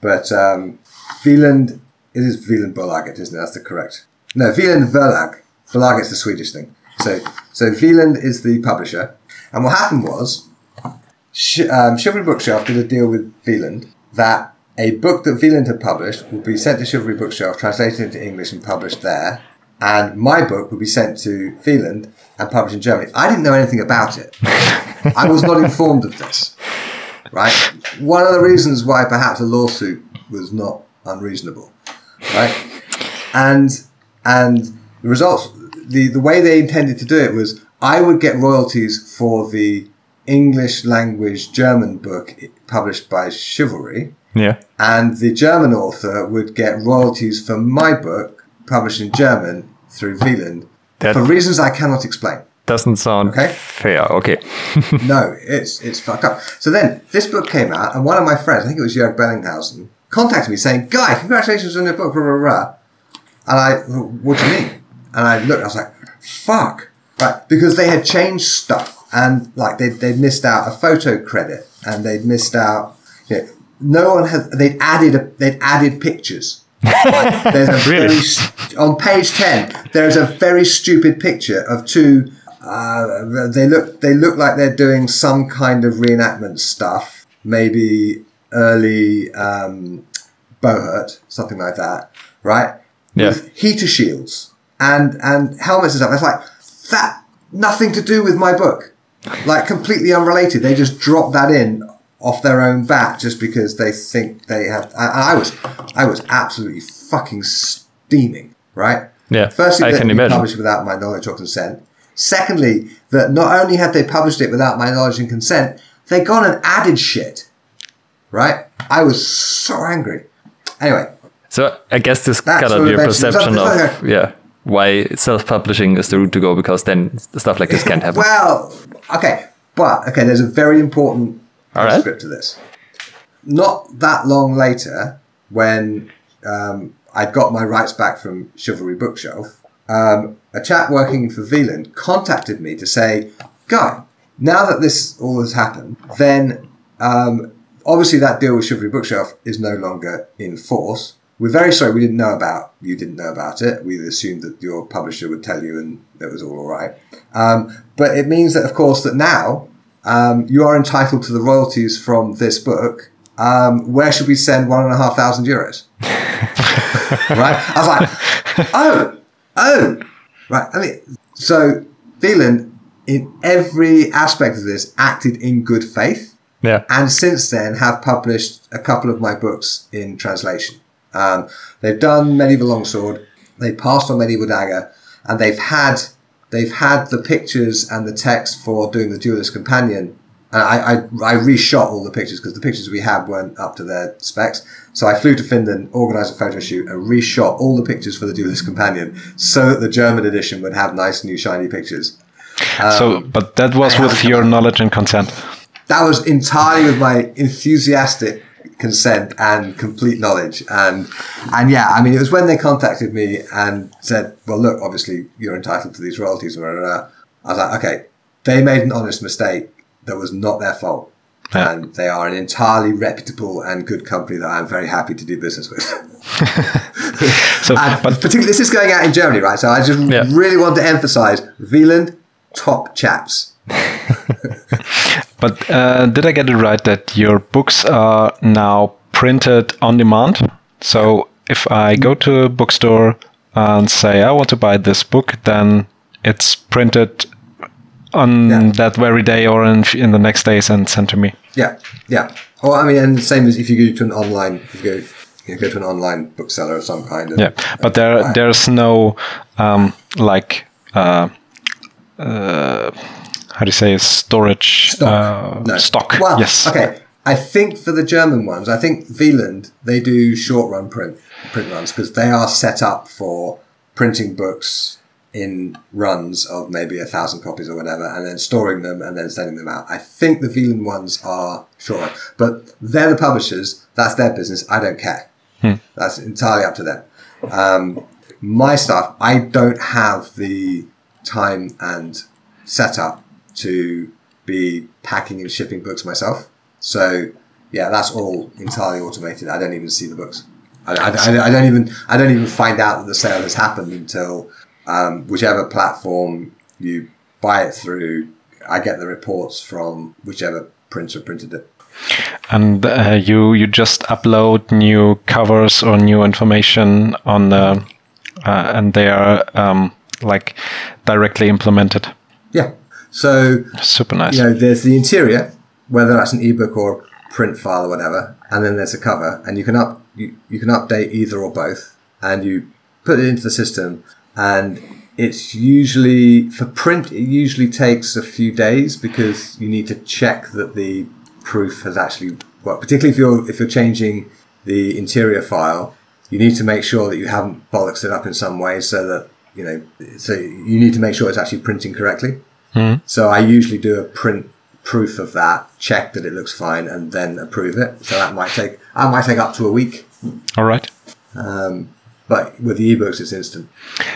but um, Wieland it is Wieland Bolaget, isn't it? That's the correct. No, Wieland Verlag. Verlag is the Swedish thing. So, so Wieland is the publisher, and what happened was, Sh- um, Chivalry Bookshelf did a deal with Wieland that a book that Wieland had published would be sent to Chivalry Bookshelf, translated into English, and published there. And my book would be sent to Wieland and published in Germany. I didn't know anything about it. I was not informed of this. Right? One of the reasons why perhaps a lawsuit was not unreasonable. Right? And and the results the, the way they intended to do it was I would get royalties for the English language German book published by Chivalry, Yeah, and the German author would get royalties for my book published in German through Wieland That- for reasons I cannot explain. doesn't sound Okay. fair. Okay. [LAUGHS] no, it's it's fucked up. So then this book came out, and one of my friends, I think it was Jörg Bellinghausen, contacted me saying, "Guy, congratulations on your book." Blah, blah, blah. And I, what do you mean? And I looked, I was like, "Fuck!" Right, because they had changed stuff, and like they they'd missed out a photo credit, and they'd missed out. You know, no one had. They'd added a, they'd added pictures. Like, [LAUGHS] there's a Really? very on page ten. There's a very stupid picture of two. Uh, they look they look like they're doing some kind of reenactment stuff, maybe early um, Buhurt, something like that, right? Yeah. With heater shields and and helmets and stuff. It's like that nothing to do with my book, like completely unrelated. They just dropped that in off their own bat just because they think they have. And I was I was absolutely fucking steaming, right? Yeah, Firstly, I that can imagine. published without my knowledge or consent. Secondly, that not only had they published it without my knowledge and consent, they gone and added shit. Right? I was so angry. Anyway, So I guess this kind of your perception of yeah why self-publishing is the route to go because then stuff like this can't happen. Well, okay, but okay, there's a very important All right. postscript to this. Not that long later, when um, I got my rights back from Chivalry Bookshelf, um, a chap working for Wieland contacted me to say, "Guy, now that this all has happened, then um, obviously that deal with Chivalry Bookshelf is no longer in force. We're very sorry we didn't know about you didn't know about it. We assumed that your publisher would tell you and it was all all right. Um, but it means that, of course, that now um, you are entitled to the royalties from this book. Um, where should we send one and a half thousand euros? [LAUGHS] right? I was like, oh, oh, right. I mean, so Wieland, in every aspect of this, acted in good faith Yeah, and since then have published a couple of my books in translation. Um, they've done Medieval Longsword, they passed on Medieval Dagger, and they've had they've had the pictures and the text for doing the Duelist Companion. And I, I, I reshot all the pictures because the pictures we had weren't up to their specs. So I flew to Finland, organised a photo shoot, and reshot all the pictures for the Duelist Companion so that the German edition would have nice new shiny pictures. so, um, but that was with your knowledge and consent. that was entirely with my enthusiastic consent and complete knowledge and and yeah i mean it was when they contacted me and said well look obviously you're entitled to these royalties blah, blah, blah. i was like okay they made an honest mistake that was not their fault Yeah. and they are an entirely reputable and good company that i'm very happy to do business with [LAUGHS] So, but particularly this is going out in germany right so i just Yeah. really want to emphasize Wieland, top chaps [LAUGHS] But uh, did I get it right that your books are now printed on demand? So if I go to a bookstore and say I want to buy this book, then it's printed on Yeah. that very day or in, in the next days and sent to me. Yeah, yeah. Well, I mean, and the same as if you go to an online, if you go, you go to an online bookseller of some kind. And, Yeah, but there there's no um, like uh, uh, how do you say storage stock. uh, stock. Well, yes. Okay. I think for the German ones, I think Wieland they do short run print print runs because they are set up for printing books in runs of maybe a thousand copies or whatever, and then storing them and then sending them out. I think the Wieland ones are short run, but they're the publishers. That's their business. I don't care. That's entirely up to them. Um, my stuff, I don't have the time and setup to be packing and shipping books myself. So yeah, that's all entirely automated. I don't even see the books. I, I, I, I don't even I don't even find out that the sale has happened until um, whichever platform you buy it through. I get the reports from whichever printer printed it. and uh, you you just upload new covers or new information on the uh, and they are um, like directly implemented Yeah. So super nice you know, there's the interior, whether that's an ebook or print file or whatever, and then there's a cover, and you can up you, you can update either or both, and you put it into the system, and it's usually for print. It usually takes a few days because you need to check that the proof has actually worked. Particularly if you're if you're changing the interior file, you need to make sure that you haven't bollocks it up in some way so that you know so you need to make sure it's actually printing correctly So I usually do a print proof of that, check that it looks fine, and then approve it. So that might take that might take up to a week. All right. But with the ebooks, it's instant.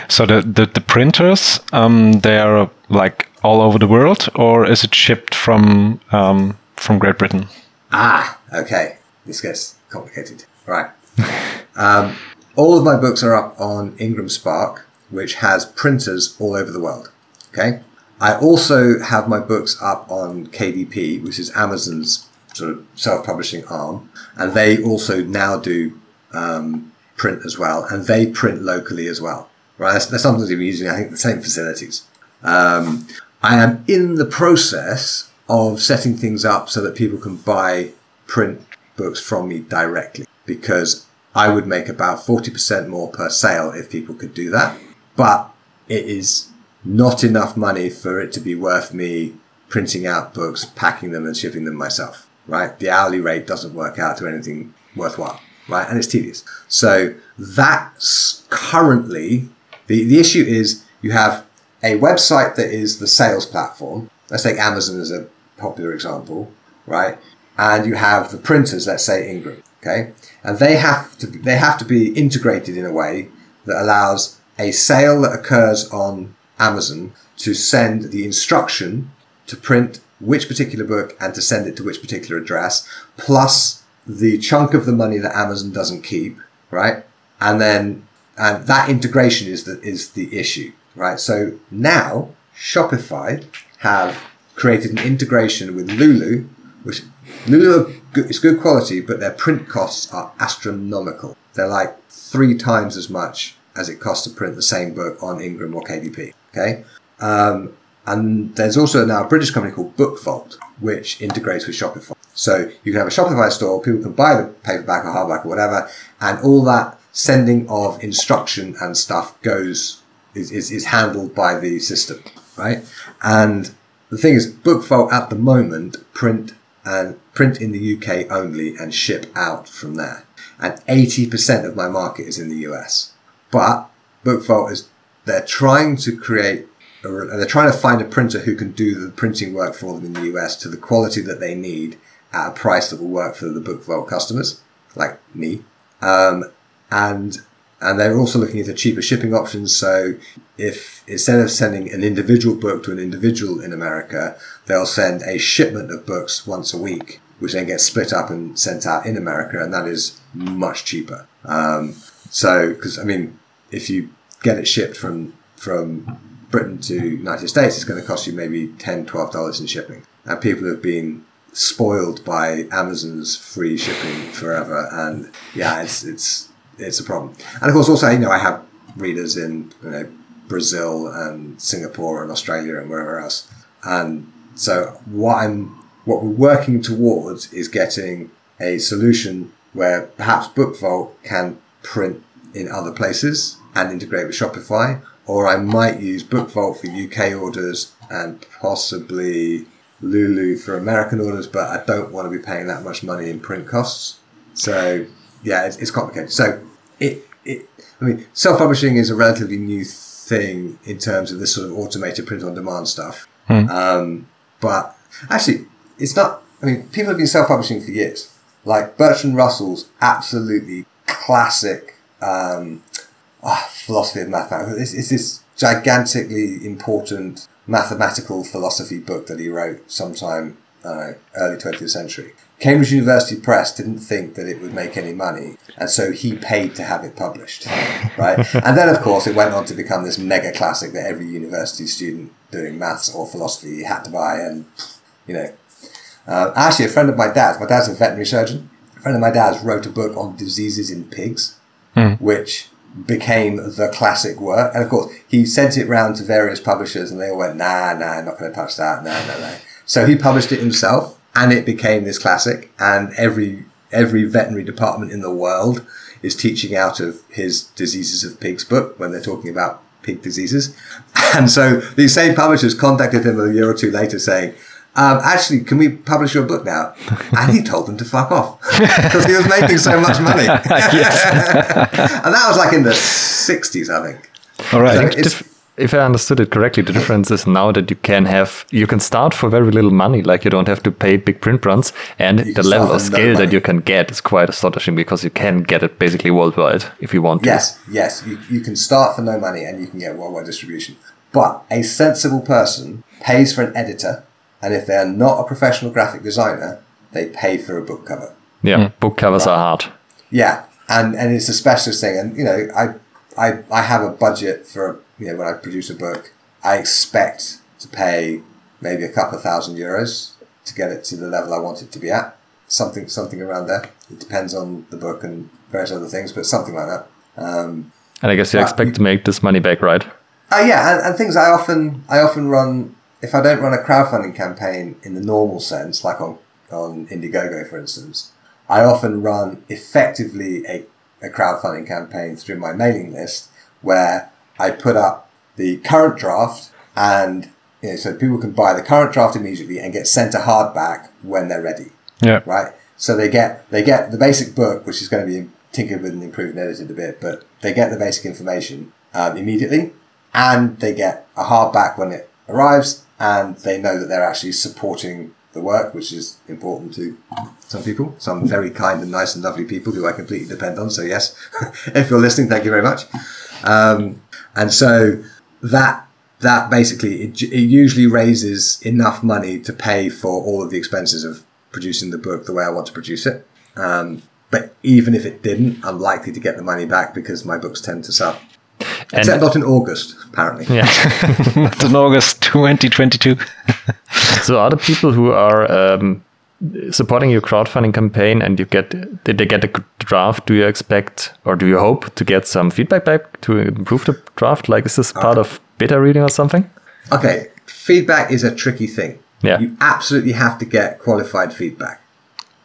So the the, the printers, um, they are like all over the world, or is it shipped from um, from Great Britain? Ah, okay. This gets complicated. Right. [LAUGHS] um, all of my books are up on Ingram Spark, which has printers all over the world. Okay. I also have my books up on KDP, which is Amazon's sort of self-publishing arm, and they also now do um, print as well, and they print locally as well. Right. They're, sometimes even using, I think, the same facilities. Um, I am in the process of setting things up so that people can buy print books from me directly because I would make about 40% more per sale if people could do that. But it is not enough money for it to be worth me printing out books, packing them and shipping them myself, right? The hourly rate doesn't work out to anything worthwhile, right? And it's tedious. So that's currently the, the issue is you have a website that is the sales platform. Let's take Amazon as a popular example, right? And you have the printers, let's say Ingram, okay? And they have to they have to be integrated in a way that allows a sale that occurs on Amazon to send the instruction to print which particular book and to send it to which particular address, plus the chunk of the money that Amazon doesn't keep, right? And then and that integration is the is the issue, right? So now Shopify have created an integration with Lulu, which Lulu it's good quality, but their print costs are astronomical. They're like three times as much as it costs to print the same book on Ingram or KDP. Okay, um, and there's also now a British company called BookVault, which integrates with Shopify. So you can have a Shopify store, people can buy the paperback or hardback or whatever, and all that sending of instruction and stuff goes is, is, is handled by the system, right? And the thing is, BookVault at the moment print and print in the UK only and ship out from there. And 80% of my market is in the US. But BookVault is they're trying to create a, they're trying to find a printer who can do the printing work for them in the US to the quality that they need at a price that will work for the BookVault customers, like me. Um, and and they're also looking into cheaper shipping options. So if instead of sending an individual book to an individual in America, they'll send a shipment of books once a week, which then gets split up and sent out in America, and that is much cheaper. Um, so because I mean, if you get it shipped from from Britain to United States, it's going to cost you maybe 10 dollars in shipping, and people have been spoiled by Amazon's free shipping forever, and yeah, it's it's it's a problem. And of course, also you know I have readers in you know Brazil and Singapore and Australia and wherever else, and so what I'm what we're working towards is getting a solution where perhaps BookVault can print in other places and integrate with Shopify, or I might use BookVault for UK orders and possibly Lulu for American orders, but I don't want to be paying that much money in print costs. So yeah, it's, it's complicated. So it, it, I mean, self-publishing is a relatively new thing in terms of this sort of automated print on demand stuff. Um, but actually, it's not. I mean, people have been self-publishing for years. Like Bertrand Russell's absolutely classic um, ah, philosophy of mathematics. It's, it's this gigantically important mathematical philosophy book that he wrote sometime uh, early 20th century. Cambridge University Press didn't think that it would make any money, and so he paid to have it published, [LAUGHS] right? and then, of course, it went on to become this mega classic that every university student doing maths or philosophy had to buy, and you know. Uh, actually, a friend of my dad's, my dad's a veterinary surgeon. A friend of my dad's wrote a book on diseases in pigs, which became the classic work. And of course, he sent it round to various publishers, and they all went, "Nah, nah, not going to touch that. Nah, nah, nah." So he published it himself, and it became this classic. And every every veterinary department in the world is teaching out of his Diseases of Pigs book when they're talking about pig diseases. [LAUGHS] And so these same publishers contacted him a year or two later saying, um, actually, can we publish your book now? And he told them to fuck off [LAUGHS] because he was making so much money. [LAUGHS] [LAUGHS] and that was like in the 60s, I think. All right. So I if I understood it correctly, the difference is now that you can have you can start for very little money, like you don't have to pay big print runs, and You the level of scale that you can get is quite astonishing because you can get it basically worldwide if you want to. Yes, yes. You, you can start for no money and you can get worldwide distribution. But a sensible person pays for an editor, and if they're not a professional graphic designer, they pay for a book cover. Yeah, book covers are hard. Yeah, and and it's a specialist thing. And you know, I I I have a budget for you know when I produce a book, I expect to pay maybe a couple of thousand euros to get it to the level I want it to be at. Something something around there. It depends on the book and various other things, but something like that. Um, And I guess you expect you- to make this money back, right? uh, yeah, and, and things I often I often run if I don't run a crowdfunding campaign in the normal sense, like on on Indiegogo, for instance, I often run effectively a, a crowdfunding campaign through my mailing list where I put up the current draft and you know, so people can buy the current draft immediately and get sent a hardback when they're ready Yeah. right? So they get they get the basic book, which is going to be tinkered with and improved and edited a bit, but they get the basic information um, immediately, and they get a hardback when it arrives, and they know that they're actually supporting the work, which is important to some people, some very kind and nice and lovely people who I completely depend on. So yes, [LAUGHS] if you're listening, thank you very much. Um, and so that that basically it, it usually raises enough money to pay for all of the expenses of producing the book the way I want to produce it. Um, but even if it didn't, I'm likely to get the money back because my books tend to sell. Except And not in August, apparently. yeah. [LAUGHS] Not in August 2022. so are the people who are um, supporting your crowdfunding campaign and you get did they get a draft? Do you expect or do you hope to get some feedback back to improve the draft? Like is this part of beta reading or something? Okay, feedback is a tricky thing. Yeah. You absolutely have to get qualified feedback.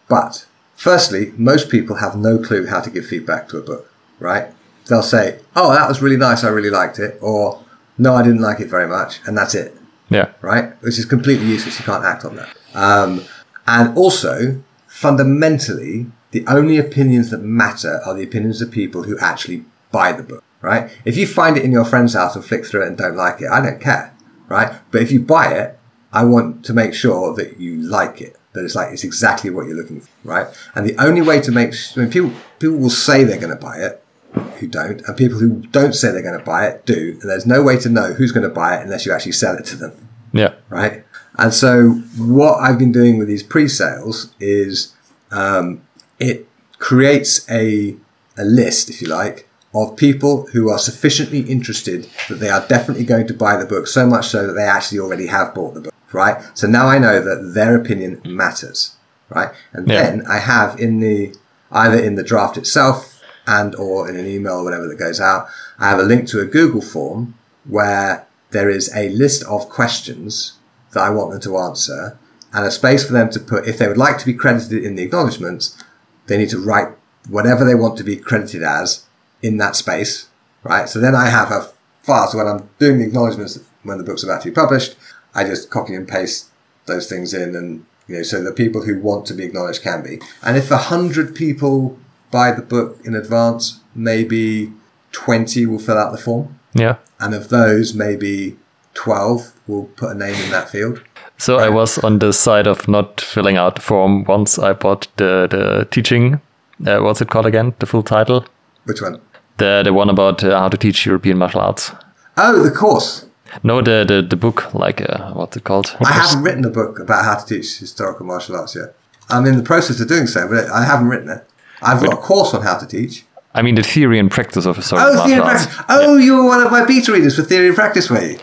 But firstly, most people have no clue how to give feedback to a book, right? They'll say, "Oh, that was really nice. I really liked it," or "No, I didn't like it very much," and that's it. Yeah. right? Which is completely useless. You can't act on that. Um, and also, fundamentally, the only opinions that matter are the opinions of people who actually buy the book, right? If you find it in your friend's house and flick through it and don't like it, I don't care, right? But if you buy it, I want to make sure that you like it. That it's like it's exactly what you're looking for, right? And the only way to make mean, people people will say they're going to buy it, who don't, and people who don't say they're going to buy it do. And there's no way to know who's going to buy it unless you actually sell it to them Yeah. right? And so what I've been doing with these pre-sales is um, it creates a a list, if you like, of people who are sufficiently interested that they are definitely going to buy the book, so much so that they actually already have bought the book, right? So now I know that their opinion matters, right? And Yeah. then I have in the either in the draft itself and or in an email or whatever that goes out, I have a link to a Google form where there is a list of questions that I want them to answer and a space for them to put, if they would like to be credited in the acknowledgements, they need to write whatever they want to be credited as in that space, right? So then I have a file. So when I'm doing the acknowledgements when the book's about to be published, I just copy and paste those things in and, you know, so the people who want to be acknowledged can be. And if a hundred people buy the book in advance, maybe 20 will fill out the form. Yeah. And of those, maybe 12 will put a name in that field. So I was on the side of not filling out the form once I bought the the teaching. Uh, what's it called again? The full title? Which one? The the one about uh, how to teach European martial arts. Oh, the course. No, the the, the book like uh, what's it called? I haven't written a book about how to teach historical martial arts yet. I'm in the process of doing so, but I haven't written it. I've got a course on how to teach. I mean the theory and practice of historical Oh, theory and arts. practice. Oh, you were one of my beta readers for theory and practice, were you?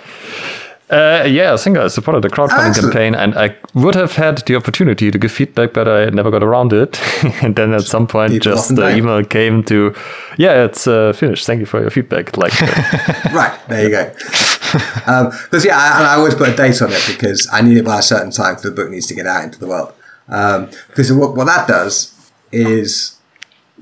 Uh, yeah, I think I supported the crowdfunding Excellent. campaign, and I would have had the opportunity to give feedback, but I never got around to it. [LAUGHS] and then at some point, People just the email came to, yeah, it's uh, finished. Thank you for your feedback. Like, uh, [LAUGHS] Right, there you go. Because, yeah, I, and I always put a date on it because I need it by a certain time for the book needs to get out into the world. Um, because what, what that does is,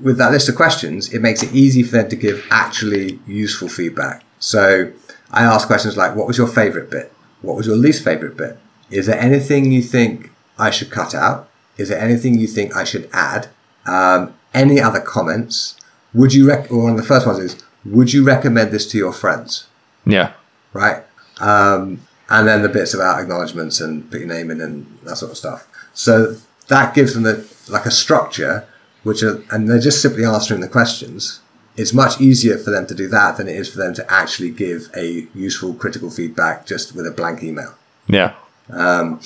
with that list of questions, it makes it easy for them to give actually useful feedback. So I ask questions like, what was your favorite bit? What was your least favorite bit? Is there anything you think I should cut out? Is there anything you think I should add? Um, any other comments? Would you rec- or one of the first ones is, would you recommend this to your friends? yeah, right? Um, and then the bits about acknowledgements and put your name in and that sort of stuff. So that gives them the, like a structure, which are, and they're just simply answering the questions. It's much easier for them to do that than it is for them to actually give a useful critical feedback just with a blank email. Yeah. Um,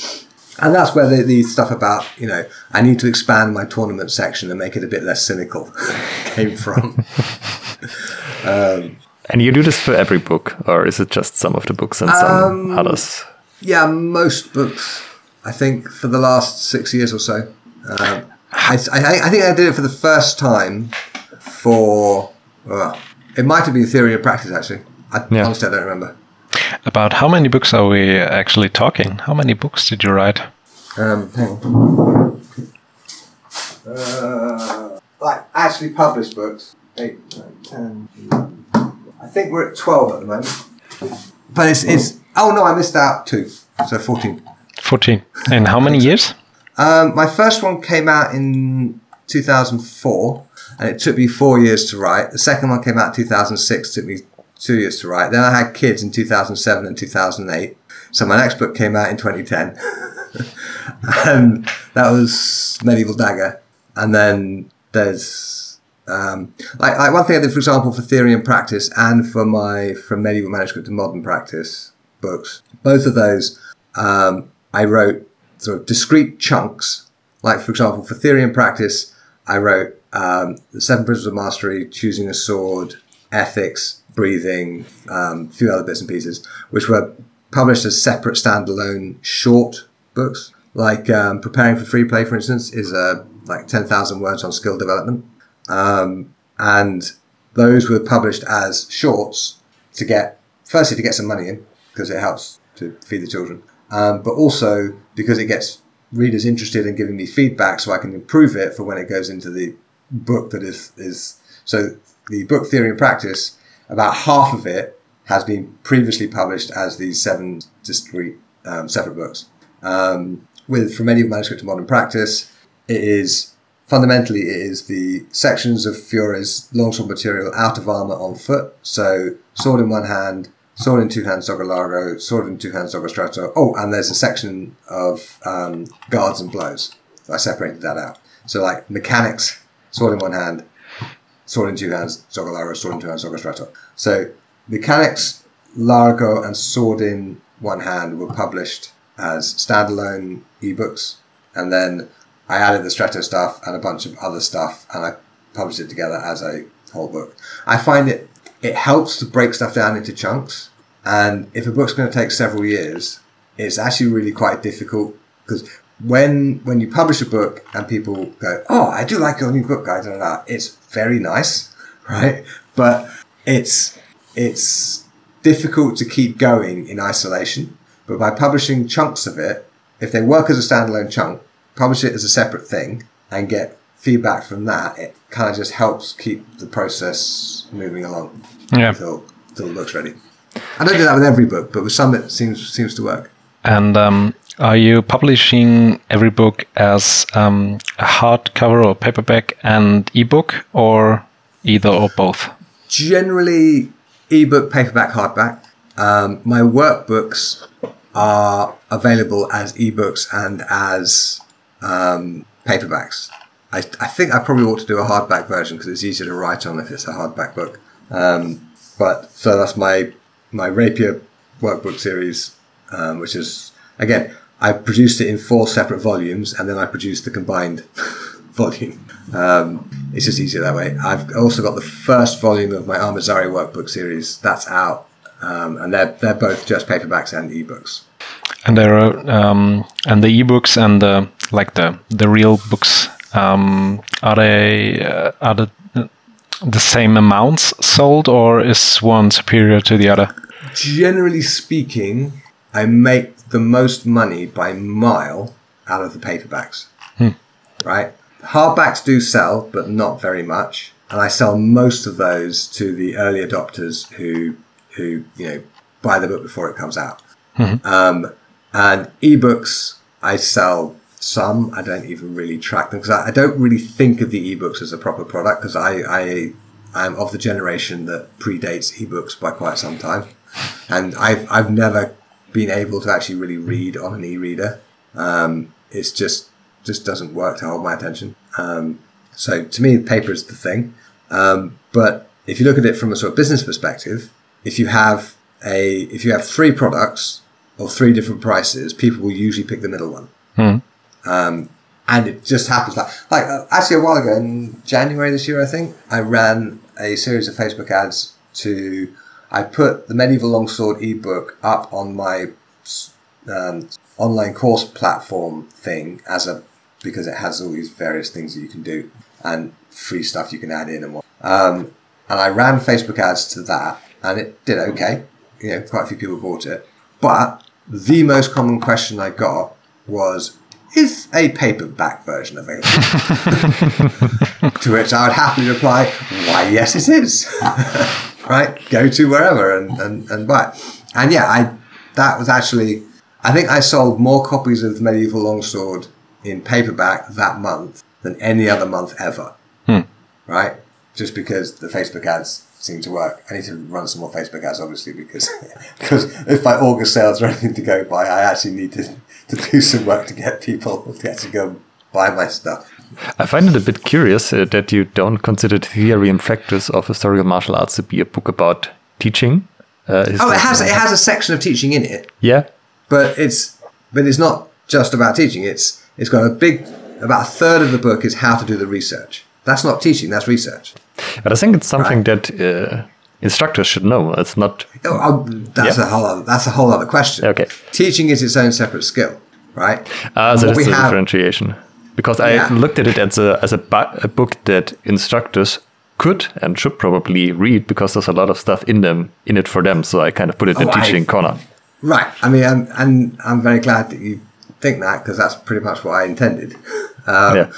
and that's where the, the stuff about, you know, I need to expand my tournament section and make it a bit less cynical [LAUGHS] came from. [LAUGHS] um, and you do this for every book, or is it just some of the books and some um, others? Yeah, most books. I think for the last six years or so. Um, I, I, I, think I did it for the first time for. Well, it might have been theory of practice actually. I, yeah. Honestly, I don't remember. About how many books are we actually talking? How many books did you write? Um, uh, like actually published books. Eight, nine, ten, I think we're at 12 at the moment. But it's, it's oh no, I missed out two. So 14. 14. And how many years? Um, my first one came out in 2004 and it took me four years to write. The second one came out in 2006, took me two years to write. Then I had kids in 2007 and 2008. So my next book came out in 2010. and [LAUGHS] that was Medieval Dagger. And then there's um, like, like one thing I did, for example, for theory and practice, and for my from medieval manuscript to modern practice books. Both of those, um, I wrote sort of discrete chunks. Like for example, for theory and practice, I wrote um, the seven principles of mastery, choosing a sword, ethics, breathing, um, a few other bits and pieces, which were published as separate standalone short books. Like um, preparing for free play, for instance, is uh, like ten thousand words on skill development um, and those were published as shorts to get, firstly, to get some money in because it helps to feed the children, um, but also because it gets readers interested in giving me feedback so I can improve it for when it goes into the book that is, is so the book theory and practice, about half of it has been previously published as these seven discrete um, separate books. Um, with From Medieval Manuscript to Modern Practice, it is fundamentally it is the sections of Fiore's longsword material out of armor on foot. So sword in one hand, sword in two hands, Zogho Largo, sword in two hands, Zogho Stretto. Oh, and there's a section of um, guards and blows. I separated that out. So like mechanics, sword in one hand, sword in two hands, Zogho Largo, sword in two hands, Zogho Stretto. So mechanics, Largo, and sword in one hand were published as standalone ebooks, and then I added the Stretto stuff and a bunch of other stuff, and I published it together as a whole book. I find it it helps to break stuff down into chunks, and if a book's going to take several years, it's actually really quite difficult because when when you publish a book and people go, "Oh, I do like your new book, guys," it's very nice, [LAUGHS] right? But it's it's difficult to keep going in isolation. But by publishing chunks of it, if they work as a standalone chunk, publish it as a separate thing and get feedback from that, it kind of just helps keep the process moving along yeah. until, until it looks ready. I don't do that with every book, but with some it seems seems to work. And um, are you publishing every book as um, a hardcover or paperback and ebook, or either or both? Generally, ebook, paperback, hardback. Um, my workbooks are available as ebooks and as um, paperbacks. I, I think I probably ought to do a hardback version because it's easier to write on if it's a hardback book. Um, but so that's my my Rapier workbook series, um, which is again I produced it in four separate volumes and then I produced the combined [LAUGHS] volume. Um, it's just easier that way. I've also got the first volume of my Armizare workbook series that's out, um, and they're they're both just paperbacks and ebooks. And there are um, and the ebooks and the like the the real books um, are they uh, are the, the same amounts sold or is one superior to the other? Generally speaking, I make the most money by mile out of the paperbacks. Hmm. Right? Hardbacks do sell, but not very much. And I sell most of those to the early adopters who who, you know, buy the book before it comes out. Mm-hmm. Um, and ebooks, I sell some. I don't even really track them because I, I, don't really think of the ebooks as a proper product because I, I I'm of the generation that predates ebooks by quite some time. and I've I've never been able to actually really read on an e-reader. Um, it's just just doesn't work to hold my attention. Um, so to me, paper is the thing. Um, but if you look at it from a sort of business perspective, if you have a if you have three products or three different prices, people will usually pick the middle one. Um, and it just happens like like uh, actually a while ago in January this year, I think I ran a series of Facebook ads to. I put the medieval longsword ebook up on my um, online course platform thing as a because it has all these various things that you can do and free stuff you can add in and what. Um, and I ran Facebook ads to that, and it did okay. You know, quite a few people bought it. But the most common question I got was, "Is a paperback version available?" [LAUGHS] to which I would happily reply, "Why, yes, it is." [LAUGHS] right, go to wherever and, and, and buy. It. And yeah, I that was actually I think I sold more copies of Medieval Longsword in paperback that month than any other month ever. Hmm. Right? Just because the Facebook ads seem to work. I need to run some more Facebook ads, obviously, because [LAUGHS] because if my August sales are anything to go by, I actually need to, to do some work to get people [LAUGHS] to actually go buy my stuff. I find it a bit curious uh, that you don't consider the theory and practice of historical martial arts to be a book about teaching. Uh, oh, it has it has a section of teaching in it. Yeah, but it's but it's not just about teaching. It's it's got a big about a third of the book is how to do the research. That's not teaching. That's research. But I think it's something right. that uh, instructors should know. It's not. Oh, oh, that's yeah. a whole. Other, that's a whole other question. Okay. Teaching is its own separate skill, right? Ah, uh, so that's the have, differentiation. Because I yeah. looked at it as a as a, a book that instructors could and should probably read because there's a lot of stuff in them in it for them. So I kind of put it in oh, the teaching corner. Right. I mean, I'm, and I'm very glad that you think that because that's pretty much what I intended. [LAUGHS] Um, yeah.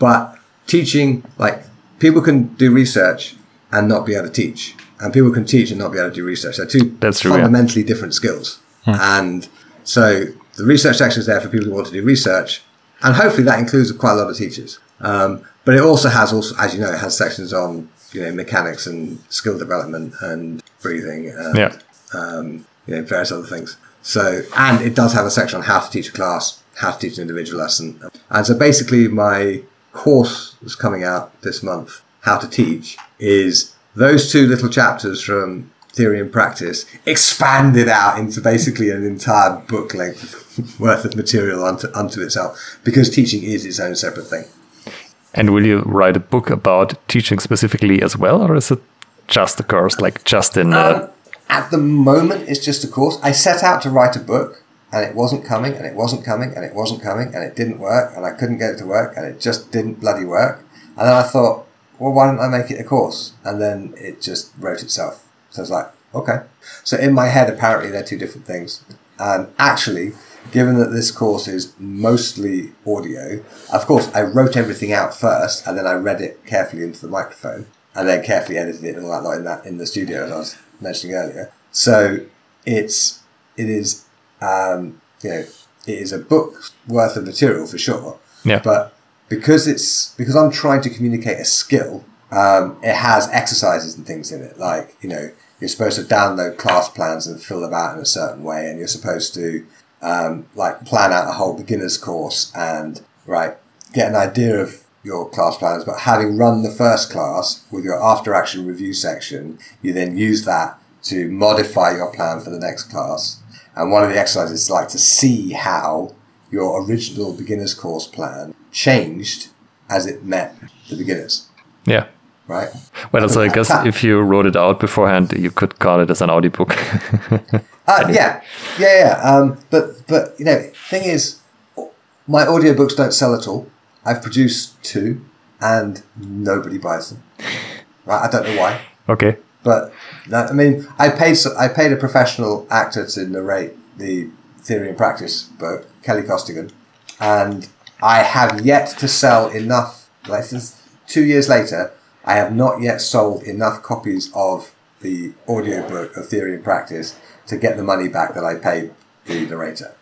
But teaching, like, people can do research and not be able to teach, and people can teach and not be able to do research. They're two that's true, fundamentally yeah. different skills. Hmm. And so the research section is there for people who want to do research, and hopefully that includes quite a lot of teachers. Um, but it also has, also as you know, it has sections on you know mechanics and skill development and breathing. And, yeah. Um, you know, various other things. So, and it does have a section on how to teach a class, how to teach an individual lesson. And so basically my course that's coming out this month, How to Teach, is those two little chapters from theory and practice expanded out into basically an entire book length [LAUGHS] worth of material unto, unto itself because teaching is its own separate thing. And will you write a book about teaching specifically as well, or is it just a course, like just in? Uh, um, at the moment, it's just a course. I set out to write a book, and it wasn't coming, and it wasn't coming, and it wasn't coming, and it didn't work, and I couldn't get it to work, and it just didn't bloody work. And then I thought, well, why don't I make it a course? And then it just wrote itself. So I was like, okay. So in my head, apparently they're two different things. And actually, given that this course is mostly audio, of course, I wrote everything out first, and then I read it carefully into the microphone, and then carefully edited it and all that, not in that in the studio as I was mentioning earlier. So it's it is um, you know it is a book worth of material for sure. Yeah. But because it's because I'm trying to communicate a skill, um, it has exercises and things in it. Like you know you're supposed to download class plans and fill them out in a certain way, and you're supposed to um, like plan out a whole beginner's course and right get an idea of your class plans, but having run the first class with your after action review section, you then use that to modify your plan for the next class. And one of the exercises is like to see how your original beginner's course plan changed as it met the beginners. Yeah. Right. Well, so I guess if you wrote it out beforehand, you could call it as an audiobook. [LAUGHS] uh, yeah, yeah, yeah. Um, but but you know, thing is, my audiobooks don't sell at all. I've produced two, and nobody buys them. Right? I don't know why. Okay. But I mean, I paid I paid a professional actor to narrate the theory and practice book, Kelly Costigan, and I have yet to sell enough. Like since two years later, I have not yet sold enough copies of the audiobook of theory and practice to get the money back that I paid the narrator.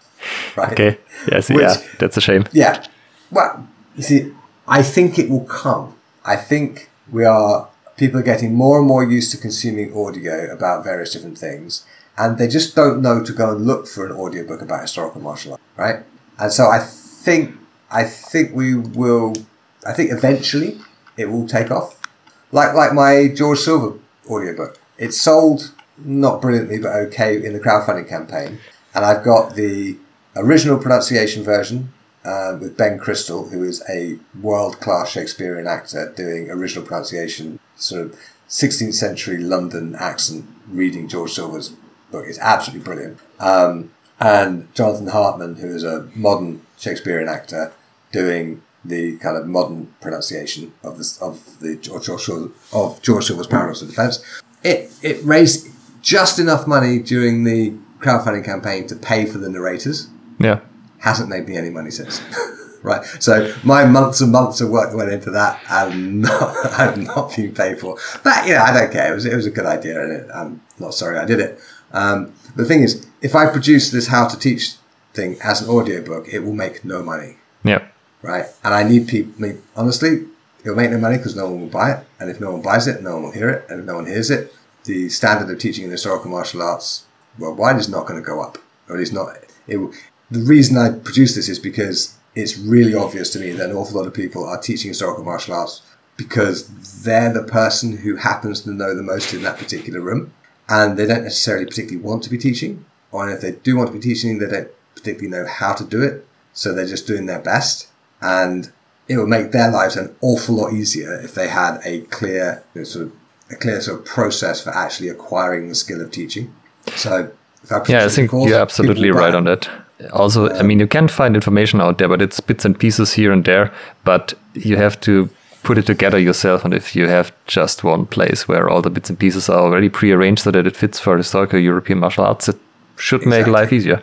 Right? Okay. Yes. Which, yeah. That's a shame. Yeah. Well, you see, I think it will come. I think we are people are getting more and more used to consuming audio about various different things, and they just don't know to go and look for an audiobook about historical martial art, right? And so I think I think we will. I think eventually it will take off, like like my George Silver audiobook. It sold not brilliantly but okay in the crowdfunding campaign, and I've got the original pronunciation version uh, with Ben Crystal, who is a world class Shakespearean actor doing original pronunciation, sort of 16th century London accent, reading George Silver's book. is absolutely brilliant. Um, and Jonathan Hartman, who is a modern Shakespearean actor, doing the kind of modern pronunciation of the of the George, George of George Silver's Paradox of Defense. It it raised just enough money during the crowdfunding campaign to pay for the narrators. Yeah. Hasn't made me any money since. [LAUGHS] right. So my months and months of work went into that and not, [LAUGHS] have not been paid for. But you know, I don't care. It was it was a good idea, and it, I'm not sorry I did it. Um, the thing is, if I produce this how to teach thing as an audiobook, it will make no money. Yeah. Right. And I need people. I mean, honestly, it'll make no money because no one will buy it, and if no one buys it, no one will hear it, and if no one hears it, the standard of teaching in historical martial arts worldwide is not going to go up, or at least not. It, the reason I produce this is because it's really obvious to me that an awful lot of people are teaching historical martial arts because they're the person who happens to know the most in that particular room and they don't necessarily particularly want to be teaching, or if they do want to be teaching, they don't particularly know how to do it, so they're just doing their best, and it would make their lives an awful lot easier if they had a clear you know, sort of a clear sort of process for actually acquiring the skill of teaching. So, I yeah, I think course, you're absolutely right on that. Also, I mean, you can find information out there, but it's bits and pieces here and there. But you have to put it together yourself. And if you have just one place where all the bits and pieces are already prearranged so that it fits for historical European martial arts, it should exactly. make life easier.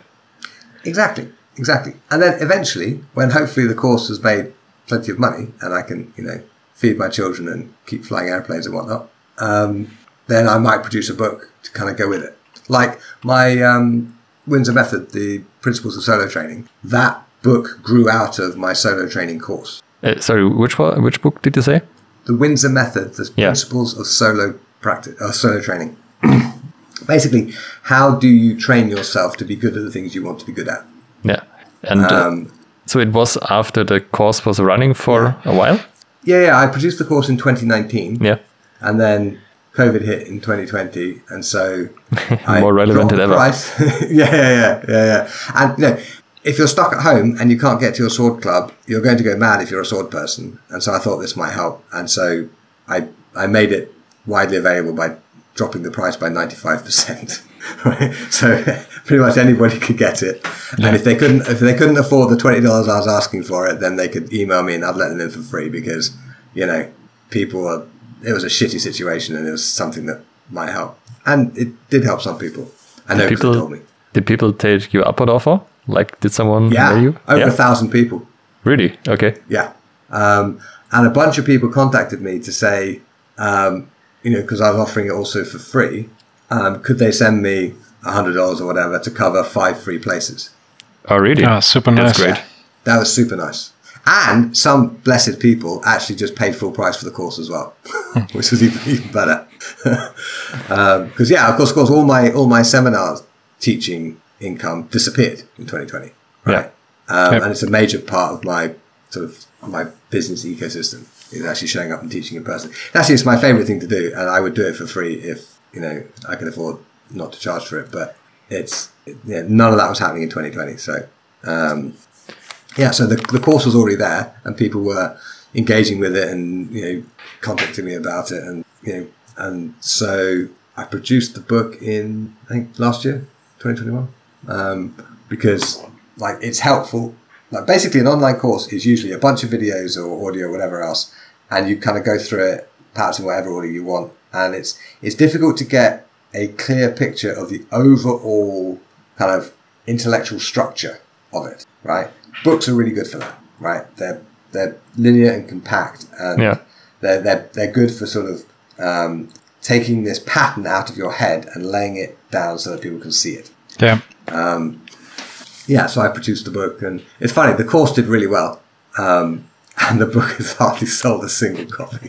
Exactly, exactly. And then eventually, when hopefully the course has made plenty of money and I can, you know, feed my children and keep flying airplanes and whatnot, um, then I might produce a book to kind of go with it. Like my um, Windsor Method, the Principles of Solo Training, that book grew out of my solo training course. Uh, sorry, which one, which book did you say? The Windsor Method, the yeah. Principles of Solo Practice, uh, Solo Training. [CLEARS THROAT] Basically, how do you train yourself to be good at the things you want to be good at? Yeah, and uh, um, uh, so it was after the course was running for yeah. a while. Yeah, yeah. I produced the course in 2019. Yeah, and then COVID hit in 2020, and so [LAUGHS] more relevant than ever. [LAUGHS] yeah, yeah, yeah, yeah, yeah. And you know, if you're stuck at home and you can't get to your sword club, you're going to go mad if you're a sword person. And so I thought this might help. And so I, I made it widely available by dropping the price by 95%. [LAUGHS] Right? So [LAUGHS] pretty much anybody could get it. Yeah. And if they couldn't, if they couldn't afford the $20 I was asking for it, then they could email me and I'd let them in for free because, you know, people were, it was a shitty situation and it was something that might help. And it did help some people. I know people told me. Did people take you up on offer? Like, did someone yeah, you? Over yeah. a thousand people. Really? Okay. Yeah. Um, and a bunch of people contacted me to say, um, you know, because I was offering it also for free, um, could they send me a hundred dollars or whatever to cover five free places? Oh, really? Oh, super nice. That's great. That was super nice. And some blessed people actually just paid full price for the course as well, [LAUGHS] which was even, even better. Because [LAUGHS] um, yeah, of course, of course, all my all my seminars teaching income disappeared in 2020. Right. Yeah. Um, yep. And it's a major part of my sort of my business ecosystem is actually showing up and teaching in person. Actually, it's my favorite thing to do, and I would do it for free if you know I could afford not to charge for it. But it's yeah, none of that was happening in 2020. So um, yeah, so the the course was already there, and people were engaging with it and you know contacting me about it, and you know, and so I produced the book in I think last year, 2021 um, because like it's helpful. Like basically, an online course is usually a bunch of videos or audio, or whatever else, and you kind of go through it, perhaps in whatever order you want. And it's it's difficult to get a clear picture of the overall kind of intellectual structure of it. Right? Books are really good for that. Right? They're they're linear and compact, and yeah. they're they're they're good for sort of um, taking this pattern out of your head and laying it down so that people can see it. Yeah. Um, yeah, so I produced the book, and it's funny. The course did really well, um, and the book [LAUGHS] has hardly sold a single copy. [LAUGHS]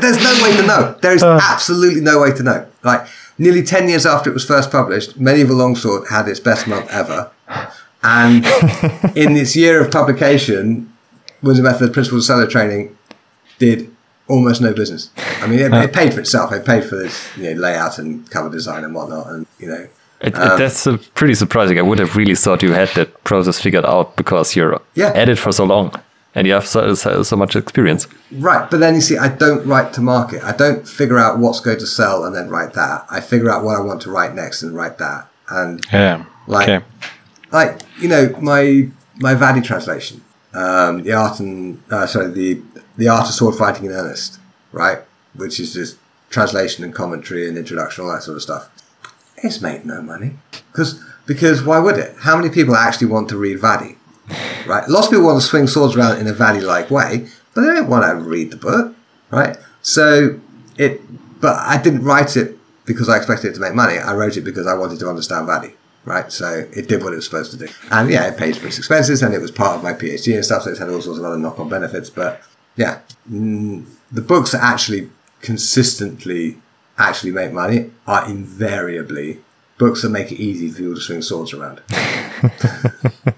There's no way to know. There is uh. absolutely no way to know. Like nearly 10 years after it was first published, Medieval Longsword had its best month ever. And [LAUGHS] in its year of publication, Windsor Method Principles of Solo Training did almost no business. I mean, it, it paid for itself. It paid for this you know, layout and cover design and whatnot. And, you know, It, it- that's uh, pretty surprising. I would have really thought you had that process figured out because you're Yeah. at it for so long and you have so, so, so much experience. Right, but then you see, I don't write to market. I don't figure out what's going to sell and then write that. I figure out what I want to write next and write that. And Yeah. Like- okay. like you know, my my Vadi translation, um, the art and uh, sorry, the the art of sword fighting in earnest, right? Which is just translation and commentary and introduction, all that sort of stuff. It's made no money because because why would it? How many people actually want to read Vadi? right? Lots of people want to swing swords around in a Vadi-like way, but they don't want to read the book, right? So it, but I didn't write it because I expected it to make money. I wrote it because I wanted to understand Vadi right? So it did what it was supposed to do, and yeah, it paid for its expenses, and it was part of my PhD and stuff. So it's had all sorts of other knock-on benefits, but yeah, mm, the books that actually consistently actually make money are invariably books that make it easy for you to swing swords around. [LAUGHS]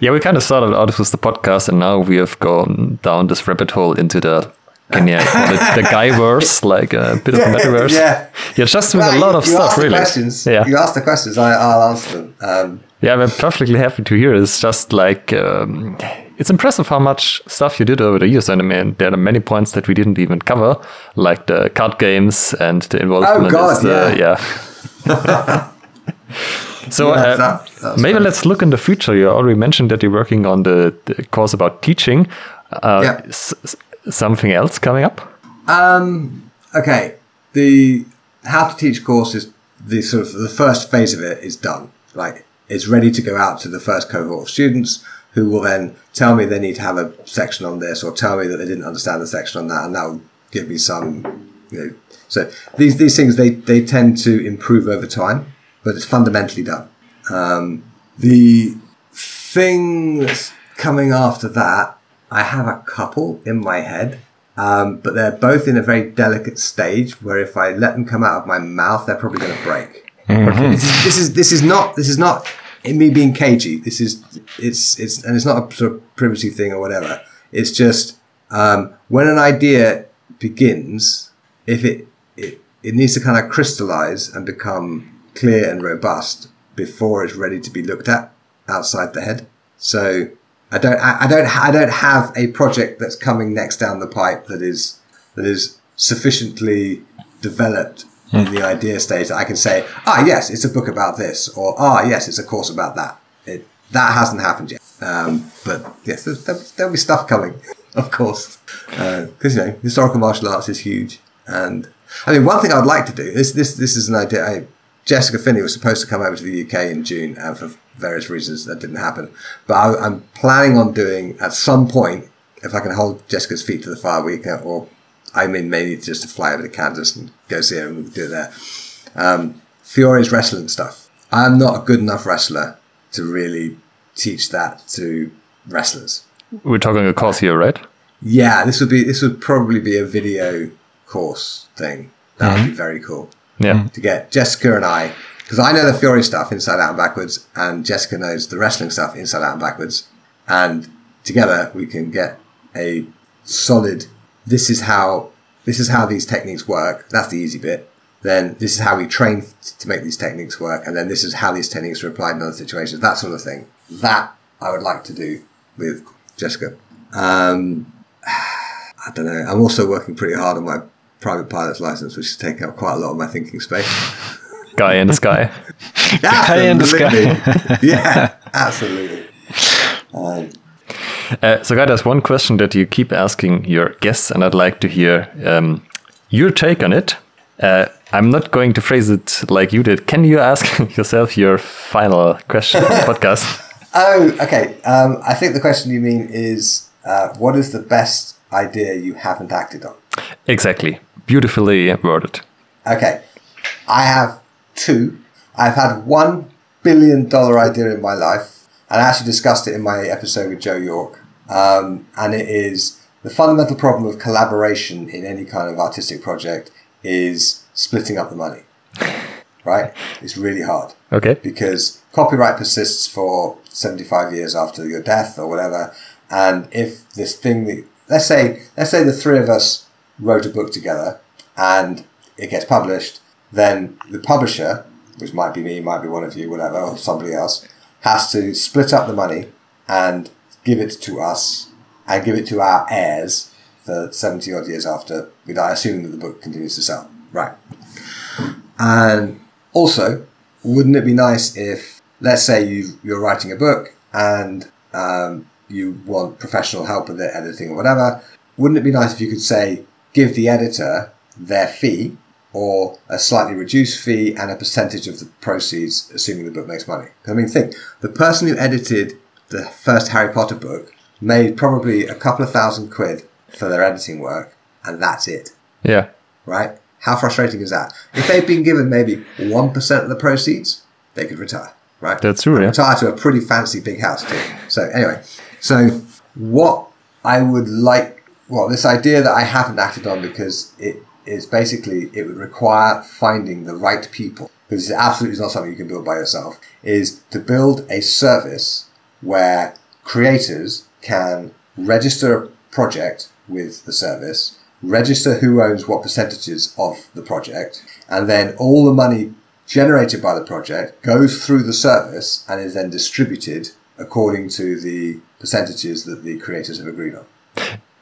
Yeah, we kind of started out with the podcast and now we have gone down this rabbit hole into the, can you call it the guy verse, like a bit of a metaverse? yeah. You're just doing Well, a lot of stuff, really. Questions, Yeah. You ask the questions, I, I'll answer them. Um, Yeah, I'm perfectly happy to hear. It's just like um, it's impressive how much stuff you did over the years. And I mean, there are many points that we didn't even cover, like the card games and the involvement. Oh, God, the- yeah. [LAUGHS] [LAUGHS] so Yeah, uh, that- that's maybe right. let's look in the future. You already mentioned that you're working on the, the course about teaching. Uh, Yeah. s- something else coming up? okay, the how to teach course is the sort of the first phase of it is done. Like it's ready to go out to the first cohort of students who will then tell me they need to have a section on this or tell me that they didn't understand the section on that, and that will give me some, you know. So these these things they they tend to improve over time, but it's fundamentally done. Um, the thing that's coming after that, I have a couple in my head, um, but they're both in a very delicate stage where if I let them come out of my mouth, they're probably going to break. This, is, this is this is not this is not in me being cagey. This is it's it's and it's not a sort of privacy thing or whatever. It's just um, when an idea begins, if it, it it needs to kind of crystallize and become clear and robust before it's ready to be looked at outside the head. So I don't I, I don't I don't have a project that's coming next down the pipe that is that is sufficiently developed in the idea stage that I can say ah yes it's a book about this or ah yes it's a course about that. It, that hasn't happened yet. Um, but yes, there'll, there'll be stuff coming, [LAUGHS] of course, because you know historical martial arts is huge. And I mean, one thing I'd like to do this this this is an idea. I, Jessica Finley was supposed to come over to the UK in June, and for various reasons that didn't happen. But I, I'm planning on doing at some point, if I can hold Jessica's feet to the fire, we can, or I mean, maybe just to fly over to Kansas and go see her and we can do it there. Um, Fiore's wrestling stuff. I'm not a good enough wrestler to really teach that to wrestlers. We're talking a course here, right? Yeah, this would be this would probably be a video course thing. That would be very cool Yeah. to get Jessica and I, because I know the Fiore stuff inside out and backwards, and Jessica knows the wrestling stuff inside out and backwards, and together we can get a solid. This is how this is how these techniques work. That's the easy bit. Then this is how we train to make these techniques work, and then this is how these techniques are applied in other situations. That sort of thing. That I would like to do with Jessica. Um, [SIGHS] I don't know. I'm also working pretty hard on my private pilot's license, which is taking up quite a lot of my thinking space. Guy in the sky. [LAUGHS] Guy in the sky. Yeah, absolutely. Um, Uh, so, guy, there's one question that you keep asking your guests, and I'd like to hear um, your take on it. Uh, I'm not going to phrase it like you did. Can you ask [LAUGHS] yourself your final question on the [LAUGHS] podcast? oh, okay. Um, I think the question you mean is uh, what is the best idea you haven't acted on? Exactly. Beautifully worded. Okay. I have two. I've had one billion dollar idea in my life, and I actually discussed it in my episode with Joe York. Um, and it is the fundamental problem of collaboration in any kind of artistic project is splitting up the money. [LAUGHS] right? It's really hard Okay. because copyright persists for 75 years after your death or whatever. And if this thing that, let's say, let's say the three of us wrote a book together and it gets published, then the publisher, which might be me, might be one of you, whatever, or somebody else, has to split up the money and give it to us and give it to our heirs for 70 odd years after die, assuming that the book continues to sell. Right. And also, wouldn't it be nice if, let's say you you're writing a book and um, you want professional help with it, editing or whatever? Wouldn't it be nice if you could say, give the editor their fee or a slightly reduced fee and a percentage of the proceeds, assuming the book makes money? I mean, think the person who edited the first Harry Potter book made probably a couple of thousand quid for their editing work, and that's it Yeah. right? How frustrating is that? If they'd been given maybe 1% of the proceeds, they could retire, right? That's true, yeah. Retire to a pretty fancy big house, too. So, anyway, so what I would like, well, this idea that I haven't acted on because it is basically, it would require finding the right people, because it absolutely is not something you can build by yourself, is to build a service where creators can register a project with the service, register who owns what percentages of the project, and then all the money generated by the project goes through the service and is then distributed according to the percentages that the creators have agreed on.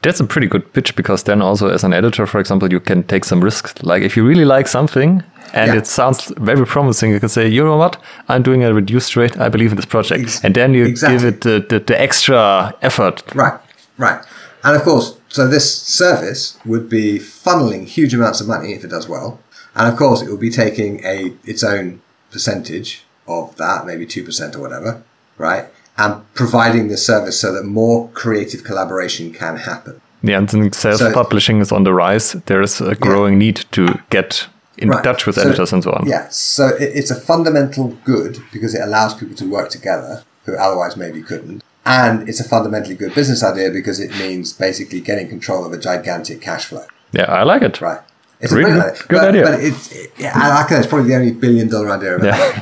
That's a pretty good pitch because then also as an editor, for example, you can take some risks. Like if you really like something and Yeah. it sounds very promising, you can say, you know what, I'm doing a reduced rate. I believe in this project, Ex- and then you exactly. give it the, the, the extra effort. Right, right. And of course, so this service would be funneling huge amounts of money if it does well. And of course, it will be taking a its own percentage of that, maybe 2% or whatever, right? And providing the service so that more creative collaboration can happen. Yeah, and self-publishing is on the rise. There is a growing need to get in Right. touch with So- editors and so on. Yeah, so it, it's a fundamental good because it allows people to work together who otherwise maybe couldn't. And it's a fundamentally good business idea because it means basically getting control of a gigantic cash flow. Yeah, I like it. Right. It's Really a good- brilliant good but, idea. But it's, it, yeah, I like it. It's probably the only billion dollar idea ever Yeah.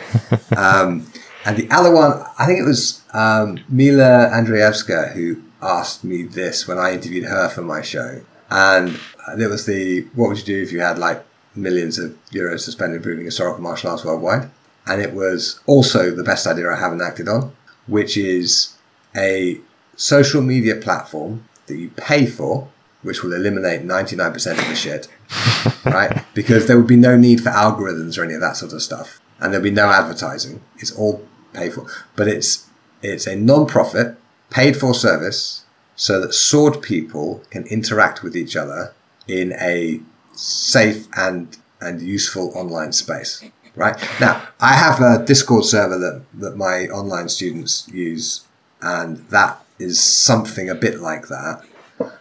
[LAUGHS] um, and the other one, I think it was um, Mila Andreevska who asked me this when I interviewed her for my show. And it was the what would you do if you had like millions of euros to spend improving historical martial arts worldwide? And it was also the best idea I haven't acted on, which is a social media platform that you pay for, which will eliminate 99% of the shit, [LAUGHS] right? Because there would be no need for algorithms or any of that sort of stuff. And there'll be no advertising. It's all paid for. But it's it's a non-profit, paid for service so that sword people can interact with each other in a safe and and useful online space. Right? Now, I have a Discord server that, that my online students use, and that is something a bit like that.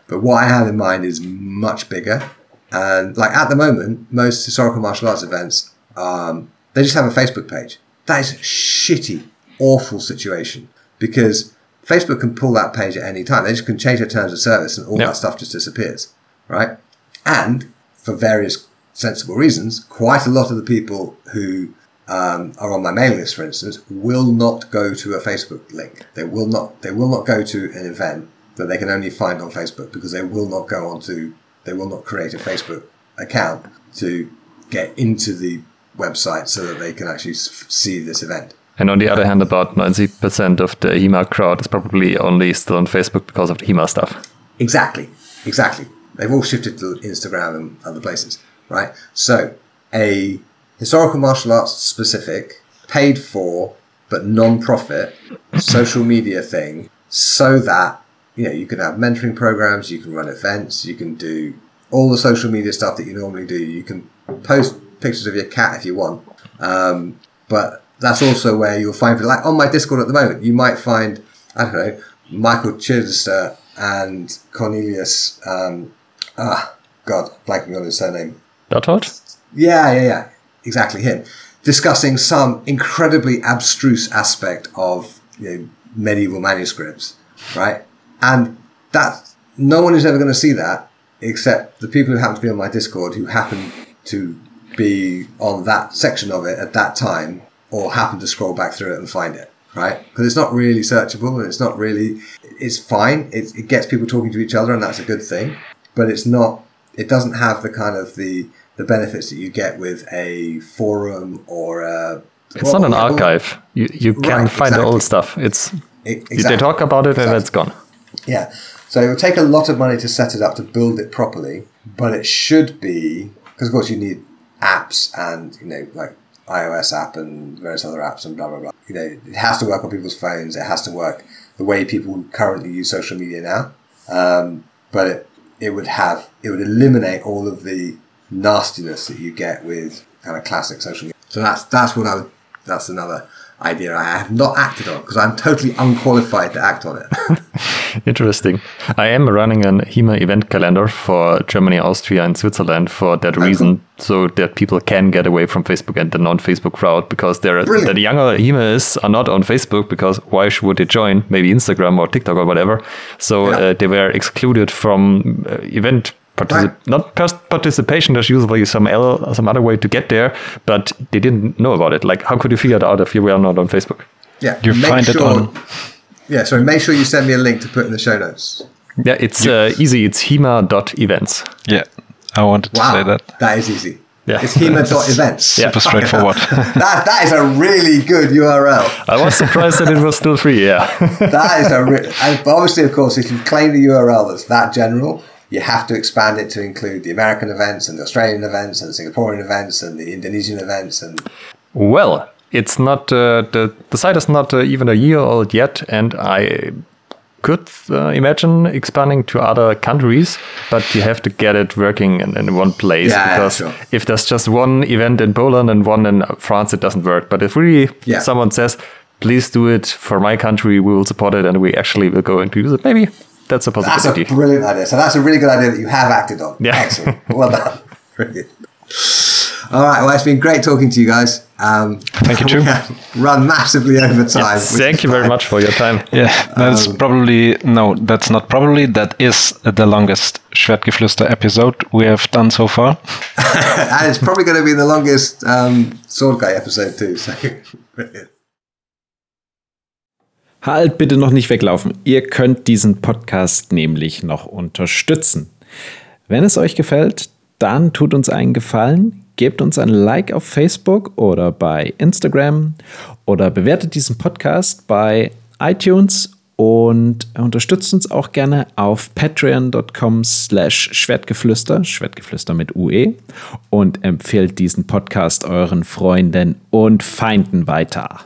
But what I have in mind is much bigger. And like at the moment, most historical martial arts events, um, they just have a Facebook page. That is a shitty, awful situation because Facebook can pull that page at any time. They just can change their terms of service and all Yeah. that stuff just disappears, right? And for various sensible reasons, quite a lot of the people who um, are on my mailing list, for instance, will not go to a Facebook link. They will not. They will not go to an event that they can only find on Facebook because they will not go onto. They will not create a Facebook account to get into the website so that they can actually s- see this event. And on the other hand, about 90% of the HEMA crowd is probably only still on Facebook because of the HEMA stuff. Exactly, exactly. They've all shifted to Instagram and other places, right? So, a historical martial arts specific, paid for, but non profit social media thing so that, you know, you can have mentoring programs, you can run events, you can do all the social media stuff that you normally do. You can post pictures of your cat if you want. Um, but that's also where you'll find, like on my Discord at the moment, you might find, I don't know, Michael Chidester and Cornelius, um, ah, God, blanking on his surname. Berthold? Yeah, yeah, yeah, exactly him. Discussing some incredibly abstruse aspect of you know, medieval manuscripts, right? And that no one is ever going to see that except the people who happen to be on my Discord who happen to be on that section of it at that time or happen to scroll back through it and find it, right? Because it's not really searchable and it's not really, it's fine. It, it gets people talking to each other and that's a good thing, but it's not, it doesn't have the kind of the, the benefits that you get with a forum or a. It's not an archive. You, you can right, find exactly. the old stuff. It's, exactly. they talk about it exactly. and it's gone. Yeah. So it will take a lot of money to set it up to build it properly, but it should be because of course you need apps and you know like iOS app and various other apps and blah blah blah. You know, it has to work on people's phones. It has to work the way people currently use social media now. Um, but it it would have it would eliminate all of the nastiness that you get with kind of classic social media. So that's that's what I would. That's another idea I have not acted on because I'm totally unqualified to act on it. [LAUGHS] Interesting. I am running an HEMA event calendar for Germany, Austria, and Switzerland for that reason, so that people can get away from Facebook and the non-Facebook crowd because they're the younger HEMAists are not on Facebook because why would they join? Maybe Instagram or TikTok or whatever. So yeah. uh, they were excluded from uh, event Particip- right. not just participation. There's usually some L, some other way to get there, but they didn't know about it. Like, how could you figure it out if you were not on Facebook? Yeah, you find sure, it on. Yeah, sorry. Make sure you send me a link to put in the show notes. Yeah, it's uh, easy. It's hema.events. Yeah, I wanted to wow, say that. That is easy. Yeah. It's hema.events. Yeah. [LAUGHS] Super straightforward. [LAUGHS] that, that is a really good URL. I was surprised that it was still free, yeah. [LAUGHS] that is a re- obviously, of course, if you claim the URL that's that general, you have to expand it to include the American events and the Australian events and the Singaporean events and the Indonesian events and. Well, it's not uh, the the site is not uh, even a year old yet, and I could uh, imagine expanding to other countries, but you have to get it working in, in one place yeah, because yeah, sure. if there's just one event in Poland and one in France, it doesn't work. But if really yeah. someone says, "Please do it for my country," we will support it, and we actually will go and use it. Maybe that's a possibility. That's a brilliant idea. So that's a really good idea that you have acted on. Yeah. Excellent. Well done. [LAUGHS] Brilliant. All right. Well, it's been great talking to you guys. Um, Thank you, [LAUGHS] too. Run massively over time. thank you very much for your time. Yeah, that's um, probably no, that's not probably. That is the longest Schwertgeflüster episode we have done so far, [LAUGHS] and it's probably going to be the longest um, Sword Guy episode too. So, Halt bitte noch nicht weglaufen. Ihr könnt diesen Podcast nämlich noch unterstützen. Wenn es euch gefällt, dann tut uns einen Gefallen, gebt uns ein Like auf Facebook oder bei Instagram oder bewertet diesen Podcast bei iTunes und unterstützt uns auch gerne auf patreon.com slash Schwertgeflüster, Schwertgeflüster mit UE und empfehlt diesen Podcast euren Freunden und Feinden weiter.